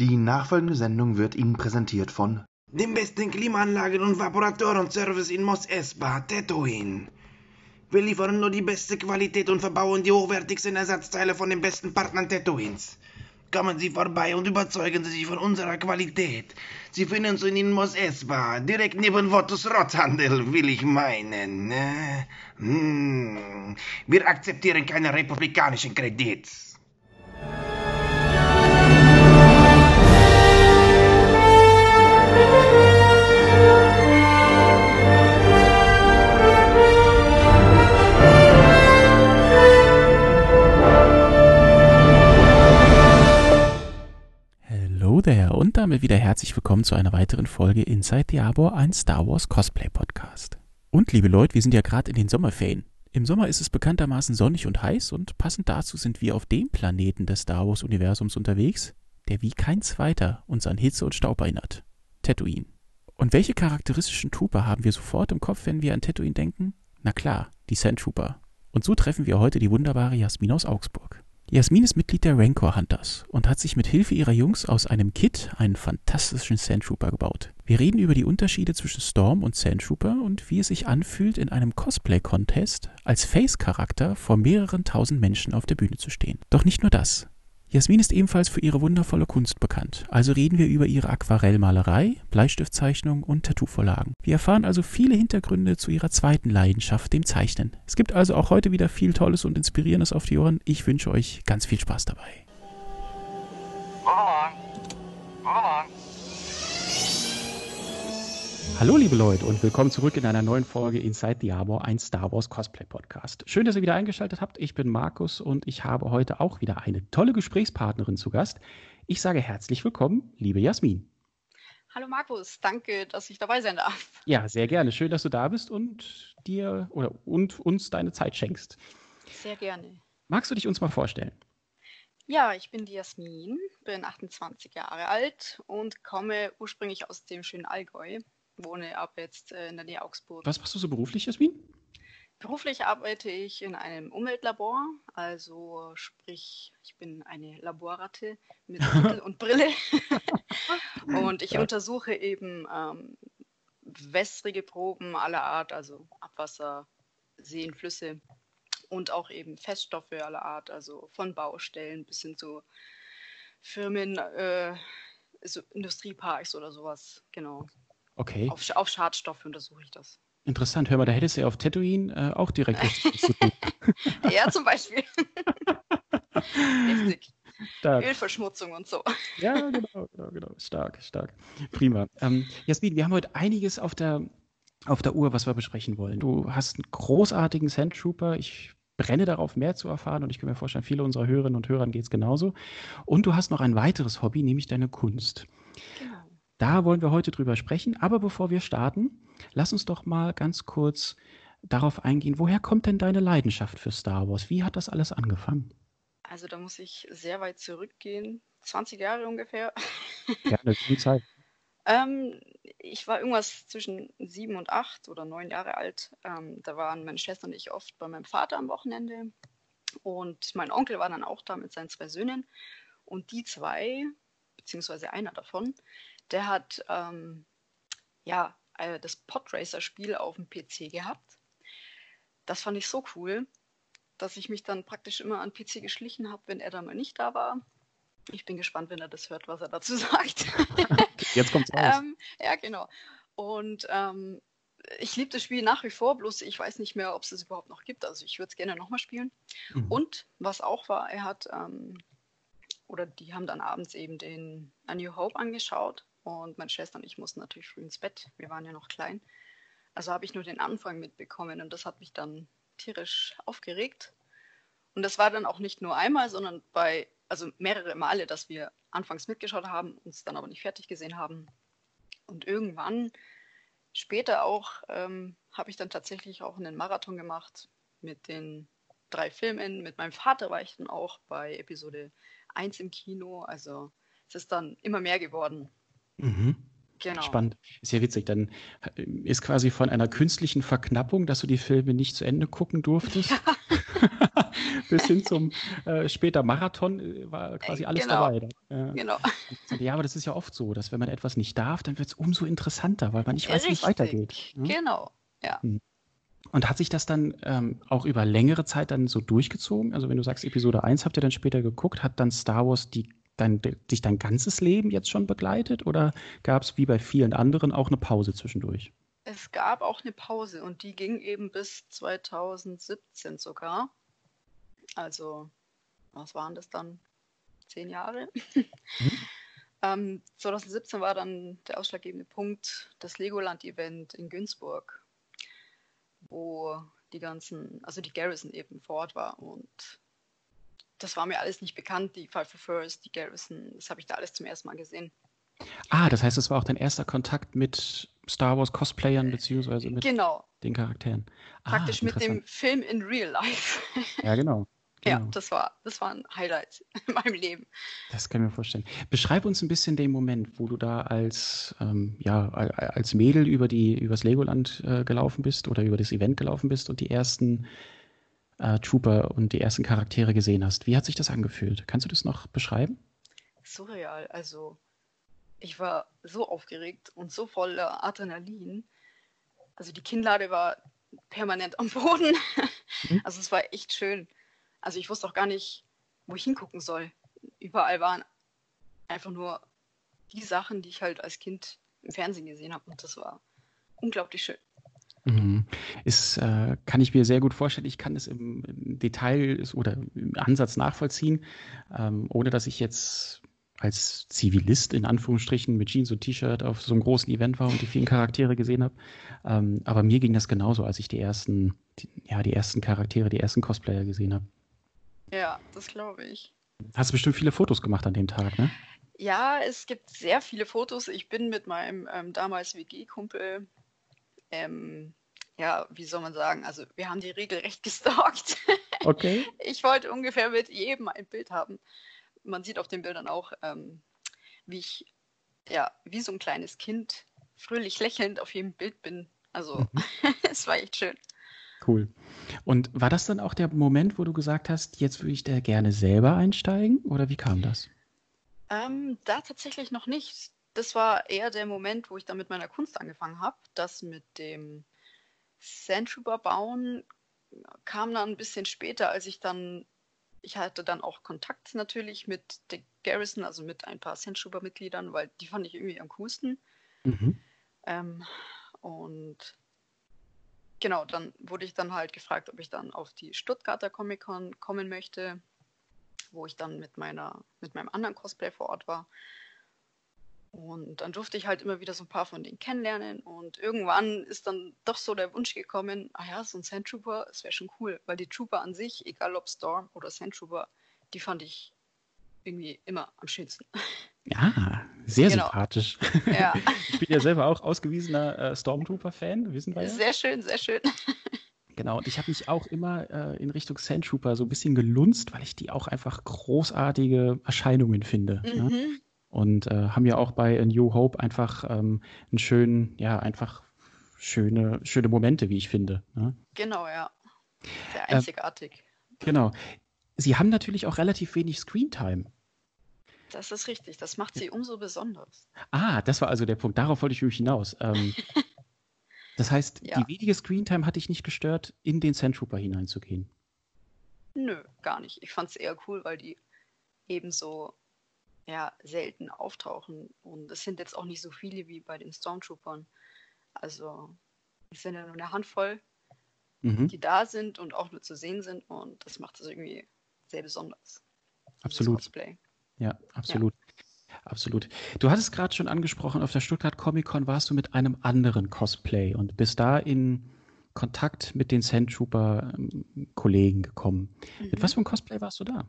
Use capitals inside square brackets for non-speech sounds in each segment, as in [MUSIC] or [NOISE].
Die nachfolgende Sendung wird Ihnen präsentiert von dem besten Klimaanlagen- und Vaporatorenservice in Mos Espa, Tatooine. Wir liefern nur die beste Qualität und verbauen die hochwertigsten Ersatzteile von den besten Partnern Tatooines. Kommen Sie vorbei und überzeugen Sie sich von unserer Qualität. Sie finden uns in Mos Espa, direkt neben Votus Rotthandel, will ich meinen. Ne? Hm. Wir akzeptieren keine republikanischen Kredits. There und damit wieder herzlich willkommen zu einer weiteren Folge Inside the Arbor, ein Star Wars Cosplay Podcast. Und liebe Leute, wir sind ja gerade in den Sommerferien. Im Sommer ist es bekanntermaßen sonnig und heiß und passend dazu sind wir auf dem Planeten des Star Wars Universums unterwegs, der wie kein zweiter uns an Hitze und Staub erinnert. Tatooine. Und welche charakteristischen Trooper haben wir sofort im Kopf, wenn wir an Tatooine denken? Na klar, die Sand Trooper. Und so treffen wir heute die wunderbare Jasmin aus Augsburg. Jasmin ist Mitglied der Rancor Hunters und hat sich mit Hilfe ihrer Jungs aus einem Kit einen fantastischen Sandtrooper gebaut. Wir reden über die Unterschiede zwischen Storm und Sandtrooper und wie es sich anfühlt, in einem Cosplay-Contest als Face-Charakter vor mehreren tausend Menschen auf der Bühne zu stehen. Doch nicht nur das. Jasmin ist ebenfalls für ihre wundervolle Kunst bekannt, also reden wir über ihre Aquarellmalerei, Bleistiftzeichnung und Tattoovorlagen. Wir erfahren also viele Hintergründe zu ihrer zweiten Leidenschaft, dem Zeichnen. Es gibt also auch heute wieder viel Tolles und Inspirierendes auf die Ohren. Ich wünsche euch ganz viel Spaß dabei. Hallo liebe Leute und willkommen zurück in einer neuen Folge Inside the Arbor, ein Star Wars Cosplay Podcast. Schön, dass ihr wieder eingeschaltet habt. Ich bin Markus und ich habe heute auch wieder eine tolle Gesprächspartnerin zu Gast. Ich sage herzlich willkommen, liebe Jasmin. Hallo Markus, danke, dass ich dabei sein darf. Ja, sehr gerne. Schön, dass du da bist und dir oder und uns deine Zeit schenkst. Sehr gerne. Magst du dich uns mal vorstellen? Ja, ich bin die Jasmin, bin 28 Jahre alt und komme ursprünglich aus dem schönen Allgäu wohne ab jetzt äh, in der Nähe Augsburg. Was machst du so beruflich, Jasmin? Beruflich arbeite ich in einem Umweltlabor, also sprich, ich bin eine Laborratte mit [LAUGHS] Kittel und Brille [LAUGHS] und ich untersuche eben ähm, wässrige Proben aller Art, also Abwasser, Seen, Flüsse und auch eben Feststoffe aller Art, also von Baustellen bis hin zu Firmen, äh, so Industrieparks oder sowas, genau. Okay. Auf, auf Schadstoffe untersuche ich das. Interessant. Hör mal, da hättest du ja auf Tatooine äh, auch direkt was zu tun. [LAUGHS] [LAUGHS] ja, zum Beispiel. [LAUGHS] Richtig. Stark. Ölverschmutzung und so. Ja, genau, genau, genau. Stark, stark. Prima. Ähm, Jasmin, wir haben heute einiges auf der, auf der Uhr, was wir besprechen wollen. Du hast einen großartigen Sandtrooper. Ich brenne darauf, mehr zu erfahren und ich kann mir vorstellen, viele unserer Hörerinnen und Hörern geht es genauso. Und du hast noch ein weiteres Hobby, nämlich deine Kunst. Da wollen wir heute drüber sprechen. Aber bevor wir starten, lass uns doch mal ganz kurz darauf eingehen, woher kommt denn deine Leidenschaft für Star Wars? Wie hat das alles angefangen? Also da muss ich sehr weit zurückgehen, 20 Jahre ungefähr. [LAUGHS] Ja, eine gute Zeit. ähm, ich war irgendwas zwischen sieben und acht oder neun Jahre alt. Ähm, da waren meine Schwester und ich oft bei meinem Vater am Wochenende. Und mein Onkel war dann auch da mit seinen zwei Söhnen. Und die zwei, beziehungsweise einer davon, der hat ähm, ja äh, das Podracer-Spiel auf dem PC gehabt. Das fand ich so cool, dass ich mich dann praktisch immer an PC geschlichen habe, wenn er da mal nicht da war. Ich bin gespannt, wenn er das hört, was er dazu [LAUGHS] sagt. Jetzt kommt's raus. ähm, ja, genau. Und ähm, ich liebe das Spiel nach wie vor, bloß ich weiß nicht mehr, ob es es überhaupt noch gibt. Also ich würde es gerne nochmal spielen. Mhm. Und was auch war, er hat, ähm, oder die haben dann abends eben den A New Hope angeschaut. Und meine Schwester und ich mussten natürlich früh ins Bett. Wir waren ja noch klein. Also habe ich nur den Anfang mitbekommen und das hat mich dann tierisch aufgeregt. Und das war dann auch nicht nur einmal, sondern bei, also mehrere Male, dass wir anfangs mitgeschaut haben, uns dann aber nicht fertig gesehen haben. Und irgendwann, später auch, ähm, habe ich dann tatsächlich auch einen Marathon gemacht mit den drei Filmen. Mit meinem Vater war ich dann auch bei Episode 1 im Kino. Also es ist dann immer mehr geworden. Mhm. Genau. Spannend. Ist ja witzig. Dann äh, ist quasi von einer künstlichen Verknappung, dass du die Filme nicht zu Ende gucken durftest, ja. [LAUGHS] bis hin zum äh, später Marathon äh, war quasi alles genau. dabei. Ja. Genau. Ja, aber das ist ja oft so, dass wenn man etwas nicht darf, dann wird es umso interessanter, weil man nicht weiß, wie es weitergeht. Ja? Genau, ja. Hm. Und hat sich das dann ähm, auch über längere Zeit dann so durchgezogen? Also wenn du sagst, Episode 1 habt ihr dann später geguckt, hat dann Star Wars die, dein, dich dein ganzes Leben jetzt schon begleitet oder gab es wie bei vielen anderen auch eine Pause zwischendurch? Es gab auch eine Pause und die ging eben bis 2017 sogar. Also, was waren das dann? Zehn Jahre? Mhm. [LAUGHS] ähm, 2017 war dann der ausschlaggebende Punkt das Legoland-Event in Günzburg wo die ganzen, also die Garrison eben vor Ort war. Und das war mir alles nicht bekannt, die Five for First, die Garrison, das habe ich da alles zum ersten Mal gesehen. Ah, das heißt, es war auch dein erster Kontakt mit Star Wars Cosplayern beziehungsweise mit genau. den Charakteren. Ah, Praktisch mit dem Film in Real Life. [LAUGHS] Ja, genau. Genau. Ja, das war, das war ein Highlight in meinem Leben. Das kann ich mir vorstellen. Beschreib uns ein bisschen den Moment, wo du da als, ähm, ja, als Mädel über die, übers Legoland äh, gelaufen bist oder über das Event gelaufen bist und die ersten äh, Trooper und die ersten Charaktere gesehen hast. Wie hat sich das angefühlt? Kannst du das noch beschreiben? Surreal. Also, ich war so aufgeregt und so voller Adrenalin. Also, die Kinnlade war permanent am Boden. Mhm. [LAUGHS] Also, es war echt schön. Also ich wusste auch gar nicht, wo ich hingucken soll. Überall waren einfach nur die Sachen, die ich halt als Kind im Fernsehen gesehen habe. Und das war unglaublich schön. Ist, äh, kann ich mir sehr gut vorstellen. Ich kann es im, im Detail oder im Ansatz nachvollziehen, ähm, ohne dass ich jetzt als Zivilist in Anführungsstrichen mit Jeans und T-Shirt auf so einem großen Event war und die vielen Charaktere gesehen habe. Ähm, aber mir ging das genauso, als ich die ersten, die, ja, die ersten Charaktere, die ersten Cosplayer gesehen habe. Ja, das glaube ich. Hast du bestimmt viele Fotos gemacht an dem Tag, ne? Ja, es gibt sehr viele Fotos. Ich bin mit meinem ähm, damals WG-Kumpel, ähm, ja, wie soll man sagen, also wir haben die Regel recht gestalkt. [LAUGHS] Okay. ich wollte ungefähr mit jedem ein Bild haben. Man sieht auf den Bildern auch, ähm, wie ich, ja, wie so ein kleines Kind fröhlich lächelnd auf jedem Bild bin. Also, mhm. [LAUGHS] es war echt schön. Cool. Und war das dann auch der Moment, wo du gesagt hast, jetzt würde ich da gerne selber einsteigen? Oder wie kam das? Ähm, da tatsächlich noch nicht. Das war eher der Moment, wo ich dann mit meiner Kunst angefangen habe. Das mit dem Sandtrooper bauen kam dann ein bisschen später, als ich dann, ich hatte dann auch Kontakt natürlich mit der Garrison, also mit ein paar Sandtrooper-Mitgliedern, weil die fand ich irgendwie am coolsten. Mhm. Ähm, und genau, dann wurde ich dann halt gefragt, ob ich dann auf die Stuttgarter Comic Con kommen möchte, wo ich dann mit meiner, mit meinem anderen Cosplay vor Ort war. Und dann durfte ich halt immer wieder so ein paar von denen kennenlernen. Und irgendwann ist dann doch so der Wunsch gekommen, ah ja, so ein Sandtrooper, das wäre schon cool. Weil die Trooper an sich, egal ob Storm oder Sandtrooper, die fand ich irgendwie immer am schönsten. Ja, sehr genau. sympathisch. Ja. [LAUGHS] Ich bin ja selber auch ausgewiesener äh, Stormtrooper-Fan, wissen wir ja. Sehr schön, sehr schön. [LAUGHS] Genau, und ich habe mich auch immer äh, in Richtung Sandtrooper so ein bisschen gelunzt, weil ich die auch einfach großartige Erscheinungen finde. Ne? Mhm. Ne? Und äh, haben ja auch bei A New Hope einfach ähm, einen schönen, ja, einfach schöne, schöne Momente, wie ich finde. Ne? Genau, ja. Sehr einzigartig. Äh, genau. Sie haben natürlich auch relativ wenig Screentime. Das ist richtig. Das macht sie umso besonders. Ah, das war also der Punkt. Darauf wollte ich nämlich hinaus. Ähm, [LAUGHS] das heißt, ja. die wenige Screentime hat dich nicht gestört, in den Sandtrooper hineinzugehen? Nö, gar nicht. Ich fand es eher cool, weil die ebenso ja, selten auftauchen. Und es sind jetzt auch nicht so viele wie bei den Stormtroopern. Also, es sind ja nur eine Handvoll, mhm. die da sind und auch nur zu sehen sind. Und das macht es irgendwie sehr besonders. Absolut. Cosplay. Ja, absolut. Ja. Absolut. Du hattest gerade schon angesprochen, auf der Stuttgart Comic Con warst du mit einem anderen Cosplay und bist da in Kontakt mit den Sandtrooper-Kollegen gekommen. Mhm. Mit was für einem Cosplay warst du da?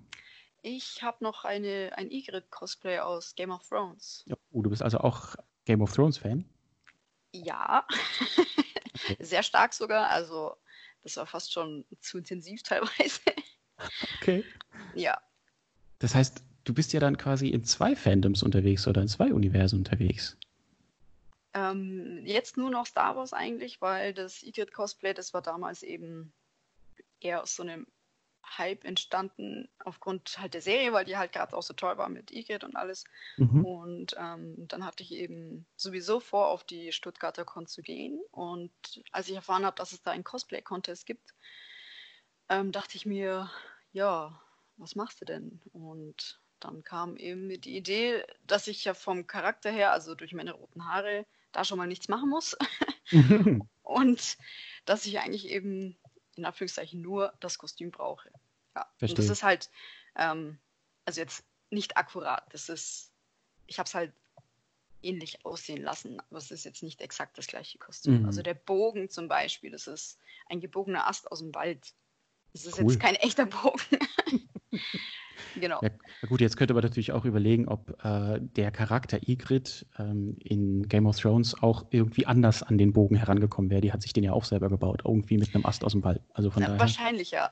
Ich habe noch eine, ein Ygritte-Cosplay aus Game of Thrones. Ja, oh, du bist also auch Game of Thrones-Fan? Ja, okay. [LAUGHS] sehr stark sogar. Also, das war fast schon zu intensiv [LAUGHS] teilweise. Okay. Ja. Das heißt, du bist ja dann quasi in zwei Fandoms unterwegs oder in zwei Universen unterwegs. Ähm, jetzt nur noch Star Wars eigentlich, weil das Ygritte Cosplay, das war damals eben eher aus so einem Hype entstanden aufgrund halt der Serie, weil die halt gerade auch so toll war mit Igrit und alles. Mhm. Und ähm, dann hatte ich eben sowieso vor, auf die Stuttgarter Con zu gehen. Und als ich erfahren habe, dass es da einen Cosplay-Contest gibt, ähm, dachte ich mir, ja, was machst du denn? Und dann kam eben die Idee, dass ich ja vom Charakter her, also durch meine roten Haare, da schon mal nichts machen muss. [LAUGHS] und dass ich eigentlich eben in Anführungszeichen nur das Kostüm brauche. Ja. Und das ist halt, ähm, also jetzt nicht akkurat. Das ist, ich habe es halt ähnlich aussehen lassen, aber es ist jetzt nicht exakt das gleiche Kostüm. Mhm. Also der Bogen zum Beispiel, das ist ein gebogener Ast aus dem Wald. Das ist cool. jetzt kein echter Bogen. [LAUGHS] genau. Ja, gut, jetzt könnte man natürlich auch überlegen, ob äh, der Charakter Ygritte ähm, in Game of Thrones auch irgendwie anders an den Bogen herangekommen wäre. Die hat sich den ja auch selber gebaut, irgendwie mit einem Ast aus dem Wald. Also von ja, daher, wahrscheinlich, ja.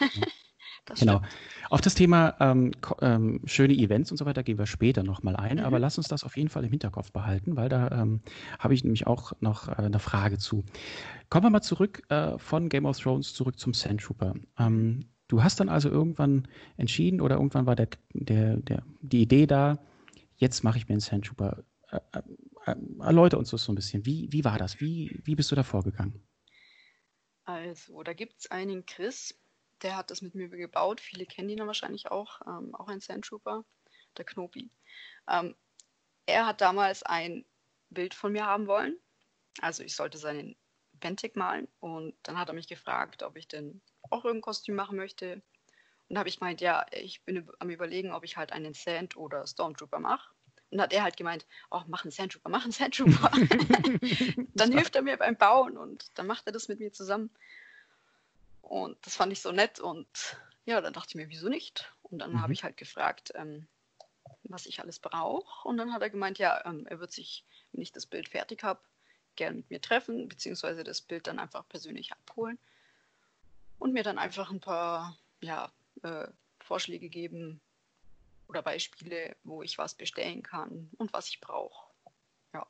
[LAUGHS] genau. Auf das Thema ähm, ähm, schöne Events und so weiter gehen wir später nochmal ein, mhm. aber lass uns das auf jeden Fall im Hinterkopf behalten, weil da ähm, habe ich nämlich auch noch äh, eine Frage zu. Kommen wir mal zurück äh, von Game of Thrones zurück zum Sand Trooper. Ähm, du hast dann also irgendwann entschieden oder irgendwann war der, der, der, die Idee da, jetzt mache ich mir einen Sand Trooper. Äh, erläutere uns das so ein bisschen. Wie, wie war das? Wie, wie bist du da vorgegangen? Also, da gibt es einen Chris, der hat das mit mir gebaut. Viele kennen ihn wahrscheinlich auch, ähm, auch ein Sand Trooper, der Knobi. Ähm, er hat damals ein Bild von mir haben wollen. Also ich sollte seinen Bentic malen und dann hat er mich gefragt, ob ich denn auch irgendein Kostüm machen möchte. Und da habe ich gemeint, ja, ich bin am überlegen, ob ich halt einen Sand- oder Stormtrooper mache. Und hat er halt gemeint, oh, mach einen Sandtrooper, mach einen Sandtrooper. [LAUGHS] dann hilft er mir beim Bauen und dann macht er das mit mir zusammen. Und das fand ich so nett und ja, dann dachte ich mir, wieso nicht? Und dann mhm. habe ich halt gefragt, ähm, was ich alles brauche. Und dann hat er gemeint, ja, ähm, er wird sich, wenn ich das Bild fertig habe, gerne mit mir treffen, beziehungsweise das Bild dann einfach persönlich abholen und mir dann einfach ein paar ja, äh, Vorschläge geben oder Beispiele, wo ich was bestellen kann und was ich brauche. Ja.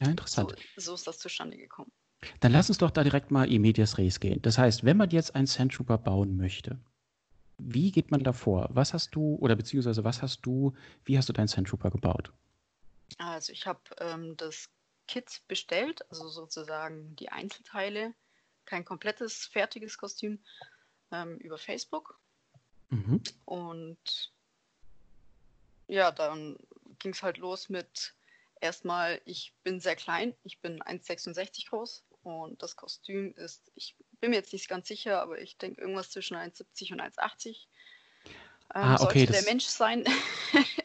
Ja, interessant. So, so ist das zustande gekommen. Dann lass uns doch da direkt mal in medias res gehen. Das heißt, wenn man jetzt einen Sandtrooper bauen möchte, wie geht man da vor? Was hast du, oder beziehungsweise was hast du, wie hast du deinen Sandtrooper gebaut? Also ich habe ähm, das Kit bestellt, also sozusagen die Einzelteile, kein komplettes fertiges Kostüm, ähm, über Facebook. Mhm. Und ja, dann ging es halt los mit erstmal, ich bin sehr klein, ich bin 1,66 groß und das Kostüm ist, ich bin mir jetzt nicht ganz sicher, aber ich denke irgendwas zwischen 1,70 und 1,80. Ähm, ah, okay, sollte der Mensch sein. [LAUGHS]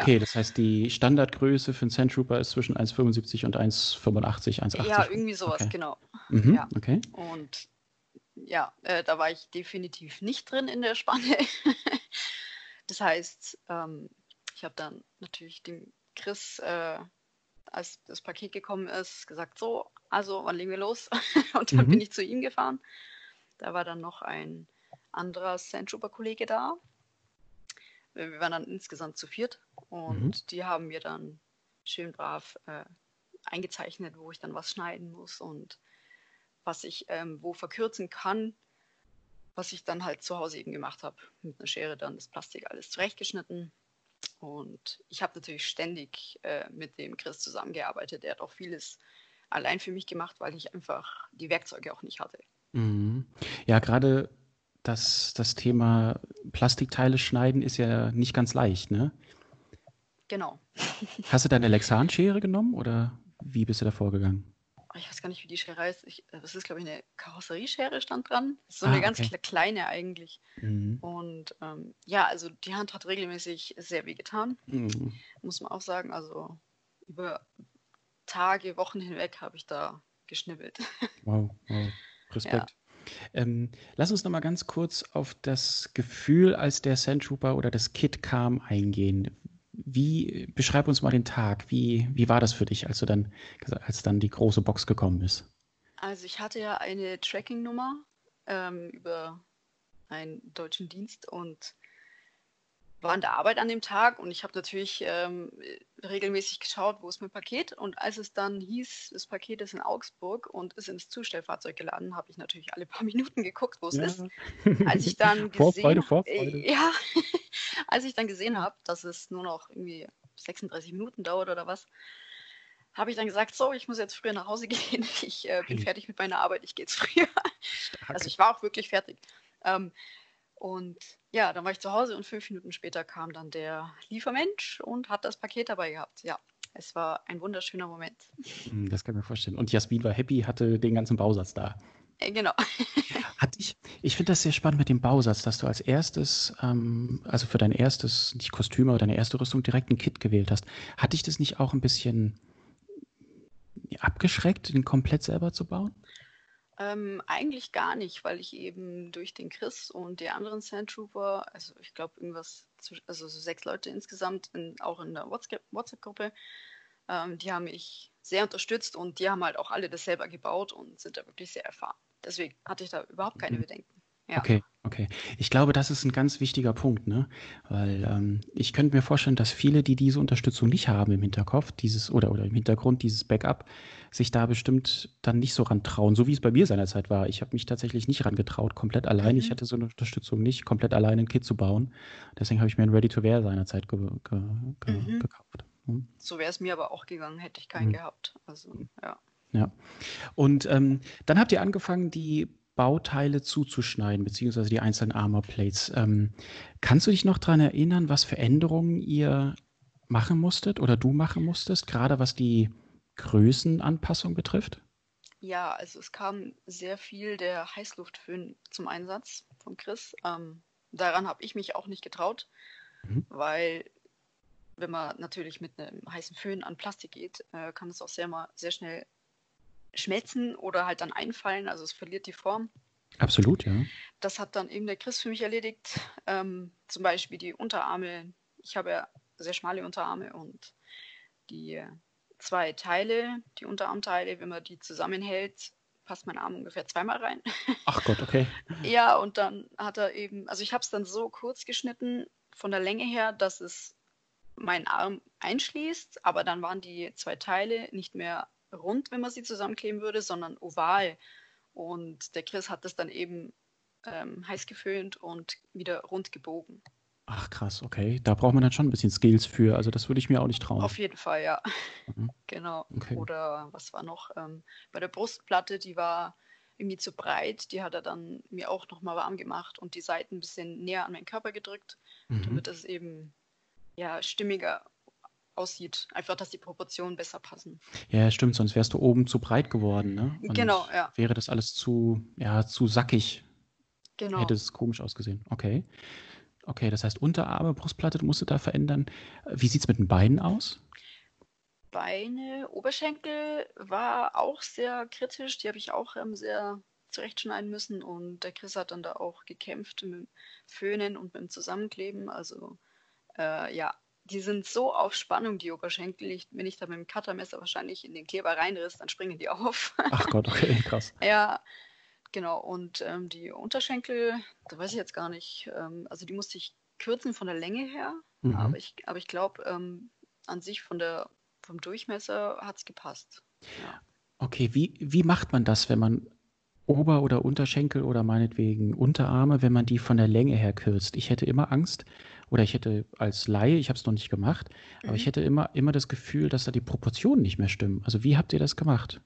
okay, das heißt, die Standardgröße für einen Sandtrooper ist zwischen 1,75 und 1,85, 1,80. Ja, irgendwie sowas, okay. genau. Mhm, ja. Okay. Und ja, äh, da war ich definitiv nicht drin in der Spanne. [LAUGHS] das heißt, ähm, ich habe dann natürlich den Chris äh, als das Paket gekommen ist, gesagt, so, also wann legen wir los? [LAUGHS] und dann mhm. bin ich zu ihm gefahren. Da war dann noch ein anderer Sandtrooper-Kollege da. Wir waren dann insgesamt zu viert und mhm. die haben mir dann schön brav äh, eingezeichnet, wo ich dann was schneiden muss und was ich ähm, wo verkürzen kann, was ich dann halt zu Hause eben gemacht habe. Mit einer Schere dann das Plastik alles zurechtgeschnitten und ich habe natürlich ständig äh, mit dem Chris zusammengearbeitet. Er hat auch vieles allein für mich gemacht, weil ich einfach die Werkzeuge auch nicht hatte. Mhm. Ja, gerade das, das Thema Plastikteile schneiden ist ja nicht ganz leicht, ne? Genau. [LAUGHS] Hast du deine Lexan-Schere genommen oder wie bist du da vorgegangen? ich weiß gar nicht, wie die Schere heißt. Ich, äh, das ist, glaube ich, eine Karosserieschere stand dran. So ah, eine ganz okay. kleine eigentlich. Mhm. Und ähm, ja, also die Hand hat regelmäßig sehr weh getan. Mhm. Muss man auch sagen. Also über Tage, Wochen hinweg habe ich da geschnibbelt. Wow, wow. Respekt. [LAUGHS] Ja. Ähm, lass uns noch mal ganz kurz auf das Gefühl, als der Sandtrooper oder das Kit kam, eingehen. Wie, beschreib uns mal den Tag. Wie, wie war das für dich, als du dann, als dann die große Box gekommen ist? Also ich hatte ja eine Tracking-Nummer ähm, über einen deutschen Dienst und war an der Arbeit an dem Tag und ich habe natürlich ähm, regelmäßig geschaut, wo ist mein Paket. Und als es dann hieß, das Paket ist in Augsburg und ist ins Zustellfahrzeug geladen, habe ich natürlich alle paar [LAUGHS] Minuten geguckt, wo es ja. ist. Als ich dann [LAUGHS] gesehen, Vorfreude. Äh, ja, [LAUGHS] als ich dann gesehen habe, dass es nur noch irgendwie 36 Minuten dauert oder was, habe ich dann gesagt, so, ich muss jetzt früher nach Hause gehen. Ich äh, bin fertig mit meiner Arbeit, ich gehe jetzt früher. Stark. Also ich war auch wirklich fertig. Ähm, und ja, dann war ich zu Hause und fünf Minuten später kam dann der Liefermensch und hat das Paket dabei gehabt. Ja, es war ein wunderschöner Moment. Hm, das kann ich mir vorstellen. Und Jasmin war happy, hatte den ganzen Bausatz da. Äh, genau. Hat ich ich finde das sehr spannend mit dem Bausatz, dass du als erstes, ähm, also für dein erstes, nicht Kostüm, aber deine erste Rüstung direkt ein Kit gewählt hast. Hat dich das nicht auch ein bisschen abgeschreckt, den komplett selber zu bauen? Ähm, eigentlich gar nicht, weil ich eben durch den Chris und die anderen Sandtrooper, also ich glaube irgendwas, also so sechs Leute insgesamt, in, auch in der WhatsApp-Gruppe, ähm, die haben mich sehr unterstützt und die haben halt auch alle das selber gebaut und sind da wirklich sehr erfahren. Deswegen hatte ich da überhaupt keine mhm. Bedenken. Ja. Okay, okay. Ich glaube, das ist ein ganz wichtiger Punkt, ne? Weil ähm, ich könnte mir vorstellen, dass viele, die diese Unterstützung nicht haben im Hinterkopf, dieses oder oder im Hintergrund dieses Backup, sich da bestimmt dann nicht so rantrauen, so wie es bei mir seinerzeit war. Ich habe mich tatsächlich nicht rangetraut, komplett allein. Mhm. Ich hatte so eine Unterstützung nicht, komplett allein ein Kit zu bauen. Deswegen habe ich mir ein Ready to Wear seinerzeit ge ge ge mhm. gekauft. Hm? So wäre es mir aber auch gegangen, hätte ich keinen mhm. gehabt. Also ja. Ja. Und ähm, dann habt ihr angefangen, die Bauteile zuzuschneiden, beziehungsweise die einzelnen Armor Plates. Ähm, kannst du dich noch daran erinnern, was für Änderungen ihr machen musstet oder du machen musstest, gerade was die Größenanpassung betrifft? Ja, also es kam sehr viel der Heißluftföhn zum Einsatz von Chris. Ähm, daran habe ich mich auch nicht getraut, mhm. weil wenn man natürlich mit einem heißen Föhn an Plastik geht, äh, kann es auch sehr, mal, sehr schnell schmelzen oder halt dann einfallen, also es verliert die Form. Absolut, ja. Das hat dann eben der Chris für mich erledigt. Ähm, zum Beispiel die Unterarme. Ich habe ja sehr schmale Unterarme und die zwei Teile, die Unterarmteile, wenn man die zusammenhält, passt mein Arm ungefähr zweimal rein. [LAUGHS] Ach Gott, okay. ja, und dann hat er eben, also ich habe es dann so kurz geschnitten von der Länge her, dass es meinen Arm einschließt, aber dann waren die zwei Teile nicht mehr rund, wenn man sie zusammenkleben würde, sondern oval. Und der Chris hat das dann eben ähm, heiß geföhnt und wieder rund gebogen. Ach krass, okay. Da braucht man dann schon ein bisschen Skills für. Also das würde ich mir auch nicht trauen. Auf jeden Fall, ja. Mhm. [LAUGHS] Genau. Okay. Oder was war noch? Ähm, bei der Brustplatte, die war irgendwie zu breit. Die hat er dann mir auch nochmal warm gemacht und die Seiten ein bisschen näher an meinen Körper gedrückt, mhm. damit es eben ja, stimmiger aussieht. Einfach, dass die Proportionen besser passen. Ja, stimmt, sonst wärst du oben zu breit geworden, ne? Und genau, ja. Wäre das alles zu, ja, zu sackig. Genau. Hätte es komisch ausgesehen. Okay. Okay, das heißt Unterarme, Brustplatte musst du da verändern. Wie sieht es mit den Beinen aus? Beine, Oberschenkel war auch sehr kritisch. Die habe ich auch ähm, sehr zurechtschneiden müssen. Und der Chris hat dann da auch gekämpft mit dem Föhnen und mit dem Zusammenkleben. Also äh, ja, die sind so auf Spannung, die Oberschenkel. Ich, wenn ich da mit dem Cuttermesser wahrscheinlich in den Kleber reinriss, dann springen die auf. Ach Gott, okay, [LAUGHS] krass. ja, genau. Und ähm, die Unterschenkel, da weiß ich jetzt gar nicht. Ähm, also die musste ich kürzen von der Länge her. Mhm. Aber ich, aber ich glaube, ähm, an sich von der, vom Durchmesser hat es gepasst. Ja. Okay, wie, wie macht man das, wenn man Ober- oder Unterschenkel oder meinetwegen Unterarme, wenn man die von der Länge her kürzt? Ich hätte immer Angst, oder ich hätte als Laie, ich habe es noch nicht gemacht, mhm. aber ich mhm. hätte immer, immer das Gefühl, dass da die Proportionen nicht mehr stimmen. Also wie habt ihr das gemacht?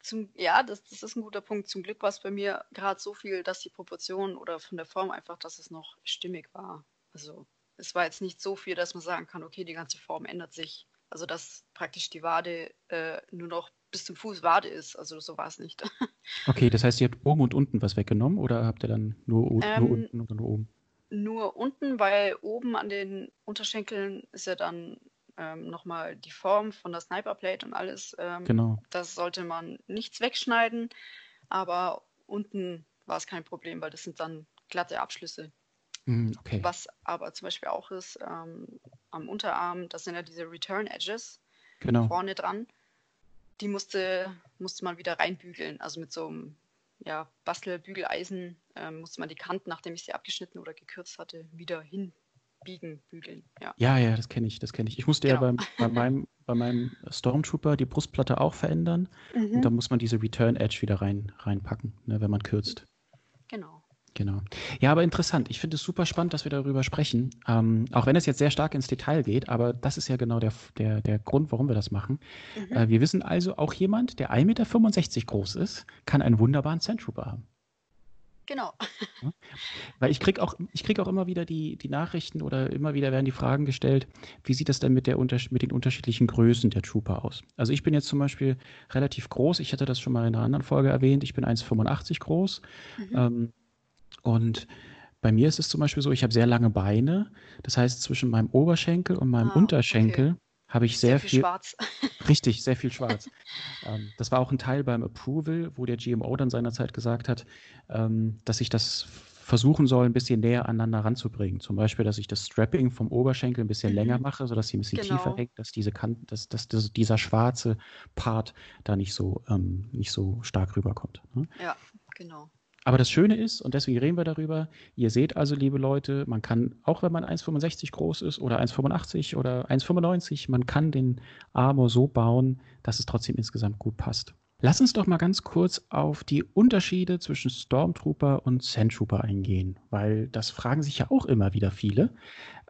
Zum, ja, das, das ist ein guter Punkt. Zum Glück war es bei mir gerade so viel, dass die Proportionen oder von der Form einfach, dass es noch stimmig war. Also es war jetzt nicht so viel, dass man sagen kann, okay, die ganze Form ändert sich. Also dass praktisch die Wade äh, nur noch bis zum Fuß Wade ist. Also so war es nicht. [LAUGHS] okay, das heißt, ihr habt oben und unten was weggenommen oder habt ihr dann nur, ähm, nur unten oder nur oben? Nur unten, weil oben an den Unterschenkeln ist ja dann ähm, nochmal die Form von der Sniperplate und alles. Ähm, genau. Das sollte man nichts wegschneiden, aber unten war es kein Problem, weil das sind dann glatte Abschlüsse. Mm, okay. Was aber zum Beispiel auch ist, ähm, am Unterarm, das sind ja diese Return Edges genau. vorne dran. Die musste, musste man wieder reinbügeln, also mit so einem ja, Bastelbügeleisen ähm, musste man die Kanten, nachdem ich sie abgeschnitten oder gekürzt hatte, wieder hinbiegen, bügeln. Ja, ja, ja das kenne ich, das kenne ich. Ich musste genau. ja beim, bei, meinem, bei meinem Stormtrooper die Brustplatte auch verändern. Mhm. Und da muss man diese Return Edge wieder rein, reinpacken, ne, wenn man kürzt. Genau. Genau. Ja, aber interessant. Ich finde es super spannend, dass wir darüber sprechen. Ähm, auch wenn es jetzt sehr stark ins Detail geht, aber das ist ja genau der, der, der Grund, warum wir das machen. Mhm. Äh, wir wissen also, auch jemand, der 1,65 Meter groß ist, kann einen wunderbaren Sandtrooper haben. Genau. Ja? Weil ich kriege auch, krieg auch immer wieder die, die Nachrichten oder immer wieder werden die Fragen gestellt, wie sieht das denn mit, der, mit den unterschiedlichen Größen der Trooper aus? Also ich bin jetzt zum Beispiel relativ groß, ich hatte das schon mal in einer anderen Folge erwähnt, ich bin 1,85 groß. Mhm. Ähm, und bei mir ist es zum Beispiel so, ich habe sehr lange Beine. Das heißt, zwischen meinem Oberschenkel und meinem ah, Unterschenkel okay. habe ich sehr, sehr viel, viel, Schwarz. [LAUGHS] [LAUGHS] Richtig, sehr viel Schwarz. ähm, das war auch ein Teil beim Approval, wo der GMO dann seinerzeit gesagt hat, ähm, dass ich das versuchen soll, ein bisschen näher aneinander ranzubringen. Zum Beispiel, dass ich das Strapping vom Oberschenkel ein bisschen mhm. länger mache, sodass sie ein bisschen genau. tiefer hängt, dass diese Kanten, dass, dass, dass, dieser schwarze Part da nicht so, ähm, nicht so stark rüberkommt. Ne? Ja, genau. Aber das Schöne ist, und deswegen reden wir darüber, ihr seht also, liebe Leute, man kann, auch wenn man 1,65 groß ist oder 1,85 oder 1,95, man kann den Armor so bauen, dass es trotzdem insgesamt gut passt. Lass uns doch mal ganz kurz auf die Unterschiede zwischen Stormtrooper und Sandtrooper eingehen, weil das fragen sich ja auch immer wieder viele.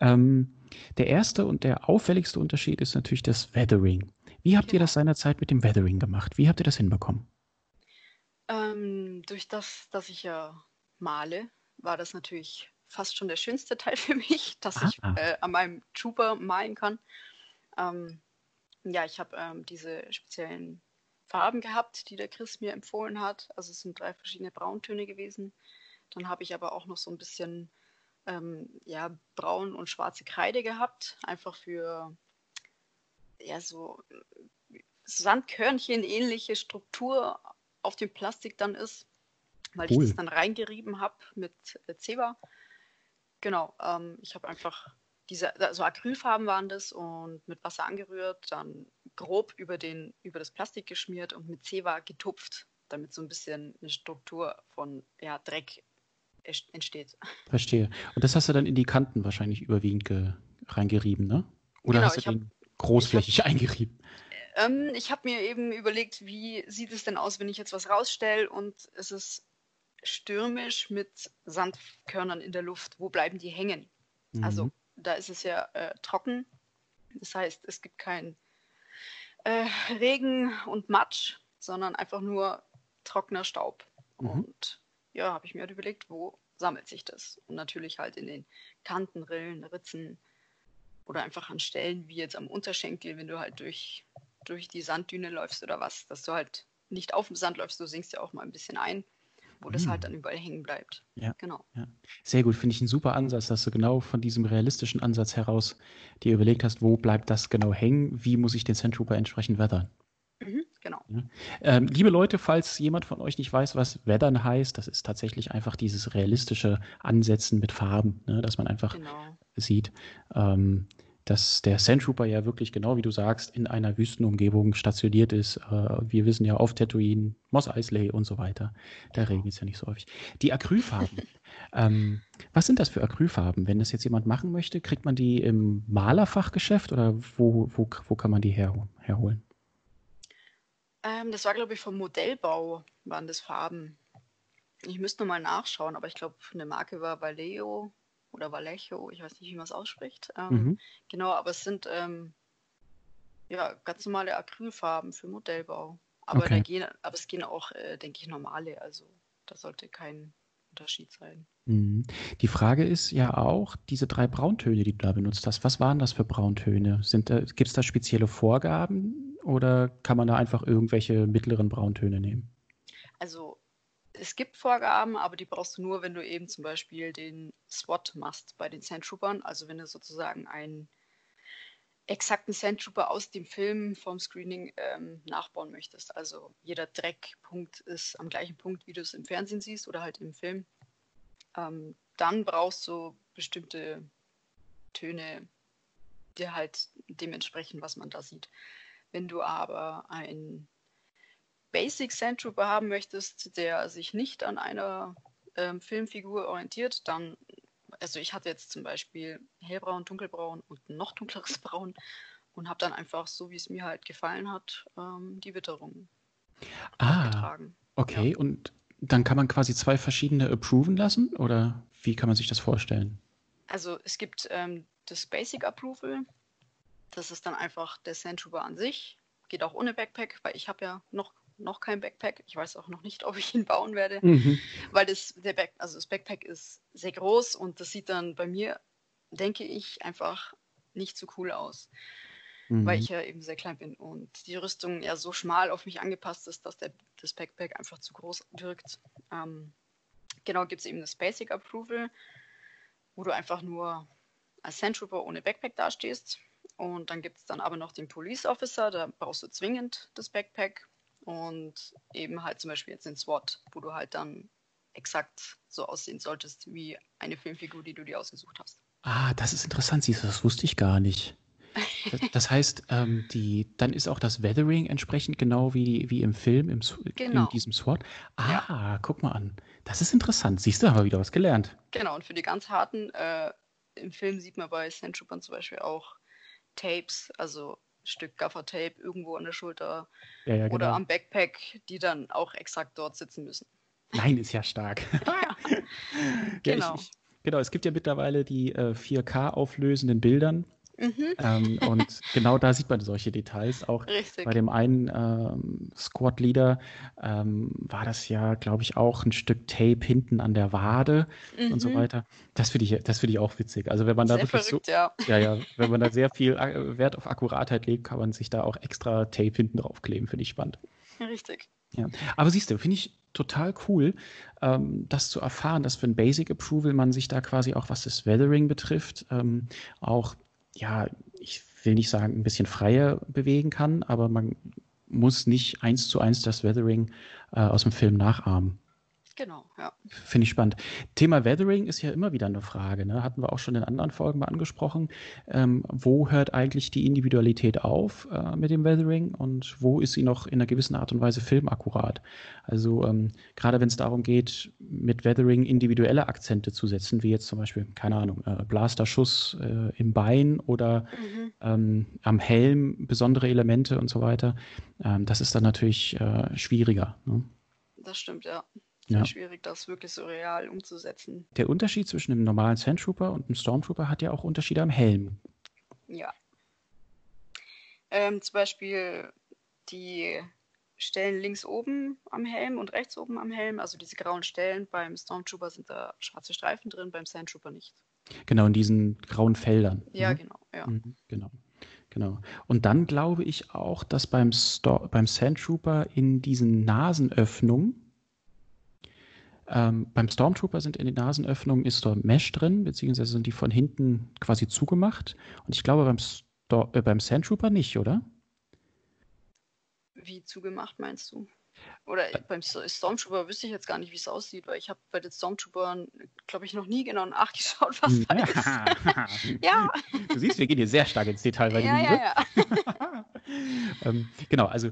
Ähm, der erste und der auffälligste Unterschied ist natürlich das Weathering. Wie habt ihr genau. das seinerzeit mit dem Weathering gemacht? Wie habt ihr das hinbekommen? Ähm, durch das, dass ich ja male, war das natürlich fast schon der schönste [LAUGHS] Teil für mich, dass ich ah. äh, an meinem Trooper malen kann. Ähm, ja, ich habe ähm, diese speziellen Farben gehabt, die der Chris mir empfohlen hat. Also es sind drei verschiedene Brauntöne gewesen. Dann habe ich aber auch noch so ein bisschen ähm, ja, braun und schwarze Kreide gehabt, einfach für ja, so Sandkörnchen ähnliche Struktur auf dem Plastik dann ist, weil cool. ich das dann reingerieben habe mit äh, Zeba. Genau, ähm, ich habe einfach diese, also Acrylfarben waren das und mit Wasser angerührt, dann grob über, den, über das Plastik geschmiert und mit Zewa getupft, damit so ein bisschen eine Struktur von ja, Dreck entsteht. Verstehe. Und das hast du dann in die Kanten wahrscheinlich überwiegend reingerieben, ne? Oder genau, hast du den hab, großflächig hab, [LAUGHS] eingerieben? Ähm, ich habe mir eben überlegt, wie sieht es denn aus, wenn ich jetzt was rausstelle und es ist stürmisch mit Sandkörnern in der Luft. Wo bleiben die hängen? Mhm. Also da ist es ja äh, trocken. Das heißt, es gibt kein äh, Regen und Matsch, sondern einfach nur trockener Staub. Mhm. Und ja, habe ich mir halt überlegt, wo sammelt sich das? Und natürlich halt in den Kanten, Rillen, Ritzen oder einfach an Stellen wie jetzt am Unterschenkel, wenn du halt durch durch die Sanddüne läufst oder was, dass du halt nicht auf dem Sand läufst, du sinkst ja auch mal ein bisschen ein, wo das halt hm. dann überall hängen bleibt. Ja, genau. Ja. Sehr gut, finde ich einen super Ansatz, dass du genau von diesem realistischen Ansatz heraus dir überlegt hast, wo bleibt das genau hängen, wie muss ich den Sandtrooper entsprechend weathern. Mhm, genau. Ja. Ähm, liebe Leute, falls jemand von euch nicht weiß, was Weathern heißt, das ist tatsächlich einfach dieses realistische Ansetzen mit Farben, ne, dass man einfach genau. sieht. Ähm, dass der Sandtrooper ja wirklich genau wie du sagst in einer Wüstenumgebung stationiert ist. Äh, wir wissen ja auf Tatooine, Moss Eisley und so weiter. Da genau. regnet es ja nicht so häufig. Die Acrylfarben. [LAUGHS] ähm, was sind das für Acrylfarben? Wenn das jetzt jemand machen möchte, kriegt man die im Malerfachgeschäft oder wo, wo, wo kann man die her, herholen? Ähm, das war, glaube ich, vom Modellbau waren das Farben. Ich müsste mal nachschauen, aber ich glaube, eine Marke war Vallejo oder Vallejo, ich weiß nicht, wie man es ausspricht. Ähm, mhm. Genau, aber es sind ähm, ja, ganz normale Acrylfarben für Modellbau. Aber, okay. gehen, aber es gehen auch, äh, denke ich, normale. Also da sollte kein Unterschied sein. Mhm. Die Frage ist ja auch, diese drei Brauntöne, die du da benutzt hast, was waren das für Brauntöne? Gibt es da spezielle Vorgaben oder kann man da einfach irgendwelche mittleren Brauntöne nehmen? Also es gibt Vorgaben, aber die brauchst du nur, wenn du eben zum Beispiel den SWAT machst bei den Sandtroopern. Also wenn du sozusagen einen exakten Sandtrooper aus dem Film vom Screening ähm, nachbauen möchtest. Also jeder Dreckpunkt ist am gleichen Punkt, wie du es im Fernsehen siehst oder halt im Film. Ähm, dann brauchst du bestimmte Töne, die halt dementsprechend, was man da sieht. Wenn du aber ein Basic Sandtrooper haben möchtest, der sich nicht an einer ähm, Filmfigur orientiert, dann, also ich hatte jetzt zum Beispiel hellbraun, dunkelbraun und noch dunkleres [LAUGHS] Braun und habe dann einfach, so wie es mir halt gefallen hat, ähm, die Witterung Ah, getragen. okay. Ja. Und dann kann man quasi zwei verschiedene approven lassen? Oder wie kann man sich das vorstellen? Also es gibt ähm, das Basic Approval, das ist dann einfach der Sandtrooper an sich, geht auch ohne Backpack, weil ich habe ja noch, noch kein Backpack. Ich weiß auch noch nicht, ob ich ihn bauen werde. Mhm. weil das, der Back, also das Backpack ist sehr groß und das sieht dann bei mir, denke ich, einfach nicht so cool aus, weil Mhm. ich ja eben sehr klein bin und die Rüstung ja so schmal auf mich angepasst ist, dass der, das Backpack einfach zu groß wirkt. Ähm, genau, gibt es eben das Basic Approval, wo du einfach nur als Sandtrooper ohne Backpack dastehst. Und dann gibt es dann aber noch den Police Officer, da brauchst du zwingend das Backpack. Und eben halt zum Beispiel jetzt den SWAT, wo du halt dann exakt so aussehen solltest wie eine Filmfigur, die du dir ausgesucht hast. Ah, das ist interessant, siehst du, das wusste ich gar nicht. Das, [LAUGHS] heißt, ähm, die, dann ist auch das Weathering entsprechend genau wie, wie im Film, im, Genau. in diesem SWAT. Ah, guck mal an. Das ist interessant. Siehst du, haben wir wieder was gelernt. Genau, und für die ganz harten, äh, im Film sieht man bei Sandtroopern zum Beispiel auch Tapes, also Stück Gaffer-Tape irgendwo an der Schulter Ja, ja, oder genau. am Backpack, die dann auch exakt dort sitzen müssen. Nein, ist ja stark. [LAUGHS] Ja, Ja, Genau. Ich, ich, genau, es gibt ja mittlerweile die äh, 4K auflösenden Bildern. Mhm, Ähm, [LAUGHS] und genau da sieht man solche Details. Auch richtig. bei dem einen ähm, Squad-Leader ähm, war das ja, glaube ich, auch ein Stück Tape hinten an der Wade und so Mhm. weiter. Das finde ich, das finde ich auch witzig. Also wenn man da Sehr wirklich verrückt, ja. so, ja, ja, wenn man da sehr [LAUGHS] viel äh, Wert auf Akkuratheit legt, kann man sich da auch extra Tape hinten drauf kleben. Finde ich spannend. Richtig. Ja, aber siehst du, finde ich total cool, ähm, das zu erfahren, dass für ein Basic Approval man sich da quasi auch, was das Weathering betrifft, ähm, auch, ja, ich will nicht sagen, ein bisschen freier bewegen kann, aber man muss nicht eins zu eins das Weathering äh, aus dem Film nachahmen. Genau, ja. Finde ich spannend. Thema Weathering ist ja immer wieder eine Frage. Ne? Hatten wir auch schon in anderen Folgen mal angesprochen. Ähm, wo hört eigentlich die Individualität auf äh, mit dem Weathering und wo ist sie noch in einer gewissen Art und Weise filmakkurat? Also ähm, gerade wenn es darum geht, mit Weathering individuelle Akzente zu setzen, wie jetzt zum Beispiel, keine Ahnung, äh, Blasterschuss äh, im Bein oder Mhm. ähm, am Helm besondere Elemente und so weiter, ähm, das ist dann natürlich äh, schwieriger. Ne? Das stimmt, ja. Ja. schwierig, das wirklich so real umzusetzen. Der Unterschied zwischen einem normalen Sandtrooper und einem Stormtrooper hat ja auch Unterschiede am Helm. Ja. Ähm, zum Beispiel die Stellen links oben am Helm und rechts oben am Helm, also diese grauen Stellen, beim Stormtrooper sind da schwarze Streifen drin, beim Sandtrooper nicht. Genau, in diesen grauen Feldern. Ja, ne? genau, ja. Mhm, genau. Genau. Und dann glaube ich auch, dass beim, Stor beim Sandtrooper in diesen Nasenöffnungen, ähm, beim Stormtrooper sind in den Nasenöffnungen ist dort Mesh drin, beziehungsweise sind die von hinten quasi zugemacht. Und ich glaube beim, Stor äh, beim Sandtrooper nicht, oder? Wie zugemacht meinst du? Oder beim S- Stormtrooper wüsste ich jetzt gar nicht, wie es aussieht, weil ich habe bei den Stormtroopern, glaube ich, noch nie genau nachgeschaut, was Hm, da ist. [LAUGHS] Ja, Du siehst, wir gehen hier sehr stark ins Detail bei ja, diesem ja, ja. [LAUGHS] ähm, genau, also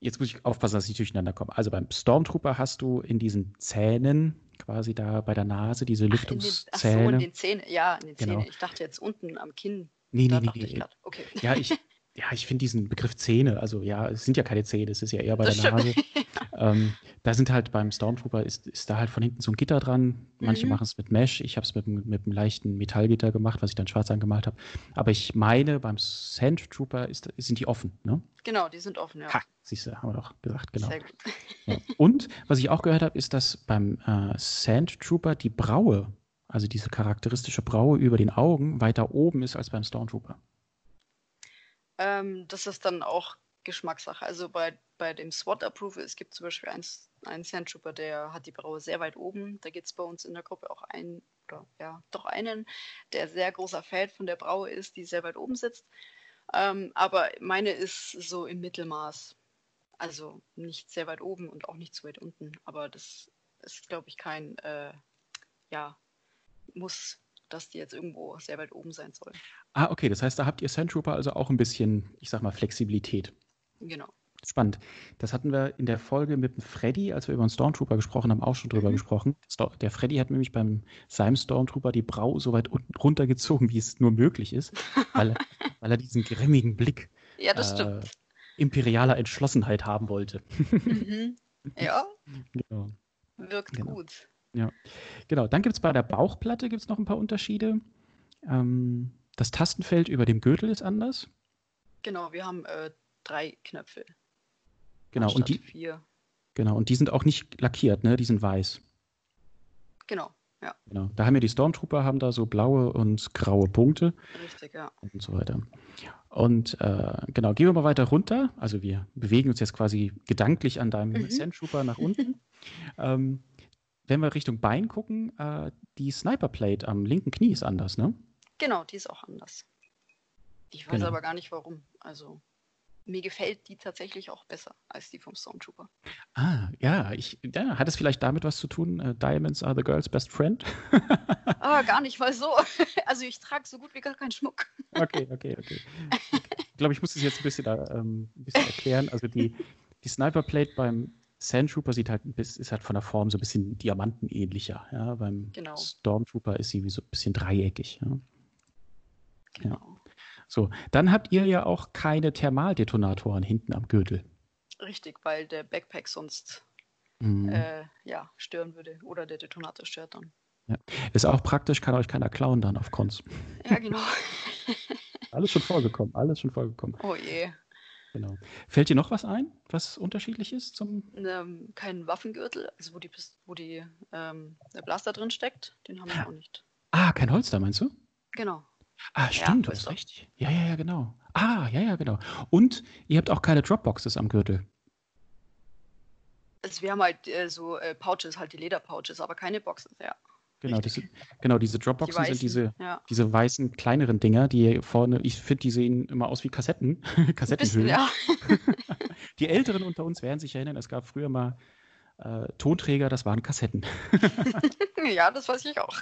jetzt muss ich aufpassen, dass ich nicht durcheinander komme. Also beim Stormtrooper hast du in diesen Zähnen, quasi da bei der Nase, diese Ach, in den, ach so, in Lüftungszähne. den Zähnen. Ja, in den Genau. Zähnen. Ich dachte jetzt unten am Kinn. nee, Da nee, nee, dachte ich nee. gerade. Okay. Ja, ich, [LAUGHS] ja, ich finde diesen Begriff Zähne, also ja, es sind ja keine Zähne, es ist ja eher bei Das der. Nase. [LAUGHS] ähm, da sind halt beim Stormtrooper ist, ist da halt von hinten so ein Gitter dran. Manche Mhm. machen es mit Mesh, ich habe es mit, einem- mit einem leichten Metallgitter gemacht, was ich dann schwarz angemalt habe. Aber ich meine, beim Sandtrooper ist, sind die offen, ne? Genau, die sind offen, ja. Ha, siehst du, haben wir doch gesagt, genau. Sehr gut. [LAUGHS] Ja. Und was ich auch gehört habe, ist, dass beim äh, Sandtrooper die Braue, also diese charakteristische Braue über den Augen, weiter oben ist als beim Stormtrooper. Ähm, das ist dann auch Geschmackssache. Also bei, bei dem SWAT-Approval, es gibt zum Beispiel einen, einen Sandtrooper, der hat die Braue sehr weit oben. Da gibt es bei uns in der Gruppe auch einen, oder ja, doch einen, der sehr großer Fan von der Braue ist, die sehr weit oben sitzt. Ähm, aber meine ist so im Mittelmaß. Also nicht sehr weit oben und auch nicht zu weit unten. Aber das ist, glaube ich, kein, äh, ja, muss, dass die jetzt irgendwo sehr weit oben sein soll. Ah, okay, das heißt, da habt ihr Sandtrooper also auch ein bisschen, ich sag mal, Flexibilität. Genau. Spannend. Das hatten wir in der Folge mit dem Freddy, als wir über einen Stormtrooper gesprochen haben, auch schon drüber mhm. gesprochen. Der Freddy hat nämlich beim seinem Stormtrooper die Brau so weit runtergezogen, wie es nur möglich ist, [LAUGHS] weil, weil er diesen grimmigen Blick ja, äh, imperialer Entschlossenheit haben wollte. Mhm. [LAUGHS] Ja. Genau. Wirkt genau. gut. Ja, genau. Dann gibt es bei der Bauchplatte gibt's noch ein paar Unterschiede. Ähm, das Tastenfeld über dem Gürtel ist anders. Genau, wir haben äh, drei Knöpfe. Genau, und die, vier. genau, und die sind auch nicht lackiert, ne? Die sind weiß. Genau, ja. Genau. Da haben wir die Stormtrooper, haben da so blaue und graue Punkte. Richtig, ja. Und so weiter. Und äh, genau, gehen wir mal weiter runter. Also wir bewegen uns jetzt quasi gedanklich an deinem mhm. Sandtrooper nach unten. [LAUGHS] ähm, wenn wir Richtung Bein gucken, äh, die Sniperplate am linken Knie ist anders, ne? Genau, die ist auch anders. Ich weiß genau. aber gar nicht warum. Also mir gefällt die tatsächlich auch besser als die vom Stormtrooper. Ah, ja, ich, ja, hat es vielleicht damit was zu tun? Uh, Diamonds are the girl's best friend? [LAUGHS] ah, gar nicht mal so. [LAUGHS] Also ich trage so gut wie gar keinen Schmuck. okay, okay, okay. Ich glaube, ich muss es jetzt ein bisschen, ähm, ein bisschen erklären. Also die, die Sniperplate beim Sandtrooper sieht halt, ist halt von der Form so ein bisschen diamantenähnlicher. Ja? Beim genau. Stormtrooper ist sie wie so ein bisschen dreieckig. Ja? Genau. Ja. So, dann habt ihr ja auch keine Thermaldetonatoren hinten am Gürtel. Richtig, weil der Backpack sonst mhm. äh, ja, stören würde oder der Detonator stört dann. Ja. Ist auch praktisch, kann euch keiner klauen dann auf Cons. Ja, genau. [LAUGHS] alles schon vorgekommen, alles schon vorgekommen. Oh je. Genau. Fällt dir noch was ein, was unterschiedlich ist zum? Ähm, kein Waffengürtel, also wo die, wo die ähm, der Blaster drin steckt, den haben wir auch nicht. Ah, kein Holster, meinst du? Genau. Ah, stimmt, ja, du hast recht. Ja, ja, ja, genau. Ah, ja, ja, genau. Und ihr habt auch keine Dropboxes am Gürtel. Also wir haben halt äh, so äh, Pouches, halt die Lederpouches, aber keine Boxes, ja. Genau, diese, genau, diese Dropboxen die sind diese, ja. diese weißen, kleineren Dinger, die vorne, ich finde, die sehen immer aus wie Kassetten. [LAUGHS] Kassettenhüllen. ja. [LAUGHS] die Älteren unter uns werden sich erinnern, es gab früher mal äh, Tonträger, das waren Kassetten. [LAUGHS] ja, das weiß ich auch.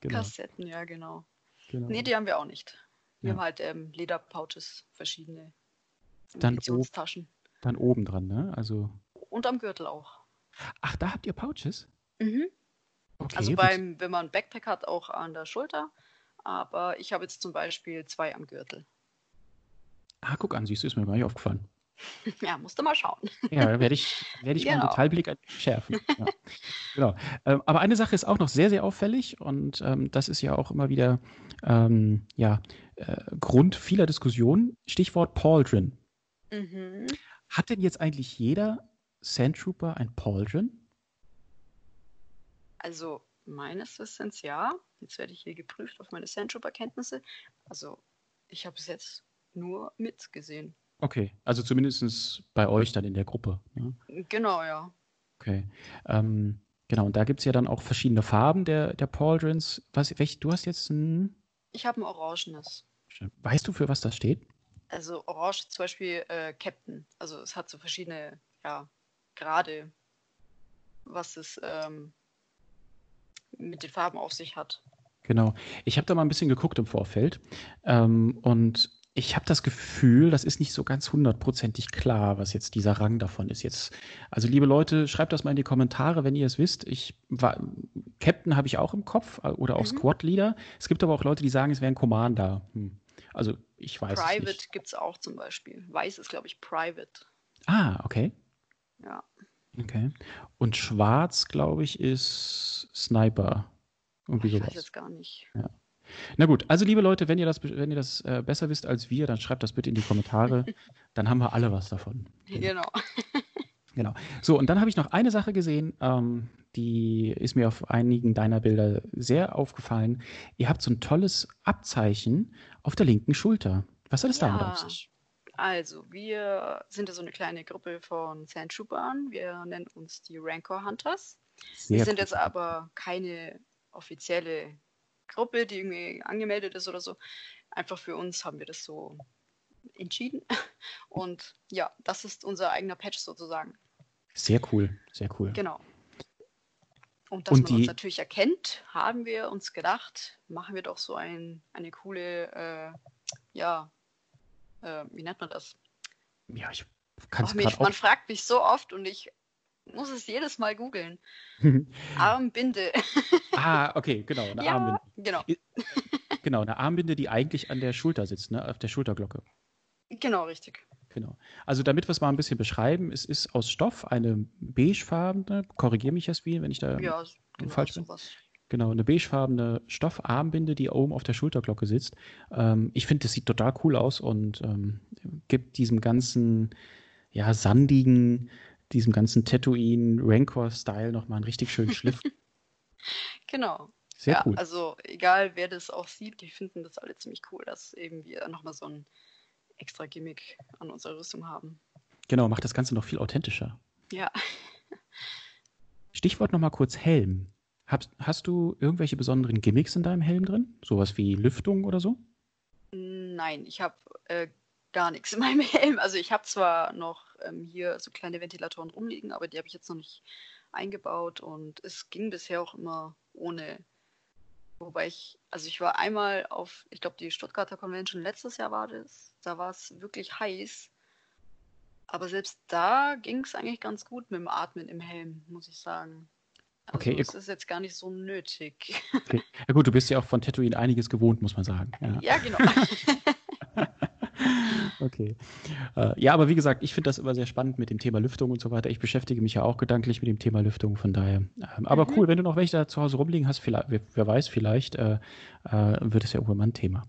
Genau. Kassetten, ja, genau. genau. Nee, die haben wir auch nicht. Wir ja. haben halt ähm, Lederpouches, verschiedene dann, Taschen. Dann oben dran, ne? Also. Und am Gürtel auch. Ach, da habt ihr Pouches? Mhm. Okay, also beim, wenn man ein Backpack hat, auch an der Schulter. Aber ich habe jetzt zum Beispiel zwei am Gürtel. Ah, guck an, siehst du, ist mir gar nicht aufgefallen. [LAUGHS] Ja, musst du mal schauen. Ja, da werde ich, werde ich genau. meinen Detailblick schärfen. [LAUGHS] Ja. genau. Ähm, aber eine Sache ist auch noch sehr, sehr auffällig und ähm, das ist ja auch immer wieder ähm, ja, äh, Grund vieler Diskussionen. Stichwort Pauldron. Mhm. Hat denn jetzt eigentlich jeder Sandtrooper ein Pauldron? Also meines Wissens ja. Jetzt werde ich hier geprüft auf meine Sandtrooper-Kenntnisse. Also ich habe es jetzt nur mitgesehen. Okay, also zumindest bei euch dann in der Gruppe. Ne? Genau, ja. Okay. Ähm, genau, und da gibt es ja dann auch verschiedene Farben der, der Pauldrons. Was, welch, du hast jetzt ein. Ich habe ein orangenes. Weißt du, für was das steht? Also orange zum Beispiel äh, Captain. Also es hat so verschiedene, ja, Grade, was es ähm, mit den Farben auf sich hat. Genau. Ich habe da mal ein bisschen geguckt im Vorfeld. Ähm, und ich habe das Gefühl, das ist nicht so ganz hundertprozentig klar, was jetzt dieser Rang davon ist. Jetzt, also liebe Leute, schreibt das mal in die Kommentare, wenn ihr es wisst. Ich war, Captain habe ich auch im Kopf äh, oder auch mhm. Squad Leader. Es gibt aber auch Leute, die sagen, es wäre ein Commander. Hm. Also ich weiß Private nicht. gibt es auch zum Beispiel. Weiß ist, glaube ich, Private. Ah, okay. Ja. Okay. Und Schwarz, glaube ich, ist Sniper. Irgendwie ich sowas. weiß jetzt gar nicht. Ja. Na gut, also liebe Leute, wenn ihr das, wenn ihr das äh, besser wisst als wir, dann schreibt das bitte in die Kommentare. [LAUGHS] dann haben wir alle was davon. Genau. [LAUGHS] genau. So, und dann habe ich noch eine Sache gesehen, ähm, die ist mir auf einigen deiner Bilder sehr aufgefallen. Ihr habt so ein tolles Abzeichen auf der linken Schulter. Was hat es ja. damit auf sich? Also, wir sind ja so eine kleine Gruppe von Sandtroopern. Wir nennen uns die Rancor Hunters. Sehr wir sind jetzt aber keine offizielle Gruppe, die irgendwie angemeldet ist oder so. Einfach für uns haben wir das so entschieden. [LAUGHS] Und ja, das ist unser eigener Patch sozusagen. Sehr cool, sehr cool. Genau. Und dass Und man uns natürlich erkennt, haben wir uns gedacht, machen wir doch so ein, eine coole, äh, ja, äh, wie nennt man das? Ja, ich kann es gerade Man fragt mich so oft und ich muss es jedes Mal googeln. [LAUGHS] Armbinde. [LAUGHS] ah, okay, genau, eine ja, Armbinde. Genau. genau, eine Armbinde, die eigentlich an der Schulter sitzt, ne? auf der Schulterglocke. Genau, richtig. Genau. Also damit wir es mal ein bisschen beschreiben, es ist aus Stoff eine beigefarbene, korrigiere mich Jasmin, wenn ich da ja, genau, falsch bin. Sowas. Genau, eine beigefarbene Stoffarmbinde, die oben auf der Schulterglocke sitzt. Ähm, ich finde, das sieht total cool aus und ähm, gibt diesem ganzen, ja, sandigen, diesem ganzen Tatooine-Rancor-Style nochmal einen richtig schönen Schliff. [LAUGHS] genau. Sehr ja, cool. Also egal, wer das auch sieht, die finden das alle ziemlich cool, dass eben wir nochmal so ein extra Gimmick an unserer Rüstung haben. Genau, macht das Ganze noch viel authentischer. Ja. Stichwort nochmal kurz Helm. Hast, hast du irgendwelche besonderen Gimmicks in deinem Helm drin? Sowas wie Lüftung oder so? Nein, ich habe äh, gar nichts in meinem [LAUGHS] Helm. Also ich habe zwar noch ähm, hier so kleine Ventilatoren rumliegen, aber die habe ich jetzt noch nicht eingebaut und es ging bisher auch immer ohne. Wobei ich, also ich war einmal auf, ich glaube, die Stuttgarter Convention letztes Jahr war das. Da war es wirklich heiß. Aber selbst da ging es eigentlich ganz gut mit dem Atmen im Helm, muss ich sagen. Also okay, es ist jetzt gar nicht so nötig. Okay. Ja gut, du bist ja auch von Tatooine einiges gewohnt, muss man sagen. Ja, ja genau. [LAUGHS] okay. Äh, ja, aber wie gesagt, ich finde das immer sehr spannend mit dem Thema Lüftung und so weiter. Ich beschäftige mich ja auch gedanklich mit dem Thema Lüftung, von daher. Ähm, aber mhm. cool, wenn du noch welche da zu Hause rumliegen hast, vielleicht, wer, wer weiß, vielleicht äh, äh, wird es ja irgendwann mal ein Thema.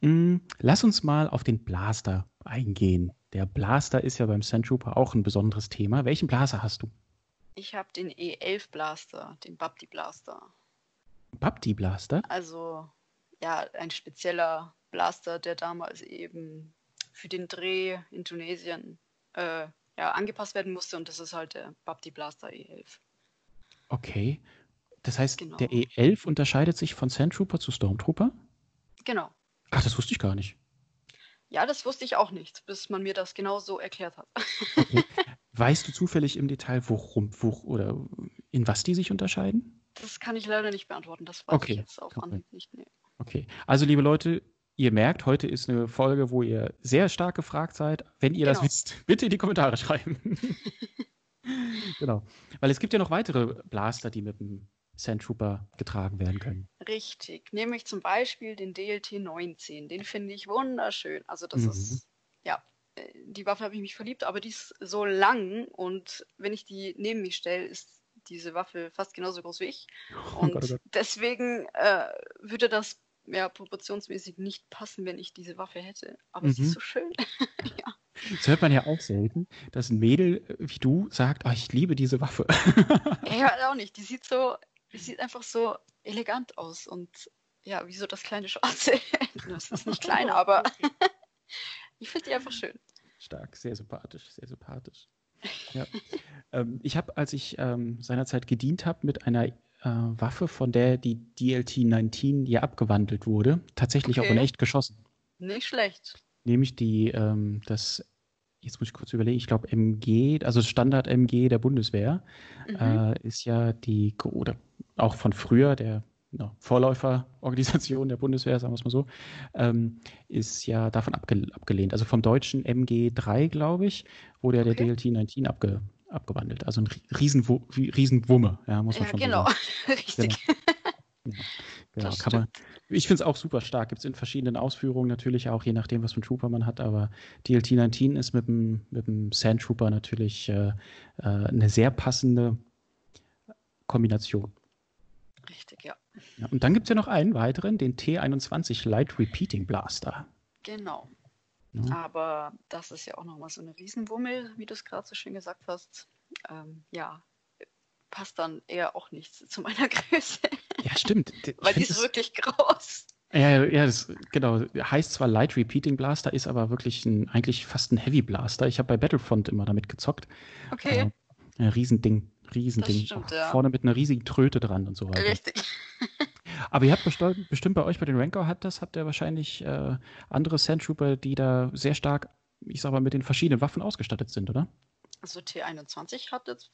Mhm, lass uns mal auf den Blaster eingehen. Der Blaster ist ja beim Sandtrooper auch ein besonderes Thema. Welchen Blaster hast du? Ich habe den E11 Blaster, den Babdi Blaster. Babdi Blaster? Also, ja, ein spezieller Blaster, der damals eben für den Dreh in Tunesien äh, ja, angepasst werden musste und das ist halt der Babdi Blaster E11. Okay. Das heißt, genau. der E11 unterscheidet sich von Sandtrooper zu Stormtrooper? Genau. Ach, das wusste ich gar nicht. Ja, das wusste ich auch nicht, bis man mir das genau so erklärt hat. Okay. [LAUGHS] Weißt du zufällig im Detail, worum, wo, oder in was die sich unterscheiden? Das kann ich leider nicht beantworten. Das weiß okay. ich jetzt auf Anhieb nicht. Nee. Okay. Also, liebe Leute, ihr merkt, heute ist eine Folge, wo ihr sehr stark gefragt seid. Wenn ihr genau. das wisst, [LAUGHS] bitte in die Kommentare schreiben. [LAUGHS] genau. Weil es gibt ja noch weitere Blaster, die mit dem Sandtrooper getragen werden können. Richtig, nämlich zum Beispiel den DLT 19. Den finde ich wunderschön. Also das mhm. ist, ja, die Waffe habe ich mich verliebt, aber die ist so lang und wenn ich die neben mich stelle, ist diese Waffe fast genauso groß wie ich. [LAUGHS] Oh und oh Gott, oh Gott. deswegen äh, würde das ja proportionsmäßig nicht passen, wenn ich diese Waffe hätte. Aber mhm. sie ist so schön. [LAUGHS] ja. Das hört man ja auch selten, dass ein Mädel wie du sagt, oh, ich liebe diese Waffe. [LAUGHS] ja, auch nicht. Die sieht so es sieht einfach so elegant aus und ja, wie so das kleine schwarze. das ist nicht klein, aber ich finde die einfach schön. Stark, sehr sympathisch, sehr sympathisch. Ja. [LAUGHS] ähm, ich habe, als ich ähm, seinerzeit gedient habe, mit einer äh, Waffe, von der die DLT-19 hier abgewandelt wurde, tatsächlich okay. auch in echt geschossen. Nicht schlecht. Nämlich die, ähm, das jetzt muss ich kurz überlegen, ich glaube MG, also Standard MG der Bundeswehr, mhm. äh, ist ja die, oder auch von früher, der no, Vorläuferorganisation der Bundeswehr, sagen wir es mal so, ähm, ist ja davon abge abgelehnt. Also vom deutschen MG3, glaube ich, wurde ja okay. der DLT-19 abge abgewandelt. Also ein Riesenwu Riesenwumme, ja, muss man ja, schon genau. sagen. [LAUGHS] Richtig. Genau. Ja. [LAUGHS] Genau, man, ich finde es auch super stark. Gibt es in verschiedenen Ausführungen natürlich auch, je nachdem, was für einen Trooper man hat. Aber DLT-19 ist mit dem, mit dem Sand Trooper natürlich äh, äh, eine sehr passende Kombination. Richtig, ja. Ja und dann gibt es ja noch einen weiteren, den T21 Light Repeating Blaster. Genau. Ja. Aber das ist ja auch nochmal so eine Riesenwummel, wie du es gerade so schön gesagt hast. Ähm, ja, passt dann eher auch nicht zu meiner [LAUGHS] Größe. Ja, stimmt. Weil die ist wirklich groß. Ja, ja, das, genau. Heißt zwar Light Repeating Blaster, ist aber wirklich ein, eigentlich fast ein Heavy Blaster. Ich habe bei Battlefront immer damit gezockt. Okay. Äh, ein Riesending, Riesending. Stimmt, ja. Vorne mit einer riesigen Tröte dran und so weiter. Richtig. [LAUGHS] aber ihr habt bestimmt, bestimmt bei euch bei den Rancor hat das, habt ihr wahrscheinlich äh, andere Sandtrooper, die da sehr stark, ich sag mal, mit den verschiedenen Waffen ausgestattet sind, oder? Also T21 hat jetzt,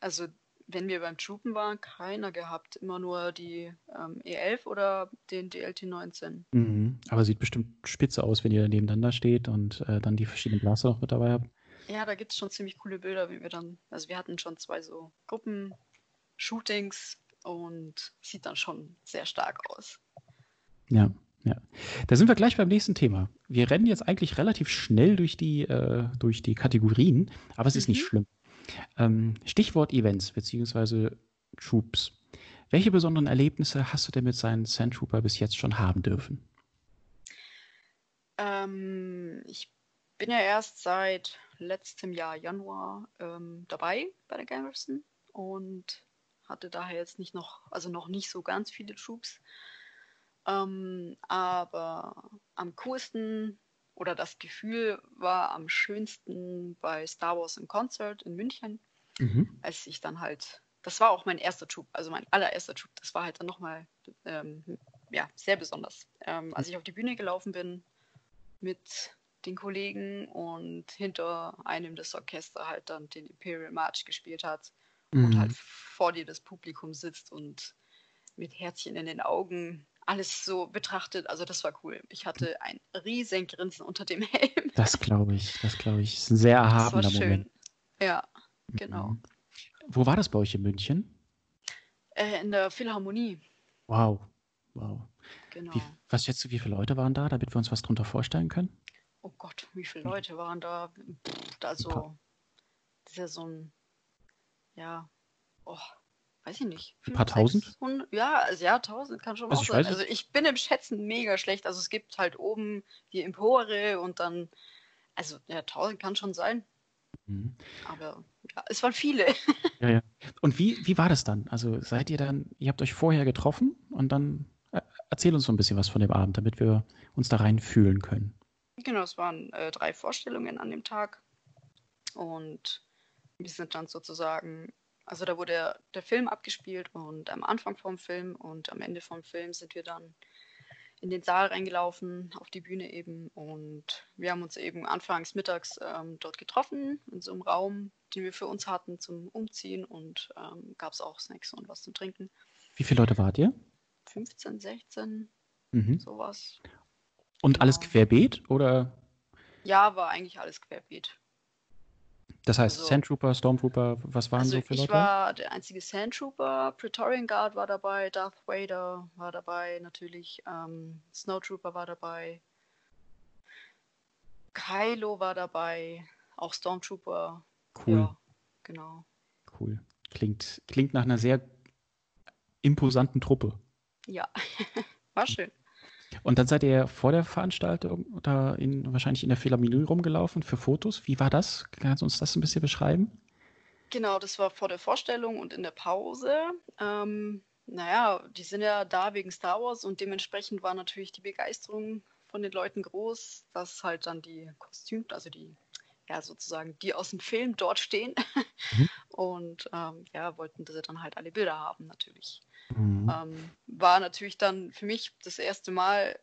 also wenn wir beim Troopen waren, keiner gehabt. Immer nur die ähm, E11 oder den DLT-19. Mhm. Aber sieht bestimmt spitze aus, wenn ihr nebeneinander steht und äh, dann die verschiedenen Blaster noch mit dabei habt. Ja, da gibt es schon ziemlich coole Bilder, wie wir dann, also wir hatten schon zwei so Gruppen-Shootings und sieht dann schon sehr stark aus. Ja, ja. Da sind wir gleich beim nächsten Thema. Wir rennen jetzt eigentlich relativ schnell durch die, äh, durch die Kategorien, aber es ist nicht Mhm. schlimm. Ähm, Stichwort Events bzw. Troops. Welche besonderen Erlebnisse hast du denn mit seinen Sandtrooper bis jetzt schon haben dürfen? Ähm, ich bin ja erst seit letztem Jahr Januar ähm, dabei bei der Garrison und hatte daher jetzt nicht noch, also noch nicht so ganz viele Troops. Ähm, aber am coolsten oder das Gefühl war am schönsten bei Star Wars in Concert in München, Mhm. als ich dann halt, das war auch mein erster Troop, also mein allererster Troop, das war halt dann nochmal ähm, ja, sehr besonders. Ähm, als ich auf die Bühne gelaufen bin mit den Kollegen und hinter einem das Orchester halt dann den Imperial March gespielt hat und Mhm. halt vor dir das Publikum sitzt und mit Herzchen in den Augen alles so betrachtet. Also das war cool. Ich hatte ein riesen Grinsen unter dem [LAUGHS] Helm. Das glaube ich, das glaube ich. Ist ein sehr Das war erhabener schön. Moment. Ja, genau. Mhm. Wo war das bei euch in München? Äh, in der Philharmonie, Wow. Wow. genau. Wie, was schätzt du, wie viele Leute waren da, damit wir uns was drunter vorstellen können? Oh Gott, wie viele Leute waren da? Also, das ist ja so ein, ja, oh, weiß ich nicht. Ein paar tausend? 600? Ja, also ja, tausend kann schon Also auch sein. Also ich bin im Schätzen mega schlecht. Also es gibt halt oben die Empore und dann, also ja, tausend kann schon sein. Mhm. Aber ja, es waren viele. [LAUGHS] Ja, ja. Und wie, wie war das dann? Also seid ihr dann, ihr habt euch vorher getroffen und dann äh, erzähl uns so ein bisschen was von dem Abend, damit wir uns da rein fühlen können. Genau, es waren äh, drei Vorstellungen an dem Tag. Und wir sind dann sozusagen, also da wurde der, der Film abgespielt und am Anfang vom Film und am Ende vom Film sind wir dann in den Saal reingelaufen, auf die Bühne eben. Und wir haben uns eben anfangs mittags ähm, dort getroffen, in so einem Raum, den wir für uns hatten zum Umziehen und ähm, gab es auch Snacks und was zu trinken. Wie viele Leute wart ihr? 15, 16, Mhm. sowas. Und alles querbeet oder Ja, war eigentlich alles querbeet. das heißt Also- Sandtrooper, Stormtrooper, was waren Also so für ich Leute? war der einzige Sandtrooper, Praetorian Guard war dabei, Darth Vader war dabei, natürlich ähm, Snowtrooper war dabei, Kylo war dabei, auch Stormtrooper. Cool, Ja, genau. cool. Klingt, klingt nach einer sehr imposanten Truppe. Ja, [LAUGHS] war schön. Und dann seid ihr vor der Veranstaltung da in, wahrscheinlich in der Philharmonie rumgelaufen für Fotos. Wie war das? Kannst du uns das ein bisschen beschreiben? Genau, das war vor der Vorstellung und in der Pause. Ähm, naja, die sind ja da wegen Star Wars und dementsprechend war natürlich die Begeisterung von den Leuten groß, dass halt dann die Kostüme, also die, ja, sozusagen die aus dem Film dort stehen. Mhm. [LAUGHS] Und ähm, ja, wollten sie dann halt alle Bilder haben, natürlich. Mhm. Ähm, war natürlich dann für mich das erste Mal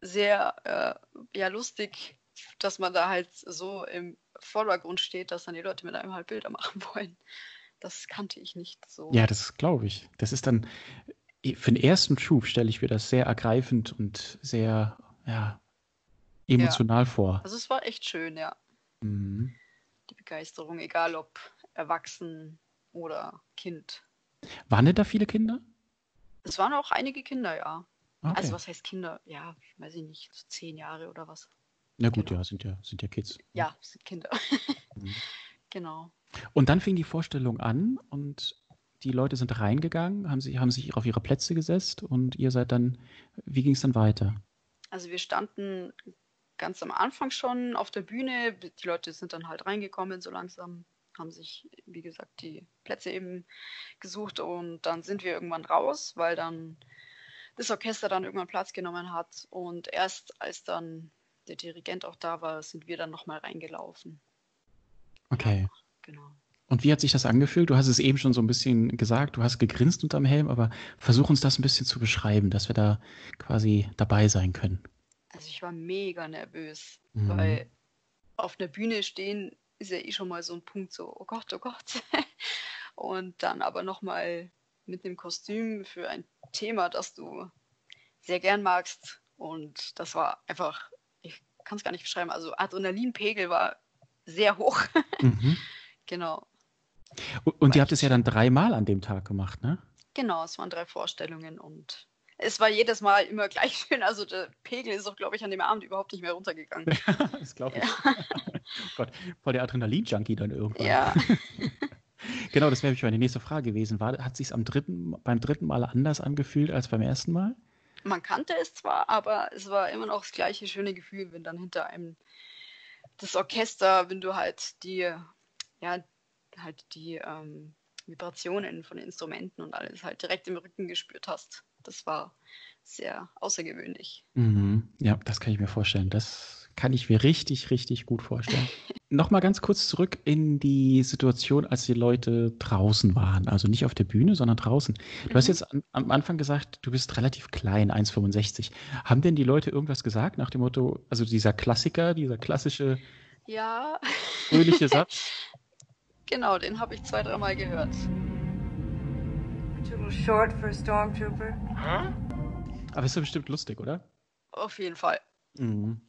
sehr äh, ja, lustig, dass man da halt so im Vordergrund steht, dass dann die Leute mit einem halt Bilder machen [LAUGHS] wollen. Das kannte ich nicht so. Ja, das glaube ich. Das ist dann, für den ersten Troop stelle ich mir das sehr ergreifend und sehr, ja, emotional vor. Also es war echt schön, ja. Mhm. Die Begeisterung, egal ob erwachsen oder Kind. Waren denn da viele Kinder? Es waren auch einige Kinder, ja. Okay. Also was heißt Kinder? Ja, weiß ich nicht, so zehn Jahre oder was. Na gut, genau. ja, sind ja, sind ja Kids. Ja, sind Kinder. [LAUGHS] Mhm. genau. Und dann fing die Vorstellung an und die Leute sind reingegangen, haben sich, haben sich auf ihre Plätze gesetzt und ihr seid dann, wie ging es dann weiter? Also wir standen ganz am Anfang schon auf der Bühne. Die Leute sind dann halt reingekommen so langsam, haben sich, wie gesagt, die Plätze eben gesucht und dann sind wir irgendwann raus, weil dann das Orchester dann irgendwann Platz genommen hat und erst als dann der Dirigent auch da war, sind wir dann nochmal reingelaufen. Okay. Genau. Und wie hat sich das angefühlt? Du hast es eben schon so ein bisschen gesagt, du hast gegrinst unterm Helm, aber versuch uns das ein bisschen zu beschreiben, dass wir da quasi dabei sein können. Also ich war mega nervös, Mhm. weil auf einer Bühne stehen ist ja eh schon mal so ein Punkt so, oh Gott, oh Gott. [LAUGHS] Und dann aber nochmal mit einem Kostüm für ein Thema, das du sehr gern magst. Und das war einfach, ich kann es gar nicht beschreiben, also Adrenalinpegel war sehr hoch. [LAUGHS] Mhm. genau. Und, und ihr habt es ja dann dreimal an dem Tag gemacht, ne? Genau, es waren drei Vorstellungen und es war jedes Mal immer gleich schön. Also der Pegel ist auch, glaube ich, an dem Abend überhaupt nicht mehr runtergegangen. [LAUGHS] das glaube ich. Ja. oh [LAUGHS] Gott, voll der Adrenalin-Junkie dann irgendwann. Ja. [LAUGHS] genau, das wäre meine nächste Frage gewesen. War, hat sich am dritten, beim dritten Mal anders angefühlt als beim ersten Mal? Man kannte es zwar, aber es war immer noch das gleiche schöne Gefühl, wenn dann hinter einem das Orchester, wenn du halt die, ja, halt die ähm, Vibrationen von Instrumenten und alles halt direkt im Rücken gespürt hast. Das war sehr außergewöhnlich. Mhm. Ja, das kann ich mir vorstellen. Das kann ich mir richtig, richtig gut vorstellen. [LAUGHS] Nochmal ganz kurz zurück in die Situation, als die Leute draußen waren. Also nicht auf der Bühne, sondern draußen. Du mhm. hast jetzt an, am Anfang gesagt, du bist relativ klein, 1,65. Haben denn die Leute irgendwas gesagt nach dem Motto, also dieser Klassiker, dieser klassische ja. fröhliche Satz? [LAUGHS] genau, den habe ich zwei, dreimal gehört. Too short for a stormtrooper. Aber ist ja bestimmt lustig, oder? Auf jeden Fall. Mhm.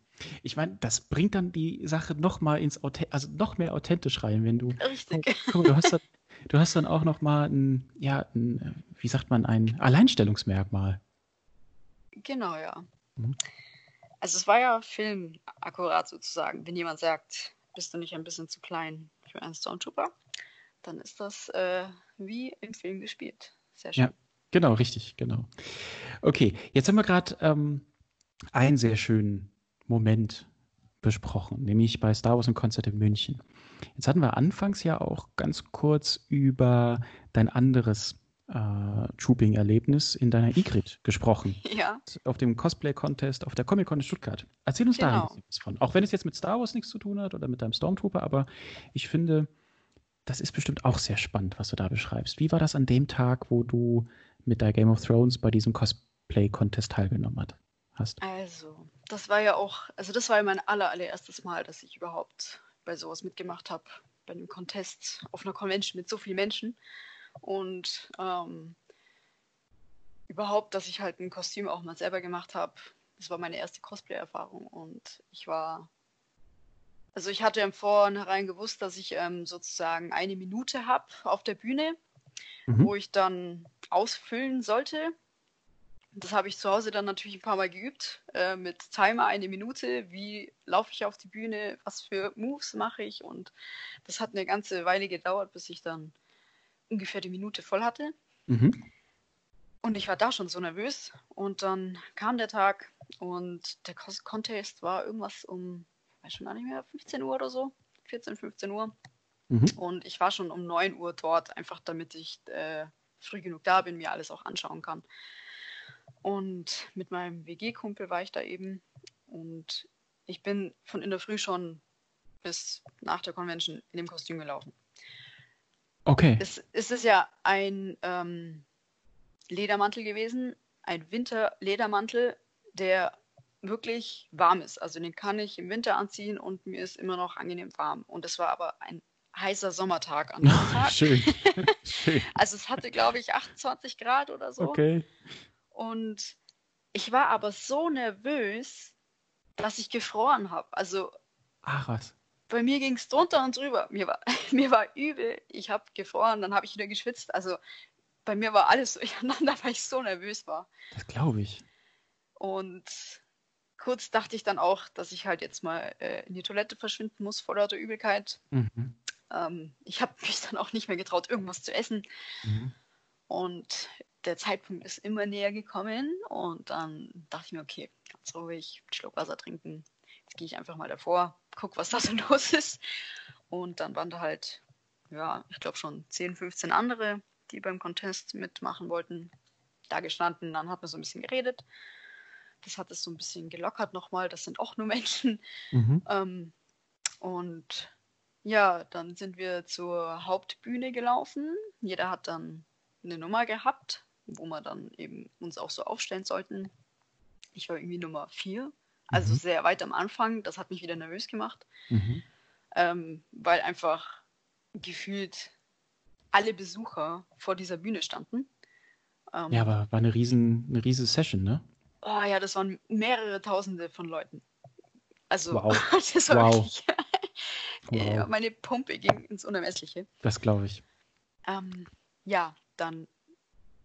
Ich meine, das bringt dann die Sache noch mal ins also noch mehr authentisch rein, wenn du. Richtig. Guck, du, hast dann, du hast dann auch noch mal ein, ja, ein, wie sagt man, ein Alleinstellungsmerkmal. Genau, ja. Mhm. Also es war ja Film akkurat sozusagen. Wenn jemand sagt, bist du nicht ein bisschen zu klein für einen Stormtrooper, dann ist das äh, wie im Film gespielt. Sehr schön. Ja, genau, richtig, genau. Okay, jetzt haben wir gerade ähm, einen sehr schönen Moment besprochen, nämlich bei Star Wars im Konzert in München. Jetzt hatten wir anfangs ja auch ganz kurz über dein anderes äh, Trooping-Erlebnis in deiner IGRID gesprochen. [LAUGHS] Ja. Auf dem Cosplay-Contest auf der Comic-Con in Stuttgart. Erzähl uns genau. da was von. Auch wenn es jetzt mit Star Wars nichts zu tun hat oder mit deinem Stormtrooper, aber ich finde, das ist bestimmt auch sehr spannend, was du da beschreibst. Wie war das an dem Tag, wo du mit der Game of Thrones bei diesem Cosplay-Contest teilgenommen hast? Also, das war ja auch, also das war ja mein aller, allererstes Mal, dass ich überhaupt bei sowas mitgemacht habe, bei einem Contest auf einer Convention mit so vielen Menschen. Und ähm, überhaupt, dass ich halt ein Kostüm auch mal selber gemacht habe, das war meine erste Cosplay-Erfahrung und ich war also ich hatte im Vornherein gewusst, dass ich ähm, sozusagen eine Minute habe auf der Bühne, mhm. wo ich dann ausfüllen sollte. Das habe ich zu Hause dann natürlich ein paar Mal geübt, äh, mit Timer eine Minute, wie laufe ich auf die Bühne, was für Moves mache ich und das hat eine ganze Weile gedauert, bis ich dann ungefähr die Minute voll hatte. Mhm. Und ich war da schon so nervös und dann kam der Tag und der Contest war irgendwas um weiß schon gar nicht mehr, 15 Uhr oder so, 14, 15 Uhr. Mhm. Und ich war schon um 9 Uhr dort, einfach damit ich äh, früh genug da bin, mir alles auch anschauen kann. Und mit meinem WG-Kumpel war ich da eben. Und ich bin von in der Früh schon bis nach der Convention in dem Kostüm gelaufen. Okay. Es, es ist ja ein ähm, Ledermantel gewesen, ein Winterledermantel, der wirklich warm ist. Also den kann ich im Winter anziehen und mir ist immer noch angenehm warm. Und es war aber ein heißer Sommertag an dem [LAUGHS] Tag. Schön. [LAUGHS] Schön. Also es hatte, glaube ich, 28 Grad oder so. Okay. Und ich war aber so nervös, dass ich gefroren habe. Also. Ach was. Bei mir ging es drunter und drüber. Mir war, [LAUGHS] mir war übel. Ich habe gefroren, dann habe ich wieder geschwitzt. Also bei mir war alles durcheinander, weil ich so nervös war. Das glaube ich. Und kurz dachte ich dann auch, dass ich halt jetzt mal äh, in die Toilette verschwinden muss vor lauter Übelkeit. Mhm. Ähm, ich habe mich dann auch nicht mehr getraut, irgendwas zu essen. Mhm. Und der Zeitpunkt ist immer näher gekommen. Und dann dachte ich mir, okay, ganz ruhig, einen Schluck Wasser trinken. Jetzt gehe ich einfach mal davor, guck, was da so [LAUGHS] los ist. Und dann waren da halt, ja, ich glaube schon 10, 15 andere, die beim Contest mitmachen wollten, da gestanden. Dann hat man so ein bisschen geredet. Das hat es so ein bisschen gelockert nochmal. Das sind auch nur [LAUGHS] Menschen. Mhm. Ähm, und ja, dann sind wir zur Hauptbühne gelaufen. Jeder hat dann eine Nummer gehabt, wo wir dann eben uns auch so aufstellen sollten. Ich war irgendwie Nummer vier, also mhm. sehr weit am Anfang. Das hat mich wieder nervös gemacht, mhm. ähm, weil einfach gefühlt alle Besucher vor dieser Bühne standen. Ähm, ja, aber war eine riesen, eine riesen Session, ne? Oh ja, das waren mehrere Tausende von Leuten. Also, wow. [LAUGHS] das war wow. wirklich. [LAUGHS] wow. Meine Pumpe ging ins Unermessliche. Das glaube ich. Ähm, ja, dann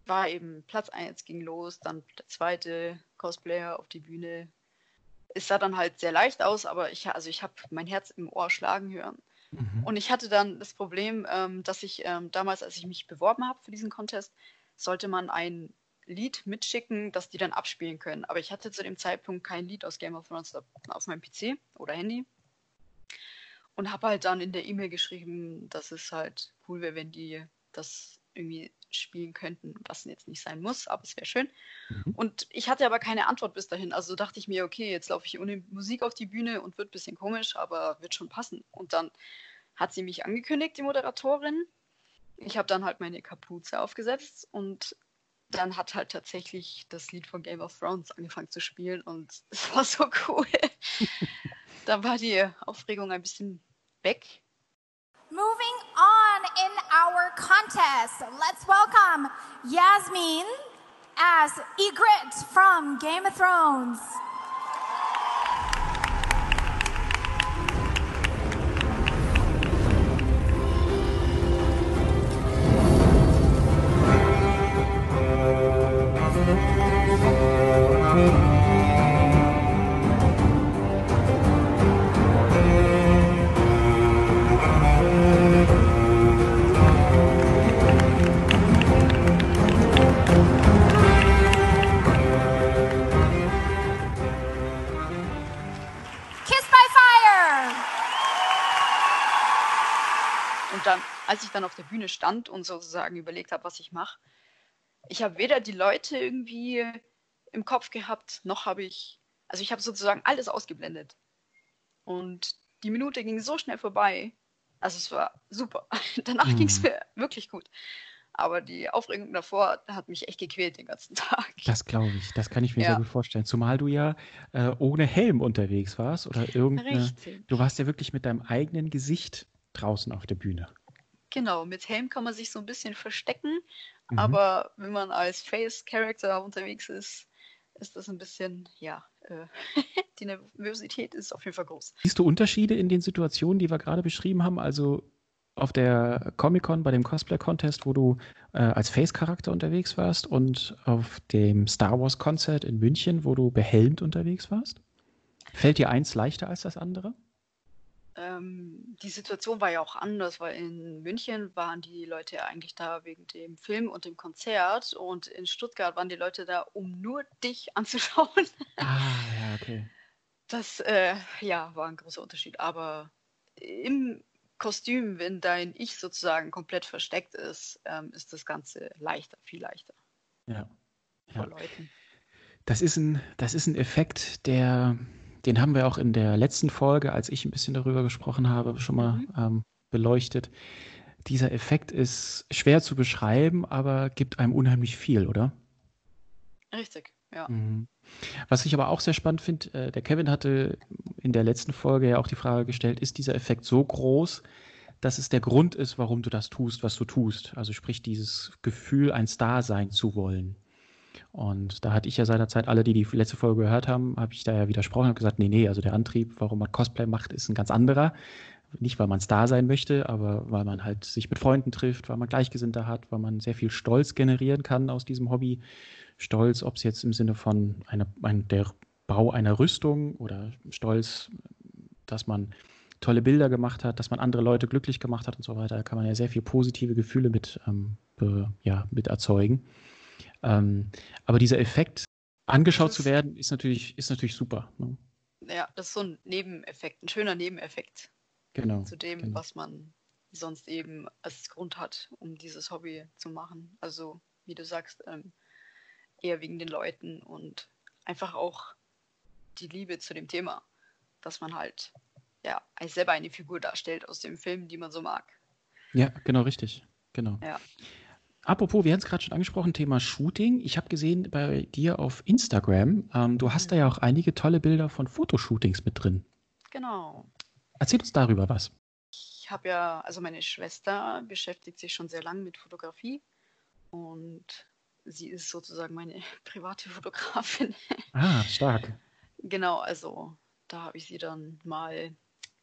war eben Platz 1 ging los, dann der zweite Cosplayer auf die Bühne. Es sah dann halt sehr leicht aus, aber ich, also ich habe mein Herz im Ohr schlagen hören. Mhm. Und ich hatte dann das Problem, ähm, dass ich ähm, damals, als ich mich beworben habe für diesen Contest, sollte man ein Lied mitschicken, das die dann abspielen können. Aber ich hatte zu dem Zeitpunkt kein Lied aus Game of Thrones auf meinem PC oder Handy. Und habe halt dann in der E-Mail geschrieben, dass es halt cool wäre, wenn die das irgendwie spielen könnten, was jetzt nicht sein muss, aber es wäre schön. Mhm. Und ich hatte aber keine Antwort bis dahin. Also dachte ich mir, okay, jetzt laufe ich ohne Musik auf die Bühne und wird ein bisschen komisch, aber wird schon passen. Und dann hat sie mich angekündigt, die Moderatorin. Ich habe dann halt meine Kapuze aufgesetzt und dann hat halt tatsächlich das Lied von Game of Thrones angefangen zu spielen und [LAUGHS] es war so cool. [LAUGHS] da war die Aufregung ein bisschen weg Moving on in our contest, let's welcome Yasmin as Ygritte from Game of Thrones. Dann auf der Bühne stand und sozusagen überlegt habe, was ich mache, ich habe weder die Leute irgendwie im Kopf gehabt, noch habe ich, also ich habe sozusagen alles ausgeblendet. Und die Minute ging so schnell vorbei. Also es war super. [LAUGHS] Danach mhm. ging es mir wirklich gut. Aber die Aufregung davor hat mich echt gequält den ganzen [LAUGHS] Tag. Das glaube ich, das kann ich mir ja. sehr gut vorstellen. Zumal du ja äh, ohne Helm unterwegs warst oder irgendeine. Richtig. Du warst ja wirklich mit deinem eigenen Gesicht draußen auf der Bühne. Genau, mit Helm kann man sich so ein bisschen verstecken, mhm. aber wenn man als Face-Character unterwegs ist, ist das ein bisschen, ja, äh, [LAUGHS] die Nervosität ist auf jeden Fall groß. Siehst du Unterschiede in den Situationen, die wir gerade beschrieben haben? Also auf der Comic-Con bei dem Cosplay-Contest, wo du äh, als Face-Charakter unterwegs warst und auf dem Star Wars-Konzert in München, wo du behelmt unterwegs warst? Fällt dir eins leichter als das andere? Ähm, die Situation war ja auch anders, weil in München waren die Leute ja eigentlich da wegen dem Film und dem Konzert und in Stuttgart waren die Leute da, um nur dich [LAUGHS] anzuschauen. Ah, ja, okay. Das äh, ja, war ein großer Unterschied. Aber im Kostüm, wenn dein Ich sozusagen komplett versteckt ist, ähm, ist das Ganze leichter, viel leichter. Ja. ja. Leuten. Das ist ein, das ist ein Effekt, der den haben wir auch in der letzten Folge, als ich ein bisschen darüber gesprochen habe, schon mal mhm. ähm, beleuchtet. Dieser Effekt ist schwer zu beschreiben, aber gibt einem unheimlich viel, oder? Richtig, ja. Mhm. Was ich aber auch sehr spannend finde, äh, der Kevin hatte in der letzten Folge ja auch die Frage gestellt, ist dieser Effekt so groß, dass es der Grund ist, warum du das tust, was du tust? Also sprich dieses Gefühl, ein Star sein zu wollen. Und da hatte ich ja seinerzeit alle, die die letzte Folge gehört haben, habe ich da ja widersprochen und gesagt, nee, nee, also der Antrieb, warum man Cosplay macht, ist ein ganz anderer. Nicht, weil man Star sein möchte, aber weil man halt sich mit Freunden trifft, weil man Gleichgesinnte hat, weil man sehr viel Stolz generieren kann aus diesem Hobby. Stolz, ob es jetzt im Sinne von einer, ein, der Bau einer Rüstung oder Stolz, dass man tolle Bilder gemacht hat, dass man andere Leute glücklich gemacht hat und so weiter. Da kann man ja sehr viel positive Gefühle mit, ähm, be, ja, mit erzeugen. Ähm, aber dieser Effekt, angeschaut zu werden, ist natürlich, ist natürlich super. Ne? Ja, das ist so ein Nebeneffekt, ein schöner Nebeneffekt. Genau. Zu dem, genau. was man sonst eben als Grund hat, um dieses Hobby zu machen. Also, wie du sagst, ähm, eher wegen den Leuten und einfach auch die Liebe zu dem Thema, dass man halt ja selber eine Figur darstellt aus dem Film, die man so mag. Ja, genau richtig. Genau. Ja. Apropos, wir haben es gerade schon angesprochen, Thema Shooting. Ich habe gesehen bei dir auf Instagram, ähm, du hast da ja auch einige tolle Bilder von Fotoshootings mit drin. Genau. Erzähl uns darüber was. Ich habe ja, also meine Schwester beschäftigt sich schon sehr lange mit Fotografie und sie ist sozusagen meine [LAUGHS] private Fotografin. Ah, stark. Genau, also da habe ich sie dann mal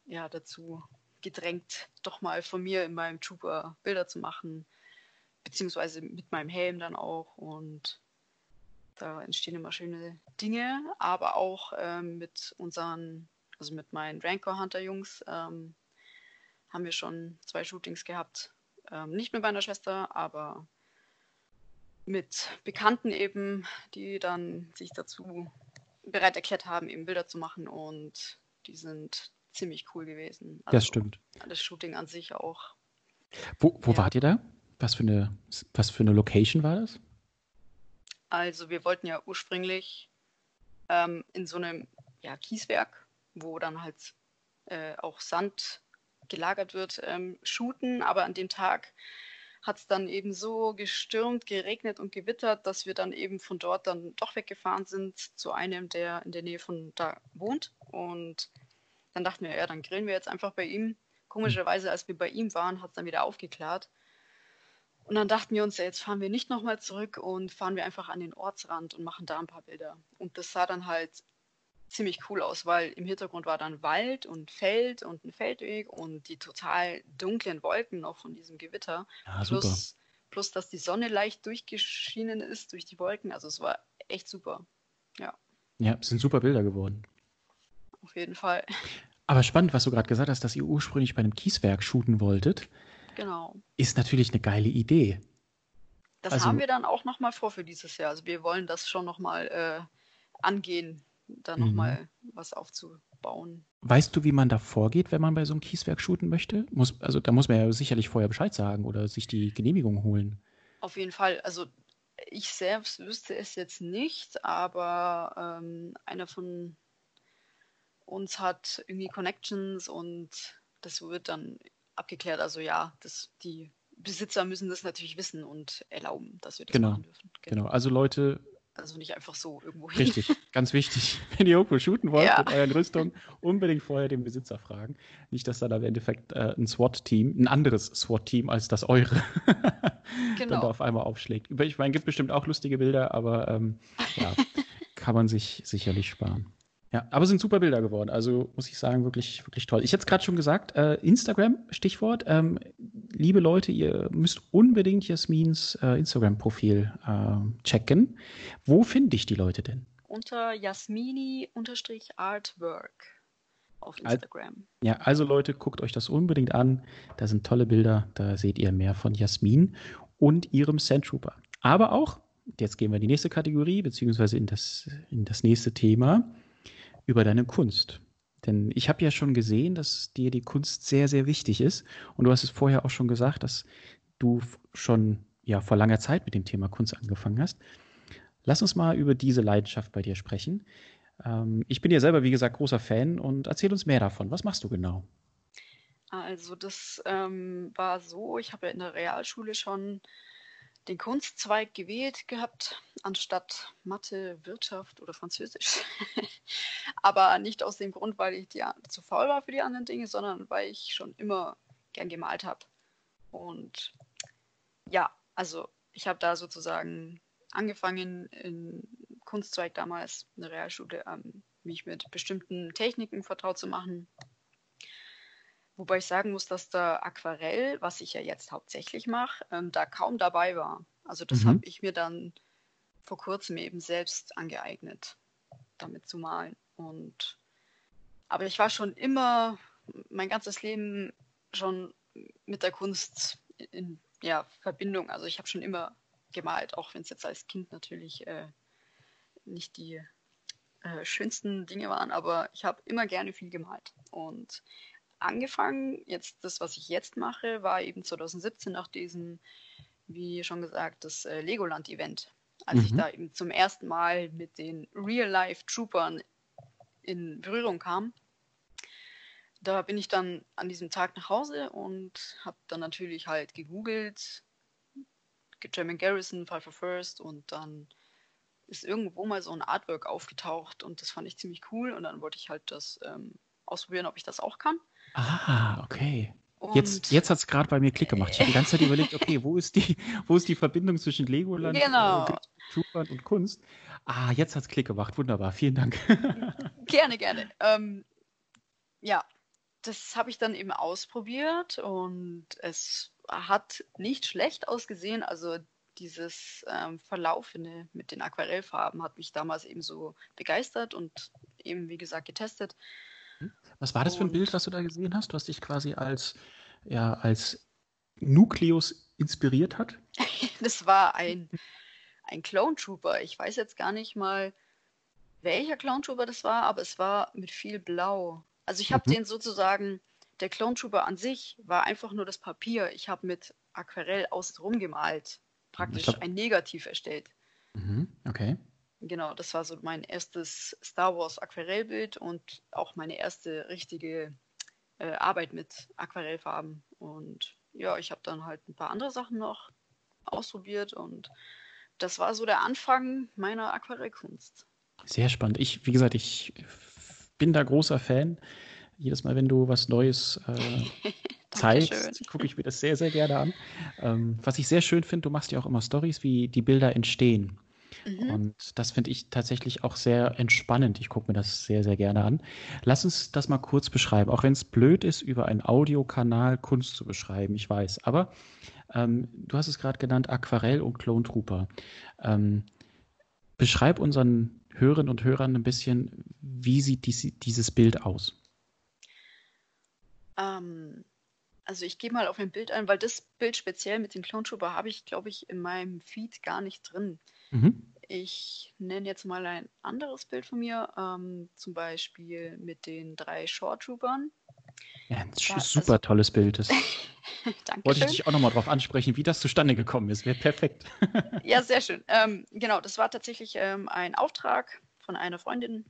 ja, dazu gedrängt, doch mal von mir in meinem Trooper Bilder zu machen, beziehungsweise mit meinem Helm dann auch. Und da entstehen immer schöne Dinge, aber auch ähm, mit unseren, also mit meinen Rancor Hunter Jungs, ähm, haben wir schon zwei Shootings gehabt. Ähm, nicht mit meiner Schwester, aber mit Bekannten eben, die dann sich dazu bereit erklärt haben, eben Bilder zu machen und die sind ziemlich cool gewesen. Also, das stimmt. Das Shooting an sich auch. Wo, wo ja. wart ihr da? Was für, eine, was für eine Location war das? Also wir wollten ja ursprünglich ähm, in so einem ja, Kieswerk, wo dann halt äh, auch Sand gelagert wird, ähm, shooten, aber an dem Tag hat es dann eben so gestürmt, geregnet und gewittert, dass wir dann eben von dort dann doch weggefahren sind zu einem, der in der Nähe von da wohnt. Und dann dachten wir, ja, dann grillen wir jetzt einfach bei ihm. Komischerweise, als wir bei ihm waren, hat es dann wieder aufgeklärt. Und dann dachten wir uns, ja, jetzt fahren wir nicht nochmal zurück und fahren wir einfach an den Ortsrand und machen da ein paar Bilder. Und das sah dann halt ziemlich cool aus, weil im Hintergrund war dann Wald und Feld und ein Feldweg und die total dunklen Wolken noch von diesem Gewitter. Ja, plus, plus, dass die Sonne leicht durchgeschienen ist durch die Wolken. Also es war echt super. Ja. Ja, es sind super Bilder geworden. Auf jeden Fall. Aber spannend, was du gerade gesagt hast, dass ihr ursprünglich bei einem Kieswerk shooten wolltet. Genau. Ist natürlich eine geile Idee. Das also, haben wir dann auch nochmal vor für dieses Jahr. Also wir wollen das schon nochmal äh, angehen, da nochmal mhm. was aufzubauen. Weißt du, wie man da vorgeht, wenn man bei so einem Kieswerk shooten möchte? Muss, also da muss man ja sicherlich vorher Bescheid sagen oder sich die Genehmigung holen. Auf jeden Fall. Also ich selbst wüsste es jetzt nicht, aber ähm, einer von uns hat irgendwie Connections und das wird dann abgeklärt. Also ja, das, die Besitzer müssen das natürlich wissen und erlauben, dass wir das genau. machen dürfen. Genau. genau. Also Leute, also nicht einfach so irgendwo hin. Richtig, ganz wichtig. [LAUGHS] Wenn ihr irgendwo shooten wollt ja. mit euren Rüstungen, unbedingt vorher den Besitzer fragen. Nicht, dass dann im Endeffekt äh, ein SWAT-Team, ein anderes SWAT-Team als das eure, [LAUGHS] genau. dann da auf einmal aufschlägt. Ich meine, gibt bestimmt auch lustige Bilder, aber ähm, ja, [LAUGHS] kann man sich sicherlich sparen. Ja, aber sind super Bilder geworden. Also muss ich sagen, wirklich, wirklich toll. Ich hätte es gerade schon gesagt, äh, Instagram, Stichwort. Ähm, liebe Leute, ihr müsst unbedingt Jasmins äh, Instagram-Profil äh, checken. Wo finde ich die Leute denn? Unter Jasmini-Artwork auf Instagram. Ja, also Leute, guckt euch das unbedingt an. Da sind tolle Bilder. Da seht ihr mehr von Jasmin und ihrem Sandtrooper. Aber auch, jetzt gehen wir in die nächste Kategorie, beziehungsweise in das, in das nächste Thema über deine Kunst. Denn ich habe ja schon gesehen, dass dir die Kunst sehr, sehr wichtig ist. Und du hast es vorher auch schon gesagt, dass du schon ja, vor langer Zeit mit dem Thema Kunst angefangen hast. Lass uns mal über diese Leidenschaft bei dir sprechen. Ähm, ich bin ja selber, wie gesagt, großer Fan und erzähl uns mehr davon. Was machst du genau? Also das ähm, war so, ich habe ja in der Realschule schon den Kunstzweig gewählt gehabt, anstatt Mathe, Wirtschaft oder Französisch. [LAUGHS] Aber nicht aus dem Grund, weil ich die, zu faul war für die anderen Dinge, sondern weil ich schon immer gern gemalt habe. Und ja, also ich habe da sozusagen angefangen in Kunstzweig damals, in der Realschule, ähm, mich mit bestimmten Techniken vertraut zu machen, Wobei ich sagen muss, dass der Aquarell, was ich ja jetzt hauptsächlich mache, ähm, da kaum dabei war. Also das mhm. habe ich mir dann vor kurzem eben selbst angeeignet, damit zu malen. Und aber ich war schon immer mein ganzes Leben schon mit der Kunst in ja, Verbindung. Also ich habe schon immer gemalt, auch wenn es jetzt als Kind natürlich äh, nicht die äh, schönsten Dinge waren, aber ich habe immer gerne viel gemalt. Und angefangen, jetzt das, was ich jetzt mache, war eben 2017 nach diesem, wie schon gesagt, das äh, Legoland-Event. Als mhm. ich da eben zum ersten Mal mit den Real-Life-Troopern in Berührung kam. Da bin ich dann an diesem Tag nach Hause und habe dann natürlich halt gegoogelt, German Garrison, Five for First und dann ist irgendwo mal so ein Artwork aufgetaucht und das fand ich ziemlich cool und dann wollte ich halt das ähm, ausprobieren, ob ich das auch kann. Ah, okay. Und jetzt jetzt hat es gerade bei mir Klick gemacht. Ich habe die ganze Zeit überlegt, okay, wo ist die, wo ist die Verbindung zwischen Legoland, genau. äh, und Kunst? Ah, jetzt hat es Klick gemacht. Wunderbar, vielen Dank. [LAUGHS] gerne, gerne. Ähm, ja, das habe ich dann eben ausprobiert und es hat nicht schlecht ausgesehen. Also dieses ähm, Verlaufende mit den Aquarellfarben hat mich damals eben so begeistert und eben, wie gesagt, getestet. Was war das für ein Bild, was du da gesehen hast? Hast dich quasi als, ja, als Nukleus inspiriert hat? [LAUGHS] das war ein, ein Clone Trooper. Ich weiß jetzt gar nicht mal, welcher Clone Trooper das war, aber es war mit viel Blau. Also ich habe mhm. den sozusagen, der Clone Trooper an sich war einfach nur das Papier. Ich habe mit Aquarell außenrum gemalt, praktisch glaub... ein Negativ erstellt. Mhm. Okay. Genau, das war so mein erstes Star Wars Aquarellbild und auch meine erste richtige äh, Arbeit mit Aquarellfarben. Und ja, ich habe dann halt ein paar andere Sachen noch ausprobiert und das war so der Anfang meiner Aquarellkunst. Sehr spannend. Ich, wie gesagt, ich bin da großer Fan. Jedes Mal, wenn du was Neues äh, [LAUGHS] zeigst, gucke ich mir das sehr, sehr gerne an. Ähm, was ich sehr schön finde, du machst ja auch immer Stories, wie die Bilder entstehen. Mhm. Und das finde ich tatsächlich auch sehr entspannend. Ich gucke mir das sehr, sehr gerne an. Lass uns das mal kurz beschreiben, auch wenn es blöd ist, über einen Audiokanal Kunst zu beschreiben, ich weiß. Aber ähm, du hast es gerade genannt, Aquarell und Clone Trooper. Ähm, beschreib unseren Hörerinnen und Hörern ein bisschen, wie sieht dies, dieses Bild aus? Ähm, also ich gehe mal auf ein Bild ein, weil das Bild speziell mit dem Clone Trooper habe ich, glaube ich, in meinem Feed gar nicht drin. Mhm. Ich nenne jetzt mal ein anderes Bild von mir, ähm, zum Beispiel mit den drei Short Troopern. Ja, ein da, super also, tolles Bild. Das [LAUGHS] wollte ich dich auch nochmal drauf ansprechen, wie das zustande gekommen ist. Wäre perfekt. [LAUGHS] ja, sehr schön. Ähm, genau, das war tatsächlich ähm, ein Auftrag von einer Freundin.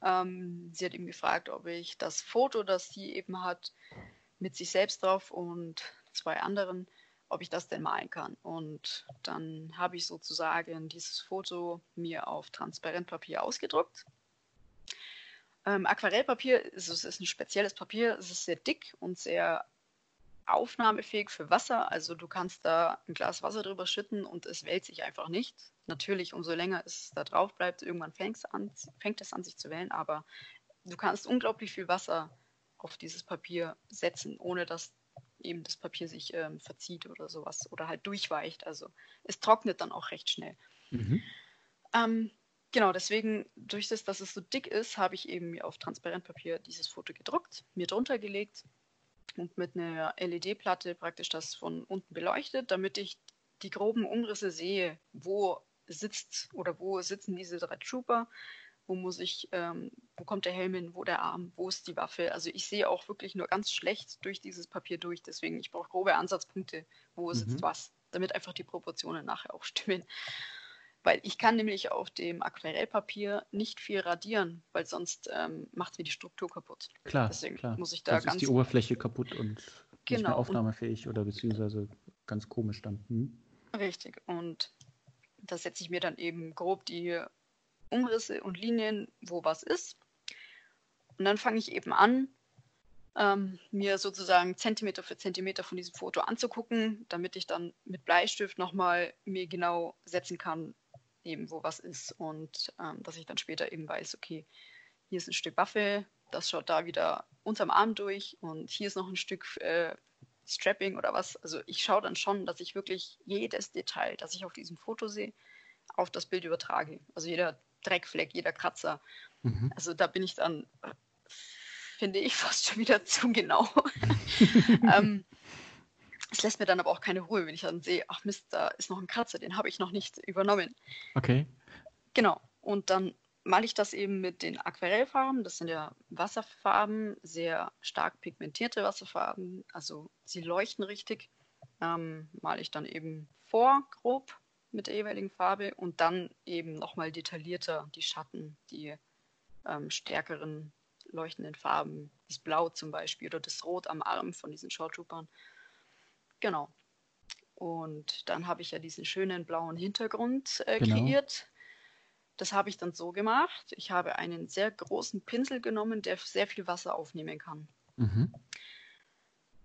Ähm, sie hat ihm gefragt, ob ich das Foto, das sie eben hat, mit sich selbst drauf und zwei anderen, ob ich das denn malen kann. Und dann habe ich sozusagen dieses Foto mir auf Transparentpapier ausgedruckt. Ähm, Aquarellpapier ist, ist ein spezielles Papier, es ist sehr dick und sehr aufnahmefähig für Wasser. Also du kannst da ein Glas Wasser drüber schütten und es wälzt sich einfach nicht. Natürlich, umso länger es da drauf bleibt, irgendwann fängt es an, fängt es an sich zu wellen, aber du kannst unglaublich viel Wasser auf dieses Papier setzen, ohne dass eben das Papier sich ähm, verzieht oder sowas oder halt durchweicht. Also es trocknet dann auch recht schnell. Mhm. Ähm, genau, deswegen, durch das, dass es so dick ist, habe ich eben auf Transparentpapier dieses Foto gedruckt, mir drunter gelegt und mit einer LED-Platte praktisch das von unten beleuchtet, damit ich die groben Umrisse sehe, wo sitzt oder wo sitzen diese drei Trooper, wo muss ich, ähm, wo kommt der Helm hin, wo der Arm, wo ist die Waffe. Also ich sehe auch wirklich nur ganz schlecht durch dieses Papier durch. Deswegen, ich brauche grobe Ansatzpunkte, wo mhm. sitzt was, damit einfach die Proportionen nachher auch stimmen. Weil ich kann nämlich auf dem Aquarellpapier nicht viel radieren, weil sonst ähm, macht es mir die Struktur kaputt. Klar, Deswegen klar. muss ich da Sonst ganz... ist die Oberfläche kaputt und genau. nicht mehr genau, aufnahmefähig oder beziehungsweise ganz komisch dann. Hm? Richtig. Und da setze ich mir dann eben grob die Umrisse und Linien, wo was ist. Und dann fange ich eben an, ähm, mir sozusagen Zentimeter für Zentimeter von diesem Foto anzugucken, damit ich dann mit Bleistift nochmal mir genau setzen kann, eben wo was ist und ähm, dass ich dann später eben weiß, okay, hier ist ein Stück Waffe, das schaut da wieder unterm Arm durch und hier ist noch ein Stück äh, Strapping oder was. Also ich schaue dann schon, dass ich wirklich jedes Detail, das ich auf diesem Foto sehe, auf das Bild übertrage. Also jeder Dreckfleck, jeder Kratzer. Mhm. Also da bin ich dann, finde ich, [LAUGHS] fast schon wieder zu genau. [LAUGHS] ähm, es lässt mir dann aber auch keine Ruhe, wenn ich dann sehe, ach Mist, da ist noch ein Kratzer, den habe ich noch nicht übernommen. Okay. Genau. Und dann male ich das eben mit den Aquarellfarben. Das sind ja Wasserfarben, sehr stark pigmentierte Wasserfarben. Also sie leuchten richtig. Ähm, male ich dann eben vor, grob mit der jeweiligen Farbe und dann eben nochmal detaillierter die Schatten, die ähm, stärkeren leuchtenden Farben, das Blau zum Beispiel oder das Rot am Arm von diesen Shorttroopern. Genau. Und dann habe ich ja diesen schönen blauen Hintergrund äh, genau. kreiert. Das habe ich dann so gemacht. Ich habe einen sehr großen Pinsel genommen, der sehr viel Wasser aufnehmen kann. Mhm.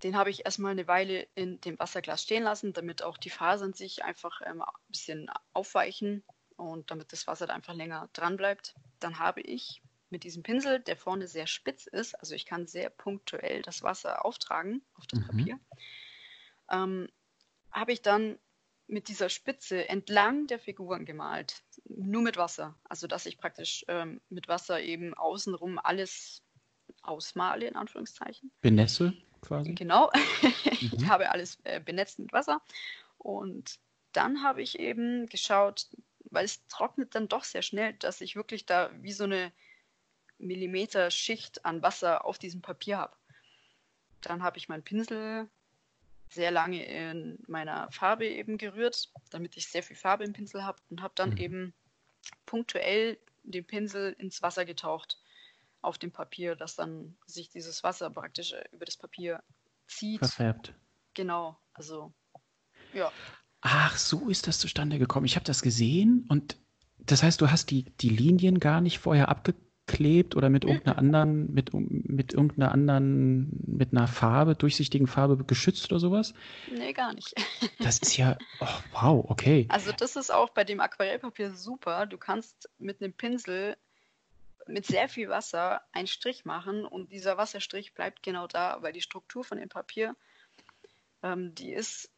Den habe ich erstmal eine Weile in dem Wasserglas stehen lassen, damit auch die Fasern sich einfach ähm, ein bisschen aufweichen und damit das Wasser da einfach länger dran bleibt. Dann habe ich mit diesem Pinsel, der vorne sehr spitz ist, also ich kann sehr punktuell das Wasser auftragen auf das Mhm. Papier, ähm, habe ich dann mit dieser Spitze entlang der Figuren gemalt, nur mit Wasser. Also dass ich praktisch ähm, mit Wasser eben außenrum alles ausmale, in Anführungszeichen. Benesse quasi. Genau. [LAUGHS] ich Mhm. habe alles äh, benetzt mit Wasser. Und dann habe ich eben geschaut, weil es trocknet dann doch sehr schnell, dass ich wirklich da wie so eine Millimeter-Schicht an Wasser auf diesem Papier habe. Dann habe ich meinen Pinsel sehr lange in meiner Farbe eben gerührt, damit ich sehr viel Farbe im Pinsel habe und habe dann Mhm. eben punktuell den Pinsel ins Wasser getaucht auf dem Papier, dass dann sich dieses Wasser praktisch äh, über das Papier zieht. Verfärbt. Genau, also ja, Ach, so ist das zustande gekommen. Ich habe das gesehen und das heißt, du hast die, die Linien gar nicht vorher abgeklebt oder mit irgendeiner anderen, mit, mit irgendeiner anderen, mit einer Farbe, durchsichtigen Farbe geschützt oder sowas? nee, gar nicht. [LAUGHS] Das ist ja, oh, wow, okay. Also das ist auch bei dem Aquarellpapier super. Du kannst mit einem Pinsel mit sehr viel Wasser einen Strich machen und dieser Wasserstrich bleibt genau da, weil die Struktur von dem Papier, ähm, die ist,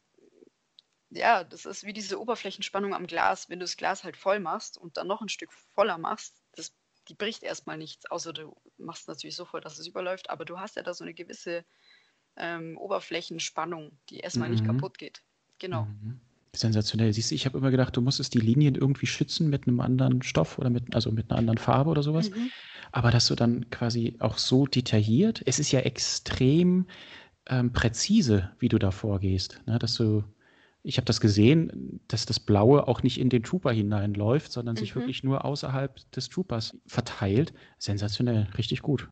ja, das ist wie diese Oberflächenspannung am Glas. Wenn du das Glas halt voll machst und dann noch ein Stück voller machst, das, die bricht erstmal nichts, außer du machst natürlich so voll, dass es überläuft, aber du hast ja da so eine gewisse ähm, Oberflächenspannung, die erstmal nicht Mhm. kaputt geht. Genau. Mhm. Sensationell. Siehst du, ich habe immer gedacht, du musstest die Linien irgendwie schützen mit einem anderen Stoff oder mit, also mit einer anderen Farbe oder sowas. Mhm. Aber dass du dann quasi auch so detailliert, es ist ja extrem ähm, präzise, wie du da vorgehst. Ne? Dass du, ich habe das gesehen, dass das Blaue auch nicht in den Trooper hineinläuft, sondern sich Mhm. wirklich nur außerhalb des Troopers verteilt. Sensationell, richtig gut.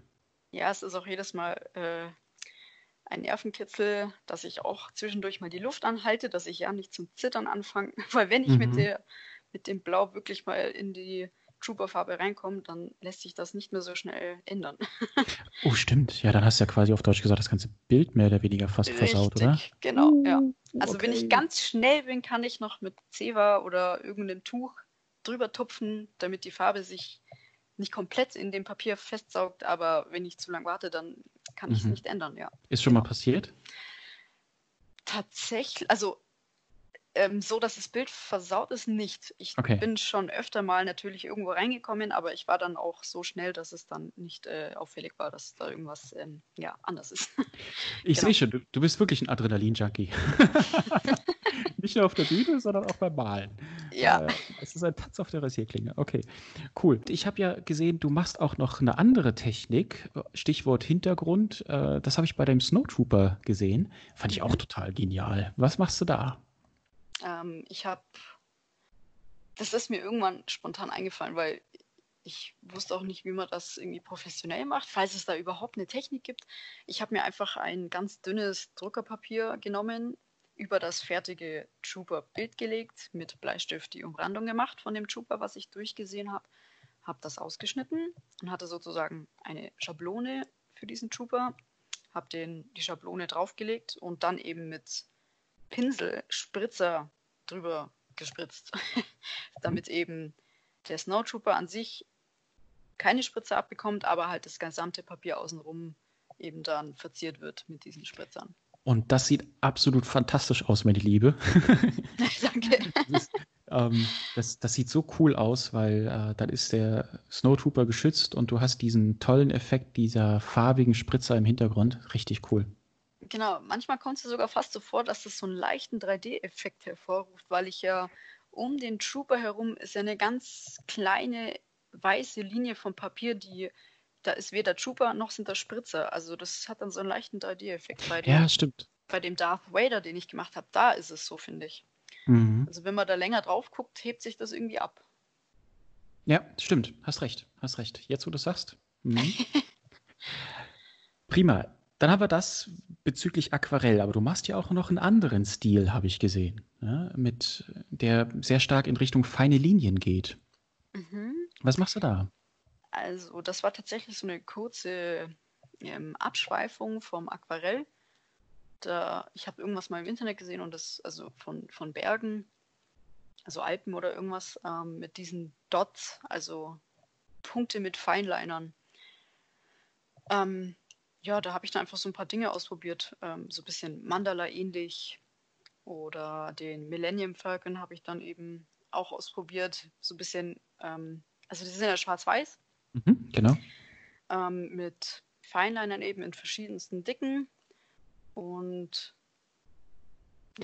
Ja, es ist auch jedes Mal äh, ein Nervenkitzel, dass ich auch zwischendurch mal die Luft anhalte, dass ich ja nicht zum Zittern anfange. [LAUGHS] Weil wenn ich Mhm. mit der, mit dem Blau wirklich mal in die Trooper-Farbe reinkomme, dann lässt sich das nicht mehr so schnell ändern. [LAUGHS] Oh, stimmt. Ja, dann hast du ja quasi auf Deutsch gesagt, das ganze Bild mehr oder weniger fast versaut, oder? Richtig, genau, ja. Also wenn okay. ich ganz schnell bin, kann ich noch mit Zewa oder irgendeinem Tuch drüber tupfen, damit die Farbe sich nicht komplett in dem Papier festsaugt, aber wenn ich zu lang warte, dann kann ich es Mhm. nicht ändern, ja. Ist schon mal passiert? Tatsächlich, also ähm, so, dass das Bild versaut ist, nicht. Ich Okay. bin schon öfter mal natürlich irgendwo reingekommen, aber ich war dann auch so schnell, dass es dann nicht äh, auffällig war, dass da irgendwas ähm, ja, anders ist. Ich [LAUGHS] Genau. sehe schon, du, du bist wirklich ein Adrenalin-Junkie. [LAUGHS] [LAUGHS] Nicht nur auf der Bühne, sondern auch beim Malen. ja, Äh, Es ist ein Tanz auf der Rasierklinge. Okay, cool. Ich habe ja gesehen, du machst auch noch eine andere Technik. Stichwort Hintergrund. Äh, das habe ich bei deinem Snowtrooper gesehen. Fand ich auch total genial. Was machst du da? ähm, ich habe, das ist mir irgendwann spontan eingefallen, weil ich wusste auch nicht, wie man das irgendwie professionell macht, falls es da überhaupt eine Technik gibt. Ich habe mir einfach ein ganz dünnes Druckerpapier genommen, über das fertige Trooper-Bild gelegt, mit Bleistift die Umrandung gemacht von dem Trooper, was ich durchgesehen habe, habe das ausgeschnitten und hatte sozusagen eine Schablone für diesen Trooper, habe die Schablone draufgelegt und dann eben mit Pinsel, Spritzer drüber gespritzt, [LAUGHS] damit eben der Snowtrooper an sich keine Spritzer abbekommt, aber halt das gesamte Papier außenrum eben dann verziert wird mit diesen Spritzern. Und das sieht absolut fantastisch aus, meine Liebe. [LAUGHS] Danke. Das, ist, ähm, das, das sieht so cool aus, weil äh, dann ist der Snowtrooper geschützt und du hast diesen tollen Effekt dieser farbigen Spritzer im Hintergrund. Richtig cool. Genau, manchmal kommt es sogar fast so vor, dass das so einen leichten 3D-Effekt hervorruft, weil ich ja um den Trooper herum ist ja eine ganz kleine weiße Linie vom Papier, die da ist weder Trooper noch sind da Spritzer. Also das hat dann so einen leichten 3D-Effekt bei dem, Ja, stimmt. bei dem Darth Vader, den ich gemacht habe. Da ist es so, finde ich. Mhm. Also wenn man da länger drauf guckt, hebt sich das irgendwie ab. Ja, stimmt. Hast recht. Hast recht. Jetzt, wo du es sagst. Mhm. [LAUGHS] Prima. Dann haben wir das bezüglich Aquarell, aber du machst ja auch noch einen anderen Stil, habe ich gesehen, ja, mit der sehr stark in Richtung feine Linien geht. Mhm. Was machst du da? Also das war tatsächlich so eine kurze ähm, Abschweifung vom Aquarell. da, ich habe irgendwas mal im Internet gesehen und das, also von, von Bergen, also Alpen oder irgendwas, ähm, mit diesen Dots, also Punkte mit Feinlinern. Ähm, ja, da habe ich dann einfach so ein paar Dinge ausprobiert, ähm, so ein bisschen Mandala ähnlich oder den Millennium Falcon habe ich dann eben auch ausprobiert, so ein bisschen, ähm, also die sind ja schwarz-weiß. Mhm, genau. Ähm, mit Feinlinern eben in verschiedensten Dicken und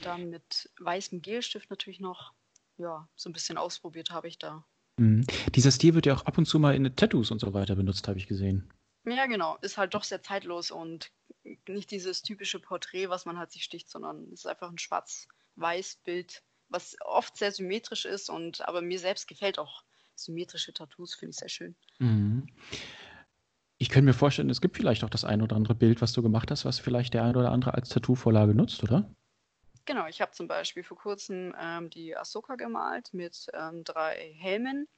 dann mit weißem Gelstift natürlich noch. Ja, so ein bisschen ausprobiert habe ich da. Mhm. Dieser Stil wird ja auch ab und zu mal in Tattoos und so weiter benutzt, habe ich gesehen. Ja, genau. Ist halt doch sehr zeitlos und nicht dieses typische Porträt, was man halt sich sticht, sondern es ist einfach ein schwarz-weiß Bild, was oft sehr symmetrisch ist und aber mir selbst gefällt auch symmetrische Tattoos, finde ich sehr schön. Mhm. Ich könnte mir vorstellen, es gibt vielleicht auch das ein oder andere Bild, was du gemacht hast, was vielleicht der ein oder andere als Tattoo-Vorlage nutzt, oder? Genau, ich habe zum Beispiel vor kurzem ähm, die Ahsoka gemalt mit ähm, drei Helmen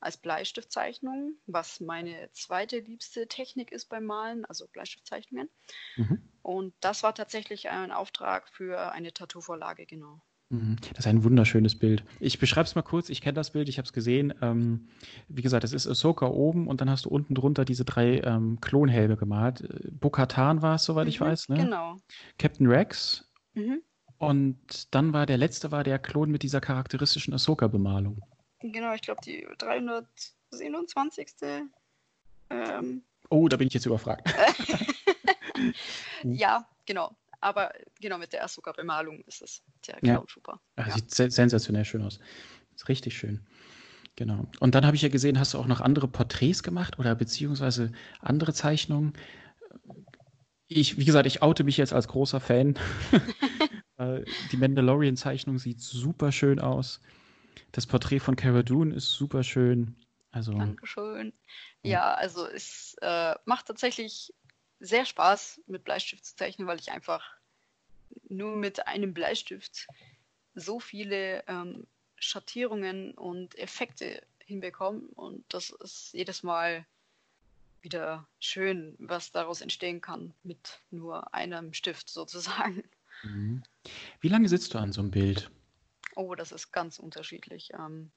als Bleistiftzeichnung, was meine zweite liebste Technik ist beim Malen, also Bleistiftzeichnungen. Mhm. Und das war tatsächlich ein Auftrag für eine Tattoo-Vorlage, genau. Mhm. Das ist ein wunderschönes Bild. Ich beschreibe es mal kurz. Ich kenne das Bild, ich habe es gesehen. Ähm, wie gesagt, es ist Ahsoka oben und dann hast du unten drunter diese drei ähm, Klonhelme gemalt. Bo-Katan war es, soweit mhm, ich weiß. Ne? Genau. Captain Rex. Mhm. Und dann war der letzte war der Klon mit dieser charakteristischen Ahsoka-Bemalung. Genau, ich glaube die 327. Ähm, oh, da bin ich jetzt überfragt. [LAUGHS] ja, genau. Aber genau mit der Ahsoka-Bemalung ist es der Clown ja. Trooper. Ja, ja. Sieht sensationell schön aus. Ist richtig schön. Genau. Und dann habe ich ja gesehen, hast du auch noch andere Porträts gemacht oder beziehungsweise andere Zeichnungen. Ich, wie gesagt, ich oute mich jetzt als großer Fan. [LAUGHS] Äh, die Mandalorian-Zeichnung sieht super schön aus. Das Porträt von Cara Dune ist super schön. Also, Dankeschön. Ja, also es äh, macht tatsächlich sehr Spaß, mit Bleistift zu zeichnen, weil ich einfach nur mit einem Bleistift so viele ähm, Schattierungen und Effekte hinbekomme. Und das ist jedes Mal wieder schön, was daraus entstehen kann mit nur einem Stift sozusagen. Mhm. Wie lange sitzt du an so einem Bild? Oh, das ist ganz unterschiedlich. Ähm,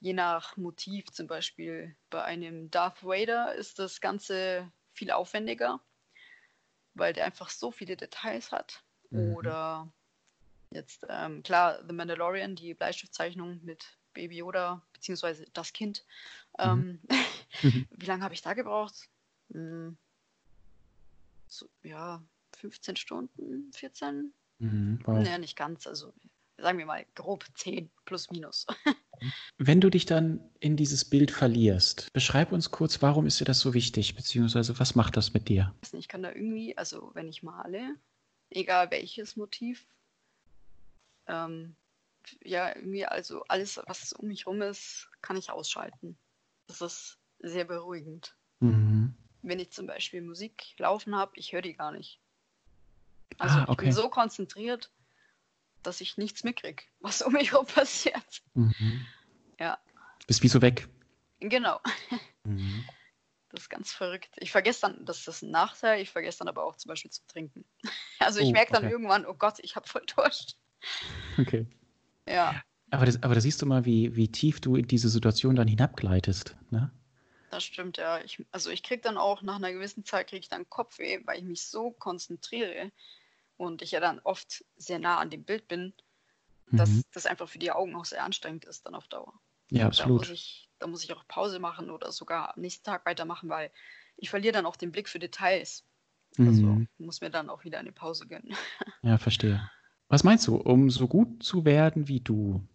je nach Motiv, zum Beispiel bei einem Darth Vader ist das Ganze viel aufwendiger, weil der einfach so viele Details hat. Mhm. Oder jetzt, ähm, klar, The Mandalorian, die Bleistiftzeichnung mit Baby Yoda, beziehungsweise das Kind. Mhm. Ähm, [LAUGHS] wie lange habe ich da gebraucht? Hm, so, ja, 15 Stunden, 14? Mhm, wow. Naja, nicht ganz, also sagen wir mal grob 10 plus minus. [LAUGHS] Wenn du dich dann in dieses Bild verlierst, beschreib uns kurz, warum ist dir das so wichtig, beziehungsweise was macht das mit dir? Ich kann da irgendwie, also wenn ich male, egal welches Motiv, ähm, ja, irgendwie, also alles, was um mich rum ist, kann ich ausschalten. Das ist sehr beruhigend. Mhm. Wenn ich zum Beispiel Musik laufen habe, ich höre die gar nicht. Also ah, okay. ich bin so konzentriert, dass ich nichts mitkriege, was um mich herum [LAUGHS] passiert. Mhm. Ja. Bist wie so weg. Genau. Mhm. Das ist ganz verrückt. Ich vergesse dann, das ist ein Nachteil, ich vergesse dann aber auch zum Beispiel zu trinken. [LAUGHS] Also ich oh, merke dann okay. irgendwann, oh Gott, ich habe voll Durst. Okay. Ja. Aber, das, aber da siehst du mal, wie, wie tief du in diese Situation dann hinabgleitest. Ne? Das stimmt, ja. Ich, also ich kriege dann auch nach einer gewissen Zeit kriege ich dann Kopfweh, weil ich mich so konzentriere und ich ja dann oft sehr nah an dem Bild bin, dass mhm. das einfach für die Augen auch sehr anstrengend ist dann auf Dauer. Ja, absolut. Da muss, ich, da muss ich auch Pause machen oder sogar am nächsten Tag weitermachen, weil ich verliere dann auch den Blick für Details. Also mhm. muss mir dann auch wieder eine Pause gönnen. [LAUGHS] Ja, verstehe. Was meinst du, um so gut zu werden wie du,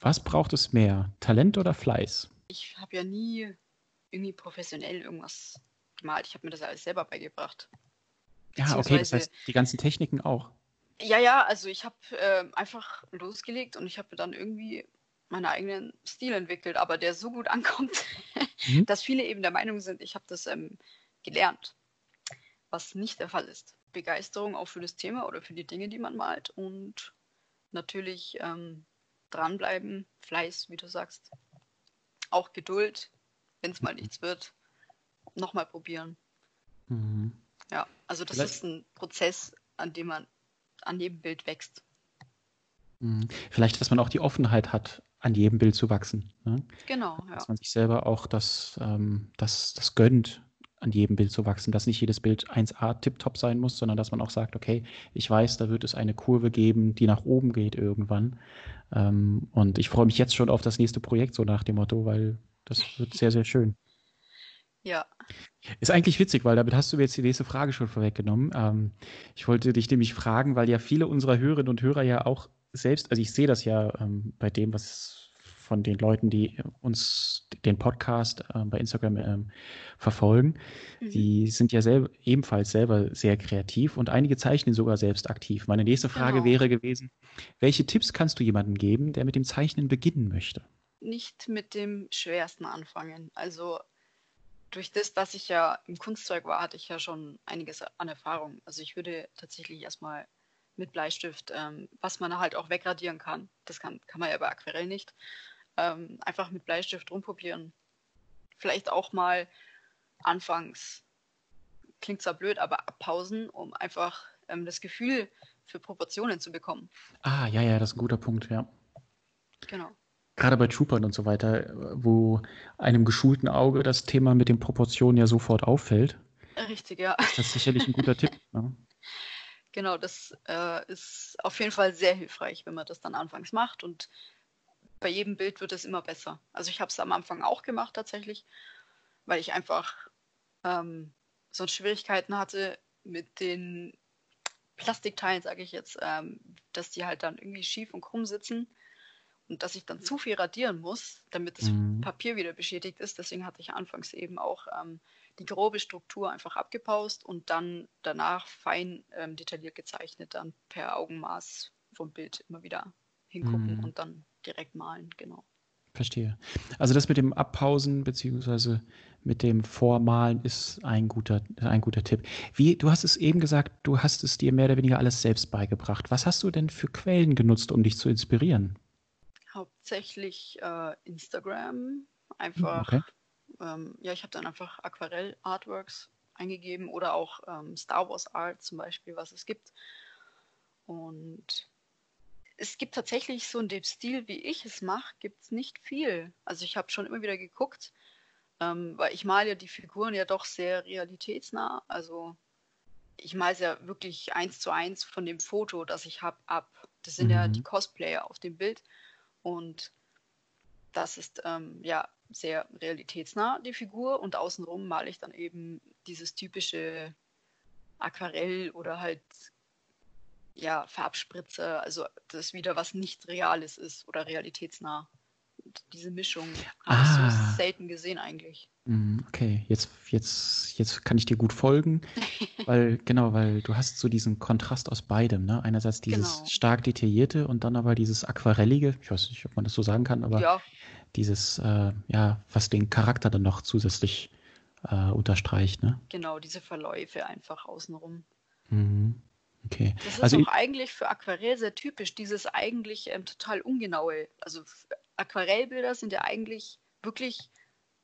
was braucht es mehr, Talent oder Fleiß? Ich habe ja nie irgendwie professionell irgendwas gemalt. Ich habe mir das alles selber beigebracht. Ja, okay, das heißt, die ganzen Techniken auch. Ja, ja, also ich habe äh, einfach losgelegt und ich habe dann irgendwie meinen eigenen Stil entwickelt, aber der so gut [LAUGHS] ankommt, mhm. dass viele eben der Meinung sind, ich habe das ähm, gelernt, was nicht der Fall ist. Begeisterung auch für das Thema oder für die Dinge, die man malt und natürlich ähm, dranbleiben, Fleiß, wie du sagst, auch Geduld, wenn es mal nichts wird, nochmal probieren. Mhm. Ja, also das Vielleicht. ist ein Prozess an dem man an jedem Bild wächst. Mhm. Vielleicht, dass man auch die Offenheit hat, an jedem Bild zu wachsen. Ne? Genau, ja. Dass man sich selber auch das, ähm, das, das gönnt, an jedem Bild zu wachsen, dass nicht jedes Bild 1A tipptopp sein muss, sondern dass man auch sagt, okay, ich weiß, da wird es eine Kurve geben, die nach oben geht irgendwann. Ähm, und ich freue mich jetzt schon auf das nächste Projekt, so nach dem Motto, weil das wird sehr, sehr schön. [LAUGHS] Ja. Ist eigentlich witzig, weil damit hast du mir jetzt die nächste Frage schon vorweggenommen. Ähm, ich wollte dich nämlich fragen, weil ja viele unserer Hörerinnen und Hörer ja auch selbst, also ich sehe das ja ähm, bei dem, was von den Leuten, die uns den Podcast äh, bei Instagram ähm, verfolgen. Mhm. Die sind ja selber, ebenfalls selber sehr kreativ und einige zeichnen sogar selbst aktiv. Meine nächste Frage genau. wäre gewesen, welche Tipps kannst du jemandem geben, der mit dem Zeichnen beginnen möchte? Nicht mit dem Schwersten anfangen. Also durch das, dass ich ja im Kunstzeug war, hatte ich ja schon einiges an Erfahrung. Also ich würde tatsächlich erstmal mit Bleistift, ähm, was man halt auch wegradieren kann. Das kann, kann man ja bei Aquarell nicht ähm, einfach mit Bleistift rumprobieren. Vielleicht auch mal anfangs, klingt zwar blöd, aber abpausen, um einfach ähm, das Gefühl für Proportionen zu bekommen. Ah, ja, ja, das ist ein guter Punkt, ja. Genau. Gerade bei Troopern und so weiter, wo einem geschulten Auge das Thema mit den Proportionen ja sofort auffällt. Richtig, ja. Das ist sicherlich ein guter Tipp. Ne? [LAUGHS] Genau, das äh, ist auf jeden Fall sehr hilfreich, wenn man das dann anfangs macht und bei jedem Bild wird es immer besser. Also ich habe es am Anfang auch gemacht tatsächlich, weil ich einfach ähm, sonst Schwierigkeiten hatte mit den Plastikteilen, sage ich jetzt, ähm, dass die halt dann irgendwie schief und krumm sitzen und dass ich dann zu viel radieren muss, damit das mhm. Papier wieder beschädigt ist. Deswegen hatte ich anfangs eben auch ähm, die grobe Struktur einfach abgepaust und dann danach fein ähm, detailliert gezeichnet, dann per Augenmaß vom Bild immer wieder hingucken mhm. und dann direkt malen, genau. Verstehe. Also das mit dem Abpausen beziehungsweise mit dem Vormalen ist ein guter, ein guter Tipp. Wie, du hast es eben gesagt, du hast es dir mehr oder weniger alles selbst beigebracht. Was hast du denn für Quellen genutzt, um dich zu inspirieren? Hauptsächlich äh, Instagram. Einfach, okay. ähm, ja, ich habe dann einfach Aquarell-Artworks eingegeben oder auch ähm, Star Wars Art zum Beispiel, was es gibt. Und es gibt tatsächlich so in dem Stil, wie ich es mache, gibt es nicht viel. Also ich habe schon immer wieder geguckt, ähm, weil ich male ja die Figuren ja doch sehr realitätsnah. Also ich male es ja wirklich eins zu eins von dem Foto, das ich habe, ab. Das sind mhm. ja die Cosplayer auf dem Bild. Und das ist ähm, ja sehr realitätsnah, die Figur. Und außenrum male ich dann eben dieses typische Aquarell oder halt ja, Farbspritze, also das wieder was nicht Reales ist oder realitätsnah. Diese Mischung habe ah. ich so ah. selten gesehen eigentlich. Mhm, okay, jetzt, jetzt, jetzt kann ich dir gut folgen, [LAUGHS] weil, genau, weil du hast so diesen Kontrast aus beidem, ne? Einerseits dieses genau. stark detaillierte und dann aber dieses aquarellige, ich weiß nicht, ob man das so sagen kann, aber ja. dieses, äh, ja, was den Charakter dann noch zusätzlich äh, unterstreicht, ne? Genau, diese Verläufe einfach außenrum. Mhm. Okay. Das ist also auch eigentlich für Aquarell sehr typisch, dieses eigentlich ähm, total ungenaue. Also Aquarellbilder sind ja eigentlich wirklich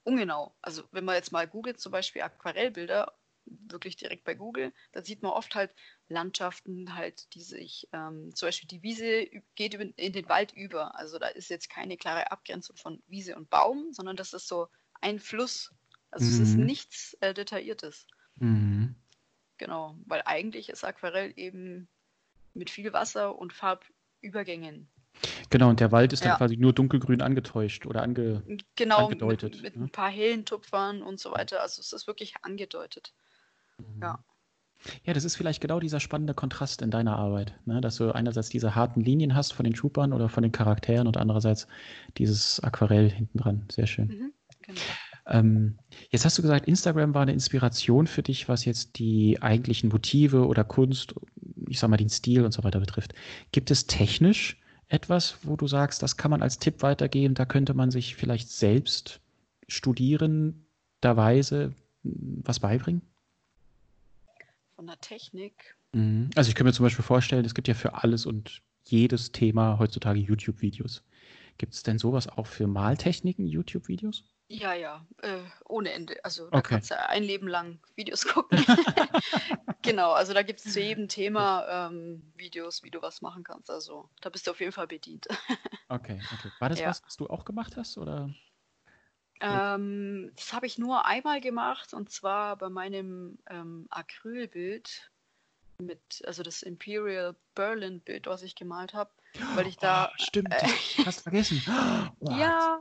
ungenau. Also wenn man jetzt mal googelt, zum Beispiel Aquarellbilder, wirklich direkt bei Google, da sieht man oft halt Landschaften, halt, die sich, ähm, zum Beispiel die Wiese geht in den Wald über. Also da ist jetzt keine klare Abgrenzung von Wiese und Baum, sondern das ist so ein Fluss. Also mhm. es ist mhm. nichts äh, Detailliertes. Mhm. Genau, weil eigentlich ist Aquarell eben mit viel Wasser und Farbübergängen. Genau, und der Wald ist dann ja. quasi nur dunkelgrün angetäuscht oder ange genau, angedeutet. Mit, mit ne? ein paar hellen Tupfern und so weiter. Also es ist wirklich angedeutet. Mhm. Ja. Ja, das ist vielleicht genau dieser spannende Kontrast in deiner Arbeit, ne? dass du einerseits diese harten Linien hast von den Troopern oder von den Charakteren und andererseits dieses Aquarell hinten dran. Sehr schön. Mhm, genau. Ähm, jetzt hast du gesagt, Instagram war eine Inspiration für dich, was jetzt die eigentlichen Motive oder Kunst, ich sag mal den Stil und so weiter betrifft. Gibt es technisch etwas, wo du sagst, das kann man als Tipp weitergeben, da könnte man sich vielleicht selbst studierenderweise was beibringen? Von der Technik? Mhm. Also ich könnte mir zum Beispiel vorstellen, es gibt ja für alles und jedes Thema heutzutage YouTube-Videos. Gibt es denn sowas auch für Maltechniken, YouTube-Videos? Ja, ja, äh, ohne Ende. Also da okay. kannst du ein Leben lang Videos [LAUGHS] gucken. [LAUGHS] Genau, also da gibt es zu jedem Thema ähm, Videos, wie du was machen kannst. Also da bist du auf jeden Fall bedient. [LAUGHS] Okay, okay. War das Ja. was, was du auch gemacht hast? Oder? Ähm, das habe ich nur einmal gemacht und zwar bei meinem ähm, Acrylbild mit, also das Imperial Berlin Bild, was ich gemalt habe, weil ich da, Oh, stimmt, ich fast vergessen. [LAUGHS] Oh, ja,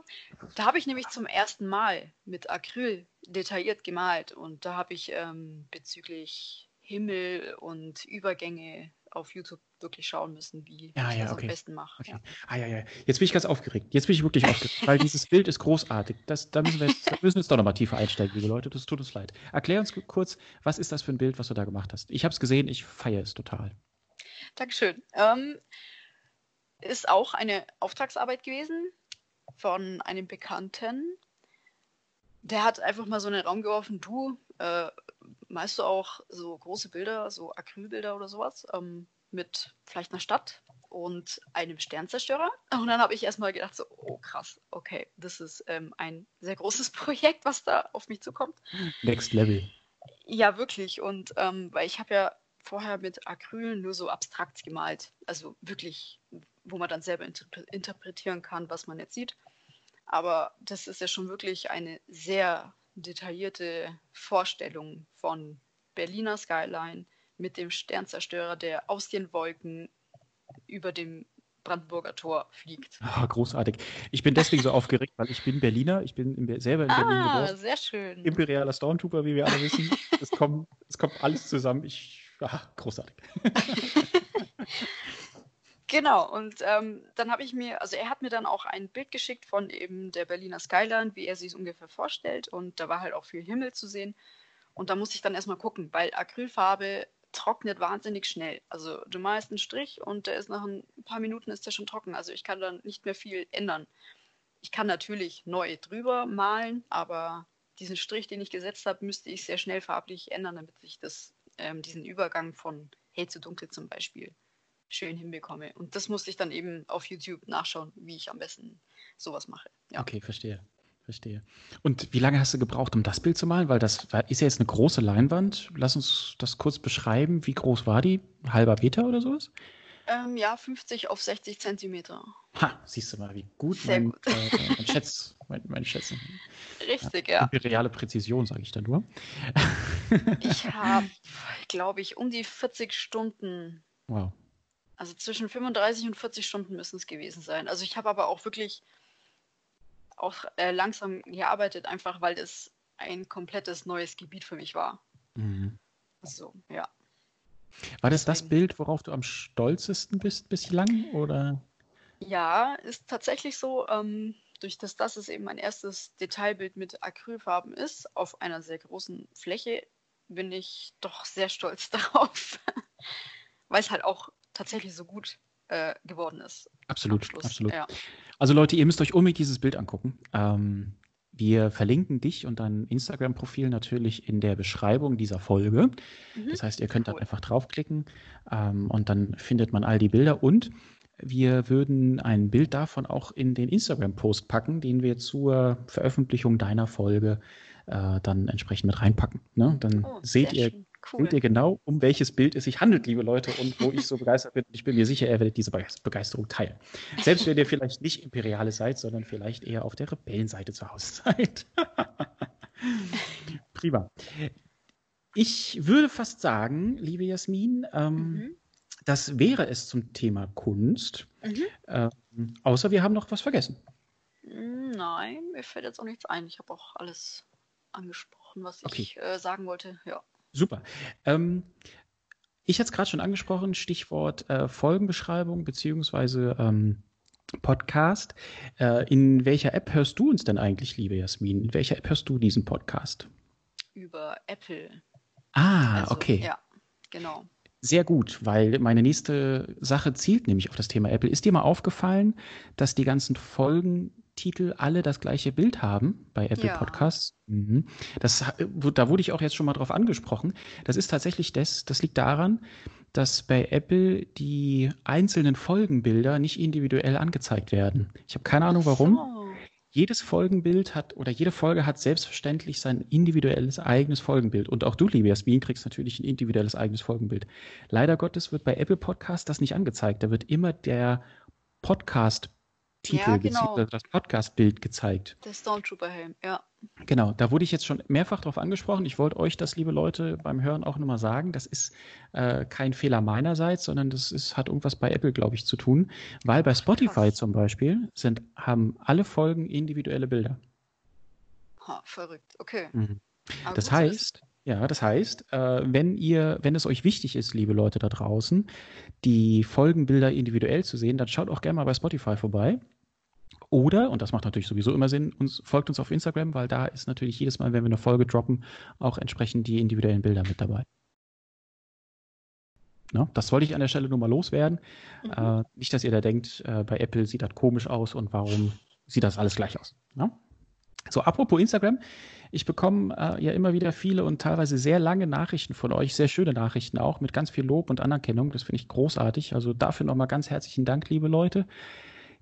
da habe ich nämlich zum ersten Mal mit Acryl detailliert gemalt und da habe ich ähm, bezüglich Himmel und Übergänge auf YouTube wirklich schauen müssen, wie Ja, ich ja, das okay. am besten mache. Okay. Ja. Ah, ja, ja. Jetzt bin ich ganz aufgeregt. Jetzt bin ich wirklich aufgeregt, [LAUGHS] weil dieses Bild ist großartig. Das, da müssen wir jetzt, müssen jetzt doch nochmal tiefer einsteigen, liebe Leute. Das tut uns leid. Erklär uns kurz, was ist das für ein Bild, was du da gemacht hast? Ich habe es gesehen, ich feiere es total. Dankeschön. Ähm, ist auch eine Auftragsarbeit gewesen von einem Bekannten. Der hat einfach mal so in den Raum geworfen, du, äh, malst du auch so große Bilder, so Acrylbilder oder sowas, ähm, mit vielleicht einer Stadt und einem Sternzerstörer? Und dann habe ich erstmal gedacht, so, oh krass, okay, das ist ähm, ein sehr großes [LAUGHS] Projekt, was da auf mich zukommt. Next Level. Ja, wirklich. Und ähm, weil ich habe ja vorher mit Acryl nur so abstrakt gemalt. Also wirklich, wo man dann selber interpre interpretieren kann, was man jetzt sieht. Aber das ist ja schon wirklich eine sehr detaillierte Vorstellung von Berliner Skyline mit dem Sternzerstörer, der aus den Wolken über dem Brandenburger Tor fliegt. [LAUGHS] Ah, großartig. Ich bin deswegen so aufgeregt, weil ich bin Berliner. Ich bin in, Be- selber in Berlin Ah, geboren. sehr schön. Imperialer Stormtrooper, wie wir alle wissen. Es kommt, es kommt alles zusammen. Ich, ah, großartig. [LAUGHS] Genau, und ähm, dann habe ich mir, also er hat mir dann auch ein Bild geschickt von eben der Berliner Skyline, wie er sich es ungefähr vorstellt. Und da war halt auch viel Himmel zu sehen. Und da musste ich dann erstmal gucken, weil Acrylfarbe trocknet wahnsinnig schnell. Also du malst einen Strich und der ist nach ein paar Minuten ist der schon trocken. Also ich kann dann nicht mehr viel ändern. Ich kann natürlich neu drüber malen, aber diesen Strich, den ich gesetzt habe, müsste ich sehr schnell farblich ändern, damit ich das, ähm, diesen Übergang von hell zu dunkel zum Beispiel schön hinbekomme. Und das musste ich dann eben auf YouTube nachschauen, wie ich am besten sowas mache. Ja. Okay, verstehe. Verstehe. Und wie lange hast du gebraucht, um das Bild zu malen? Weil das ist ja jetzt eine große Leinwand. Lass uns das kurz beschreiben. Wie groß war die? Ein halber Meter oder sowas? Ähm, ja, 50 auf 60 Zentimeter. Ha, siehst du mal, wie gut Sehr mein, gut. Äh, mein Schätz, mein, mein Schätzen. Richtig, ja. Imperiale Präzision, sage ich da nur. Ich habe, glaube ich, um die 40 Stunden, Wow. Also zwischen 35 und 40 Stunden müssen es gewesen sein. Also ich habe aber auch wirklich auch äh, langsam gearbeitet, einfach weil es ein komplettes neues Gebiet für mich war. Mhm. So, ja. War das das. Bild, worauf du am stolzesten bist bislang? Oder? Ja, ist tatsächlich so, ähm, durch das, dass es eben mein erstes Detailbild mit Acrylfarben ist, auf einer sehr großen Fläche, bin ich doch sehr stolz [LAUGHS] darauf, weil es halt auch tatsächlich so gut äh, geworden ist. Absolut, absolut. Ja. Also Leute, ihr müsst euch unbedingt dieses Bild angucken. Ähm, wir verlinken dich und dein Instagram-Profil natürlich in der Beschreibung dieser Folge. Mhm. Das heißt, ihr könnt da Cool. einfach draufklicken ähm, und dann findet man all die Bilder. Und wir würden ein Bild davon auch in den Instagram-Post packen, den wir zur Veröffentlichung deiner Folge äh, dann entsprechend mit reinpacken. Ne? Dann Oh, seht ihr schön. Cool. Seht ihr genau, um welches Bild es sich handelt, liebe Leute, und wo ich so [LAUGHS] begeistert bin. Ich bin mir sicher, er wird diese Be- Begeisterung teilen. Selbst wenn ihr vielleicht nicht Imperiale seid, sondern vielleicht eher auf der Rebellenseite zu Hause seid. [LAUGHS] Prima. Ich würde fast sagen, liebe Jasmin, ähm, Mhm. das wäre es zum Thema Kunst. Mhm. Ähm, außer wir haben noch was vergessen. Nein, mir fällt jetzt auch nichts ein. Ich habe auch alles angesprochen, was Okay. ich äh, sagen wollte. Ja. Super. Ähm, ich hatte es gerade schon angesprochen, Stichwort äh, Folgenbeschreibung beziehungsweise ähm, Podcast. Äh, in welcher App hörst du uns denn eigentlich, liebe Jasmin? In welcher App hörst du diesen Podcast? Über Apple. Ah, Also, okay. Ja, genau. Sehr gut, weil meine nächste Sache zielt nämlich auf das Thema Apple. Ist dir mal aufgefallen, dass die ganzen Folgentitel alle das gleiche Bild haben bei Apple Ja. Podcasts? Mhm. Das, wu- da wurde ich auch jetzt schon mal drauf angesprochen. Das ist tatsächlich das, das liegt daran, dass bei Apple die einzelnen Folgenbilder nicht individuell angezeigt werden. Ich habe keine Ahnung warum. So. jedes Folgenbild hat oder jede Folge hat selbstverständlich sein individuelles eigenes Folgenbild. Und auch du, liebe Jasmin, kriegst natürlich ein individuelles eigenes Folgenbild. Leider Gottes wird bei Apple Podcast das nicht angezeigt. Da wird immer der Podcast Titel Ja, genau. beziehungsweise das Podcast-Bild gezeigt. Der Stormtrooper-Helm, ja. Genau, da wurde ich jetzt schon mehrfach darauf angesprochen. Ich wollte euch das, liebe Leute, beim Hören auch nochmal sagen. Das ist äh, kein Fehler meinerseits, sondern das ist, hat irgendwas bei Apple, glaube ich, zu tun. Weil bei Spotify krass. zum Beispiel sind, haben alle Folgen individuelle Bilder. Ha, verrückt. Okay. Mhm. Aber Das heißt, ja, das heißt, äh, wenn ihr, wenn es euch wichtig ist, liebe Leute da draußen, die Folgenbilder individuell zu sehen, dann schaut auch gerne mal bei Spotify vorbei. Oder, und das macht natürlich sowieso immer Sinn, uns, folgt uns auf Instagram, weil da ist natürlich jedes Mal, wenn wir eine Folge droppen, auch entsprechend die individuellen Bilder mit dabei. Ne? Das wollte ich an der Stelle nur mal loswerden. Mhm. Äh, nicht, dass ihr da denkt, äh, bei Apple sieht das komisch aus und warum sieht das alles gleich aus. Ne? So, apropos Instagram. Ich bekomme äh, ja immer wieder viele und teilweise sehr lange Nachrichten von euch, sehr schöne Nachrichten auch, mit ganz viel Lob und Anerkennung. Das finde ich großartig. Also dafür nochmal ganz herzlichen Dank, liebe Leute.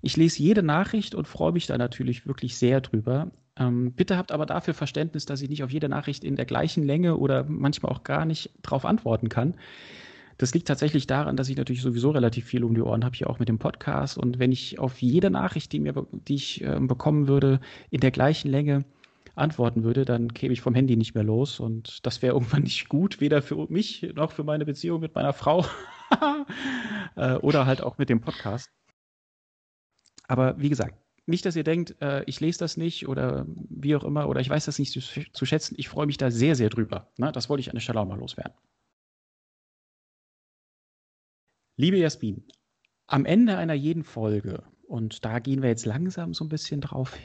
Ich lese jede Nachricht und freue mich da natürlich wirklich sehr drüber. Ähm, bitte habt aber dafür Verständnis, dass ich nicht auf jede Nachricht in der gleichen Länge oder manchmal auch gar nicht drauf antworten kann. Das liegt tatsächlich daran, dass ich natürlich sowieso relativ viel um die Ohren habe, hier auch mit dem Podcast. Und wenn ich auf jede Nachricht, die, mir, die ich ähm, bekommen würde, in der gleichen Länge antworten würde, dann käme ich vom Handy nicht mehr los. Und das wäre [LAUGHS] irgendwann nicht gut, weder für mich noch für meine Beziehung mit meiner Frau [LAUGHS] äh, oder halt auch mit dem Podcast. Aber wie gesagt, nicht, dass ihr denkt, äh, ich lese das nicht oder wie auch immer, oder ich weiß das nicht zu, zu schätzen. Ich freue mich da sehr, sehr drüber. Ne? Das wollte ich an der Stelle auch mal loswerden. Liebe Jasmin, am Ende einer jeden Folge, und da gehen wir jetzt langsam so ein bisschen drauf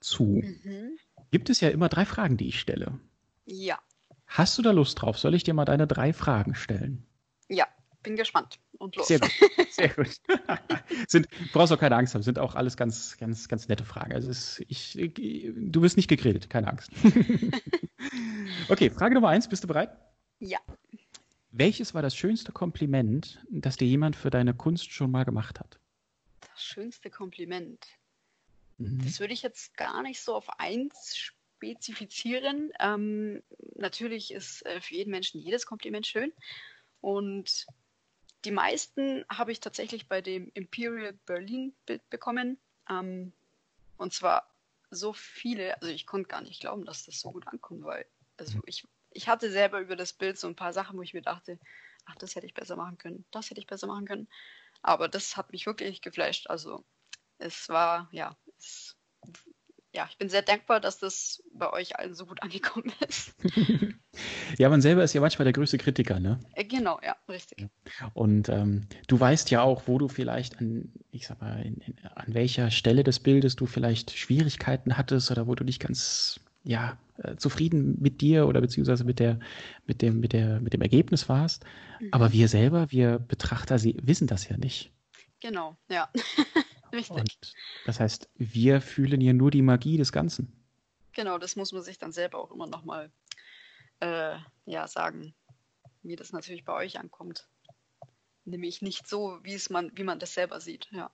zu, Mhm. gibt es ja immer drei Fragen, die ich stelle. Ja, Hast du da Lust drauf? Soll ich dir mal deine drei Fragen stellen? ja, bin gespannt. Und los. Sehr gut. Sehr gut. [LAUGHS] sind, du brauchst auch keine Angst haben, sind auch alles ganz, ganz, ganz nette Fragen. Also es ist, ich, du wirst nicht gegrillt, keine Angst. [LAUGHS] okay, Frage Nummer eins, bist du bereit? Ja. Welches war das schönste Kompliment, das dir jemand für deine Kunst schon mal gemacht hat? Das schönste Kompliment. Mhm. Das würde ich jetzt gar nicht so auf eins spezifizieren. Ähm, natürlich ist äh, für jeden Menschen jedes Kompliment schön. Und die meisten habe ich tatsächlich bei dem Imperial Berlin Bild bekommen. Ähm, und zwar so viele, also ich konnte gar nicht glauben, dass das so gut ankommt, weil also ich, ich hatte selber über das Bild so ein paar Sachen, wo ich mir dachte, ach, das hätte ich besser machen können, das hätte ich besser machen können. Aber das hat mich wirklich geflasht. Also es war, ja, es, ja, ich bin sehr dankbar, dass das bei euch allen so gut [LAUGHS] angekommen ist. Ja, man selber ist ja manchmal der größte Kritiker, ne? Äh, genau, ja, richtig. Und ähm, du weißt ja auch, wo du vielleicht an, ich sag mal, in, in, an welcher Stelle des Bildes du vielleicht Schwierigkeiten hattest oder wo du nicht ganz ja, äh, zufrieden mit dir oder beziehungsweise mit der, mit dem, mit der, mit dem Ergebnis warst. Mhm. Aber wir selber, wir Betrachter, sie wissen das ja nicht. Genau, ja. [LAUGHS] richtig. Und das heißt, wir fühlen hier nur die Magie des Ganzen. Genau, das muss man sich dann selber auch immer nochmal äh, ja, sagen, wie das natürlich bei euch ankommt. Nämlich nicht so, wie es man, wie man das selber sieht, ja.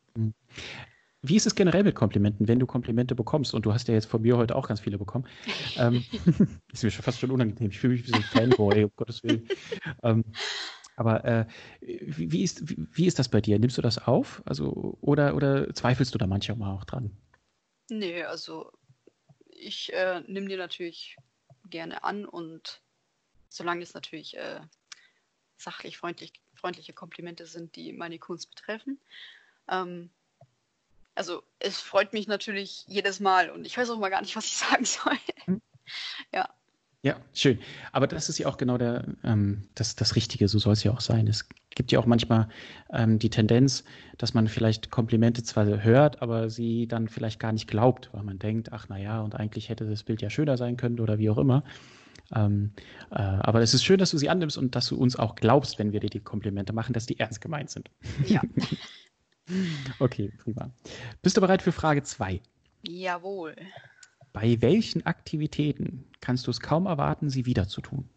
Wie ist es generell mit Komplimenten, wenn du Komplimente bekommst? Und du hast ja jetzt von mir heute auch ganz viele bekommen. ähm, [LAUGHS] [LAUGHS] ist mir schon fast schon unangenehm. Ich fühle mich wie so ein Fanboy, um [LAUGHS] Gottes Willen. Ähm, aber äh, wie, ist, wie, wie ist das bei dir? Nimmst du das auf? Also, oder, oder zweifelst du da manchmal auch dran? Nee, also ich äh, nehme die natürlich gerne an und solange es natürlich äh, sachlich freundlich, freundliche Komplimente sind, die meine Kunst betreffen. Ähm, also es freut mich natürlich jedes Mal und ich weiß auch mal gar nicht, was ich [LAUGHS] sagen soll. Hm. Ja, Ja, schön. Aber das ist ja auch genau der, ähm, das, das Richtige, so soll es ja auch sein. Es gibt ja auch manchmal ähm, die Tendenz, dass man vielleicht Komplimente zwar hört, aber sie dann vielleicht gar nicht glaubt, weil man denkt, ach na ja, und eigentlich hätte das Bild ja schöner sein können oder wie auch immer. Ähm, äh, aber es ist schön, dass du sie annimmst und dass du uns auch glaubst, wenn wir dir die Komplimente machen, dass die ernst gemeint sind. ja. [LAUGHS] Okay, prima. Bist du bereit für Frage 2? Jawohl. Bei welchen Aktivitäten kannst du es kaum erwarten, sie wieder zu tun?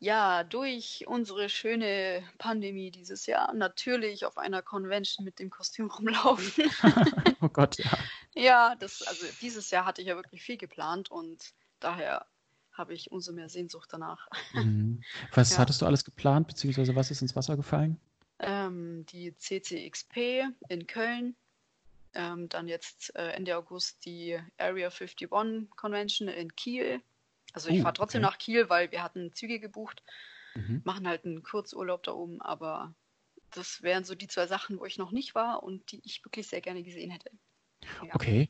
ja, durch unsere schöne Pandemie dieses Jahr natürlich auf einer Convention mit dem Kostüm rumlaufen. [LAUGHS] oh Gott, ja. Ja, das, also dieses Jahr hatte ich ja wirklich viel geplant und daher habe ich umso mehr Sehnsucht danach. Mhm. Was Ja. hattest du alles geplant, beziehungsweise was ist ins Wasser gefallen? Ähm, die CCXP in Köln, ähm, dann jetzt äh, Ende August die Area 51 Convention in Kiel. Also ich Oh, fahre trotzdem okay. nach Kiel, weil wir hatten Züge gebucht, Mhm. machen halt einen Kurzurlaub da oben, aber das wären so die zwei Sachen, wo ich noch nicht war und die ich wirklich sehr gerne gesehen hätte. Ja. Okay,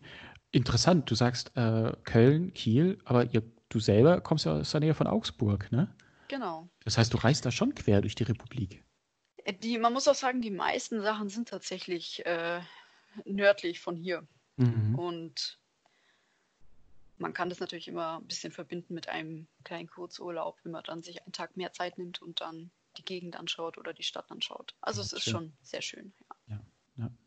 interessant. Du sagst äh, Köln, Kiel, aber ihr, du selber kommst ja aus der Nähe von Augsburg, ne? Genau. Das heißt, du reist da schon quer durch die Republik. Äh, Die, man muss auch sagen, die meisten Sachen sind tatsächlich äh, nördlich von hier. Mhm. Und man kann das natürlich immer ein bisschen verbinden mit einem kleinen Kurzurlaub, wenn man dann sich einen Tag mehr Zeit nimmt und dann die Gegend anschaut oder die Stadt anschaut. Also Ja, es ist schön. schon sehr schön. Ja.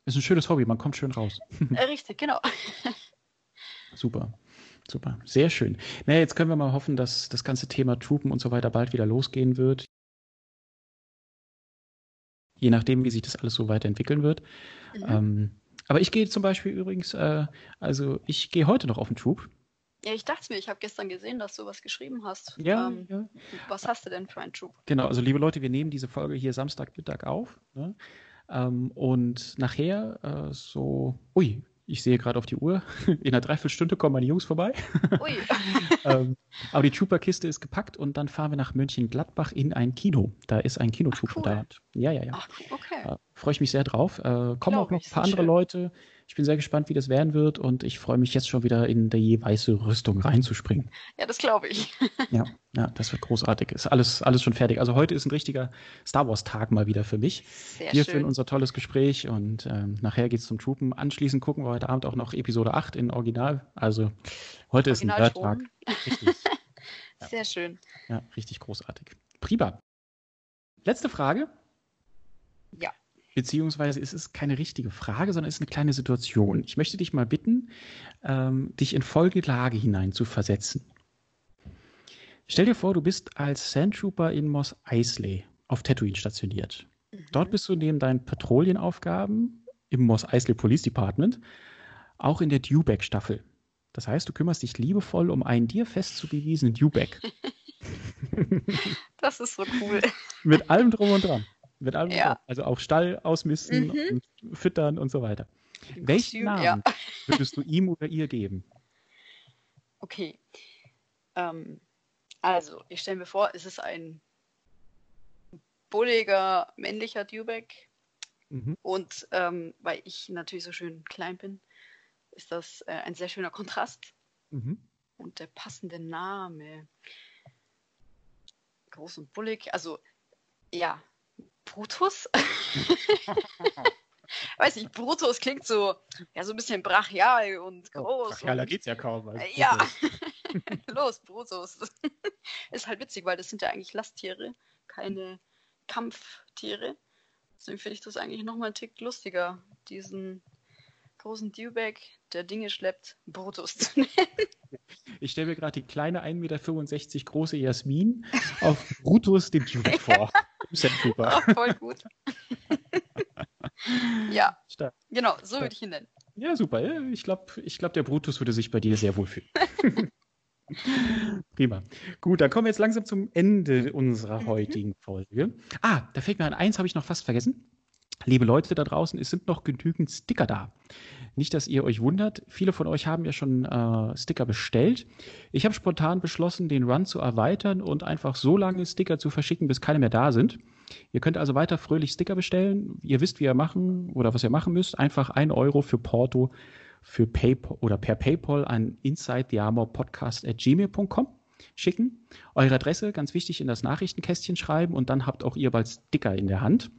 Ist ein schönes Hobby, man kommt schön raus. Ja. [LAUGHS] Äh, richtig, genau. [LAUGHS] Super, super, sehr schön. Na, jetzt können wir mal hoffen, dass das ganze Thema Truppen und so weiter bald wieder losgehen wird. Je nachdem, wie sich das alles so weiterentwickeln wird. Mhm. Ähm, aber ich gehe zum Beispiel übrigens, äh, also ich gehe heute noch auf den Troop. Ja, ich dachte mir, ich habe gestern gesehen, dass du was geschrieben hast. Ja, Ähm, ja. Was hast du denn für einen Troop? Genau, also liebe Leute, wir nehmen diese Folge hier Samstagmittag auf. Ne? Ähm, und nachher äh, so, ui, ich sehe gerade auf die Uhr, [LAUGHS] in einer Dreiviertelstunde kommen meine Jungs vorbei. Ui, [LAUGHS] ähm, aber die Trooper-Kiste ist gepackt und dann fahren wir nach Mönchengladbach in ein Kino. Da ist ein Kinotrooper cool. da. Ja, ja, ja. ach, okay. Äh, Freue ich mich sehr drauf. Äh, kommen Glaub auch noch ein paar andere schön. Leute. Ich bin sehr gespannt, wie das werden wird und ich freue mich jetzt schon wieder in die weiße Rüstung reinzuspringen. Ja, das glaube ich. [LAUGHS] Ja, ja, das wird großartig. Ist alles, alles schon fertig. Also heute ist ein richtiger Star Wars-Tag mal wieder für mich. Sehr Wir führen schön. unser tolles Gespräch und ähm, nachher geht's zum Troopen. Anschließend gucken wir heute Abend auch noch Episode 8 in Original. Also heute ist ein. Originalton. Richtig, [LAUGHS] Sehr schön. ja, richtig großartig. Prima. Letzte Frage. Ja. Beziehungsweise es ist keine richtige Frage, sondern es ist eine kleine Situation. Ich möchte dich mal bitten, ähm, dich in folgende Lage hinein zu versetzen. Stell dir vor, du bist als Sandtrooper in Mos Eisley auf Tatooine stationiert. Dort bist du neben deinen Patrouillenaufgaben im Mos Eisley Police Department auch in der Dewback-Staffel. Das heißt, du kümmerst dich liebevoll um einen dir fest zugewiesenen Dewback. [LAUGHS] Das ist so cool. Mit allem drum und dran. Allem drum Ja. Also auch Stall ausmisten Mhm. und füttern und so weiter. Im Welchen Kostüm, Namen Ja. würdest du ihm oder ihr geben? Okay. Ähm, also, ich stelle mir vor, es ist ein bulliger männlicher Dewback. Mhm. Und ähm, weil ich natürlich so schön klein bin, ist das äh, ein sehr schöner Kontrast. Mhm. Und der passende Name. Groß und bullig. Also, ja, Brutus. [LAUGHS] [LAUGHS] Weiß nicht, Brutus klingt so, ja, so ein bisschen brachial und groß. ja, da und, geht's ja kaum. Äh, ja. [LAUGHS] Los, Brutus. Ist halt witzig, weil das sind ja eigentlich Lasttiere, keine Kampftiere. Deswegen finde ich das eigentlich nochmal einen Tick lustiger, diesen großen Dewback, der Dinge schleppt, Brutus zu nennen. Ich stelle mir gerade die kleine 1,65 Meter große Jasmin auf Brutus den Dewback vor. Im Sandtrooper. [LAUGHS] Auch voll gut. [LAUGHS] ja, Stark. genau, so würde ich ihn nennen. Ja, super. Ich glaube, ich glaub, der Brutus würde sich bei dir sehr wohl fühlen. [LAUGHS] Prima. Gut, dann kommen wir jetzt langsam zum Ende unserer heutigen Folge. Ah, da fällt mir an, eins habe ich noch fast vergessen. Liebe Leute da draußen, es sind noch genügend Sticker da. Nicht, dass ihr euch wundert. Viele von euch haben ja schon äh, Sticker bestellt. Ich habe spontan beschlossen, den Run zu erweitern und einfach so lange Sticker zu verschicken, bis keine mehr da sind. Ihr könnt also weiter fröhlich Sticker bestellen. Ihr wisst, wie ihr machen oder was ihr machen müsst. Einfach ein Euro für Porto für PayPal oder per PayPal an insidethearmorpodcast@gmail.com schicken. Eure Adresse, ganz wichtig, in das Nachrichtenkästchen schreiben und dann habt auch ihr bald Sticker in der Hand.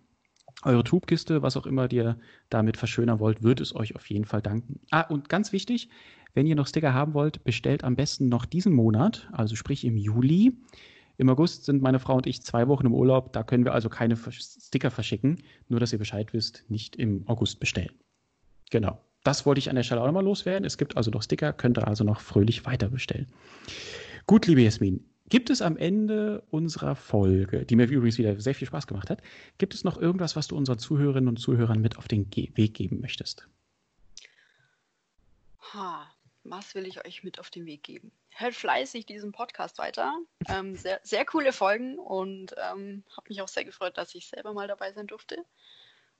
Eure Tubkiste, was auch immer ihr damit verschönern wollt, wird es euch auf jeden Fall danken. Ah, und ganz wichtig, wenn ihr noch Sticker haben wollt, bestellt am besten noch diesen Monat, also sprich im Juli. Im August sind meine Frau und ich zwei Wochen im Urlaub, da können wir also keine Sticker verschicken. Nur, dass ihr Bescheid wisst, nicht im August bestellen. Genau. Das wollte ich an der Stelle auch nochmal loswerden. Es gibt also noch Sticker, könnt ihr also noch fröhlich weiter bestellen. Gut, liebe Jasmin, gibt es am Ende unserer Folge, die mir übrigens wieder sehr viel Spaß gemacht hat, gibt es noch irgendwas, was du unseren Zuhörerinnen und Zuhörern mit auf den Ge Weg geben möchtest? Ha, was will ich euch mit auf den Weg geben? Hört fleißig diesen Podcast weiter. Ähm, sehr, sehr coole Folgen und ähm, habe mich auch sehr gefreut, dass ich selber mal dabei sein durfte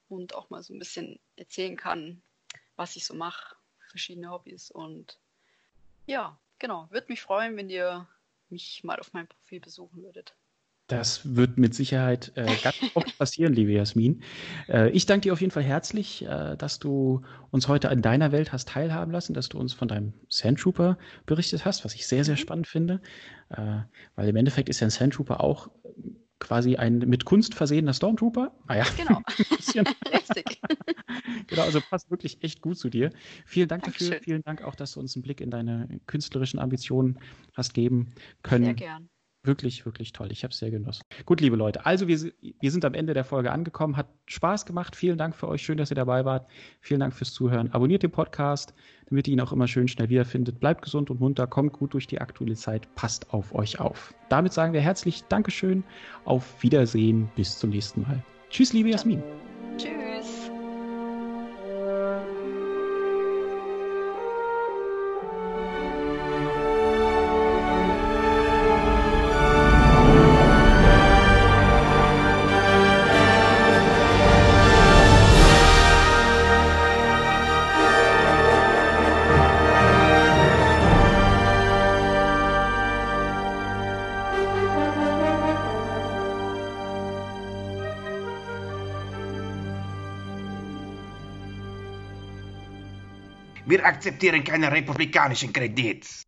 und auch mal so ein bisschen erzählen kann, was ich so mache, verschiedene Hobbys und ja, genau. Würde mich freuen, wenn ihr mich mal auf meinem Profil besuchen würdet. Das wird mit Sicherheit äh, [LAUGHS] ganz oft passieren, liebe Jasmin. Äh, ich danke dir auf jeden Fall herzlich, äh, dass du uns heute an deiner Welt hast teilhaben lassen, dass du uns von deinem Sandtrooper berichtet hast, was ich sehr, sehr mhm. spannend finde. Äh, weil im Endeffekt ist ja ein Sandtrooper auch quasi ein mit Kunst versehener Stormtrooper. Ah ja. Genau. [LAUGHS] [LAUGHS] Richtig. [LAUGHS] genau, also passt wirklich echt gut zu dir. Vielen Dank Dankeschön. dafür. Vielen Dank auch, dass du uns einen Blick in deine künstlerischen Ambitionen hast geben können. Sehr gern. Wirklich, wirklich toll. Ich habe es sehr genossen. Gut, liebe Leute, also wir, wir sind am Ende der Folge angekommen. Hat Spaß gemacht. Vielen Dank für euch. Schön, dass ihr dabei wart. Vielen Dank fürs Zuhören. Abonniert den Podcast, damit ihr ihn auch immer schön schnell wiederfindet. Bleibt gesund und munter. Kommt gut durch die aktuelle Zeit. Passt auf euch auf. Damit sagen wir herzlich Dankeschön. Auf Wiedersehen. Bis zum nächsten Mal. Tschüss, liebe Jasmin. Wir akzeptieren keine republikanischen Kredits.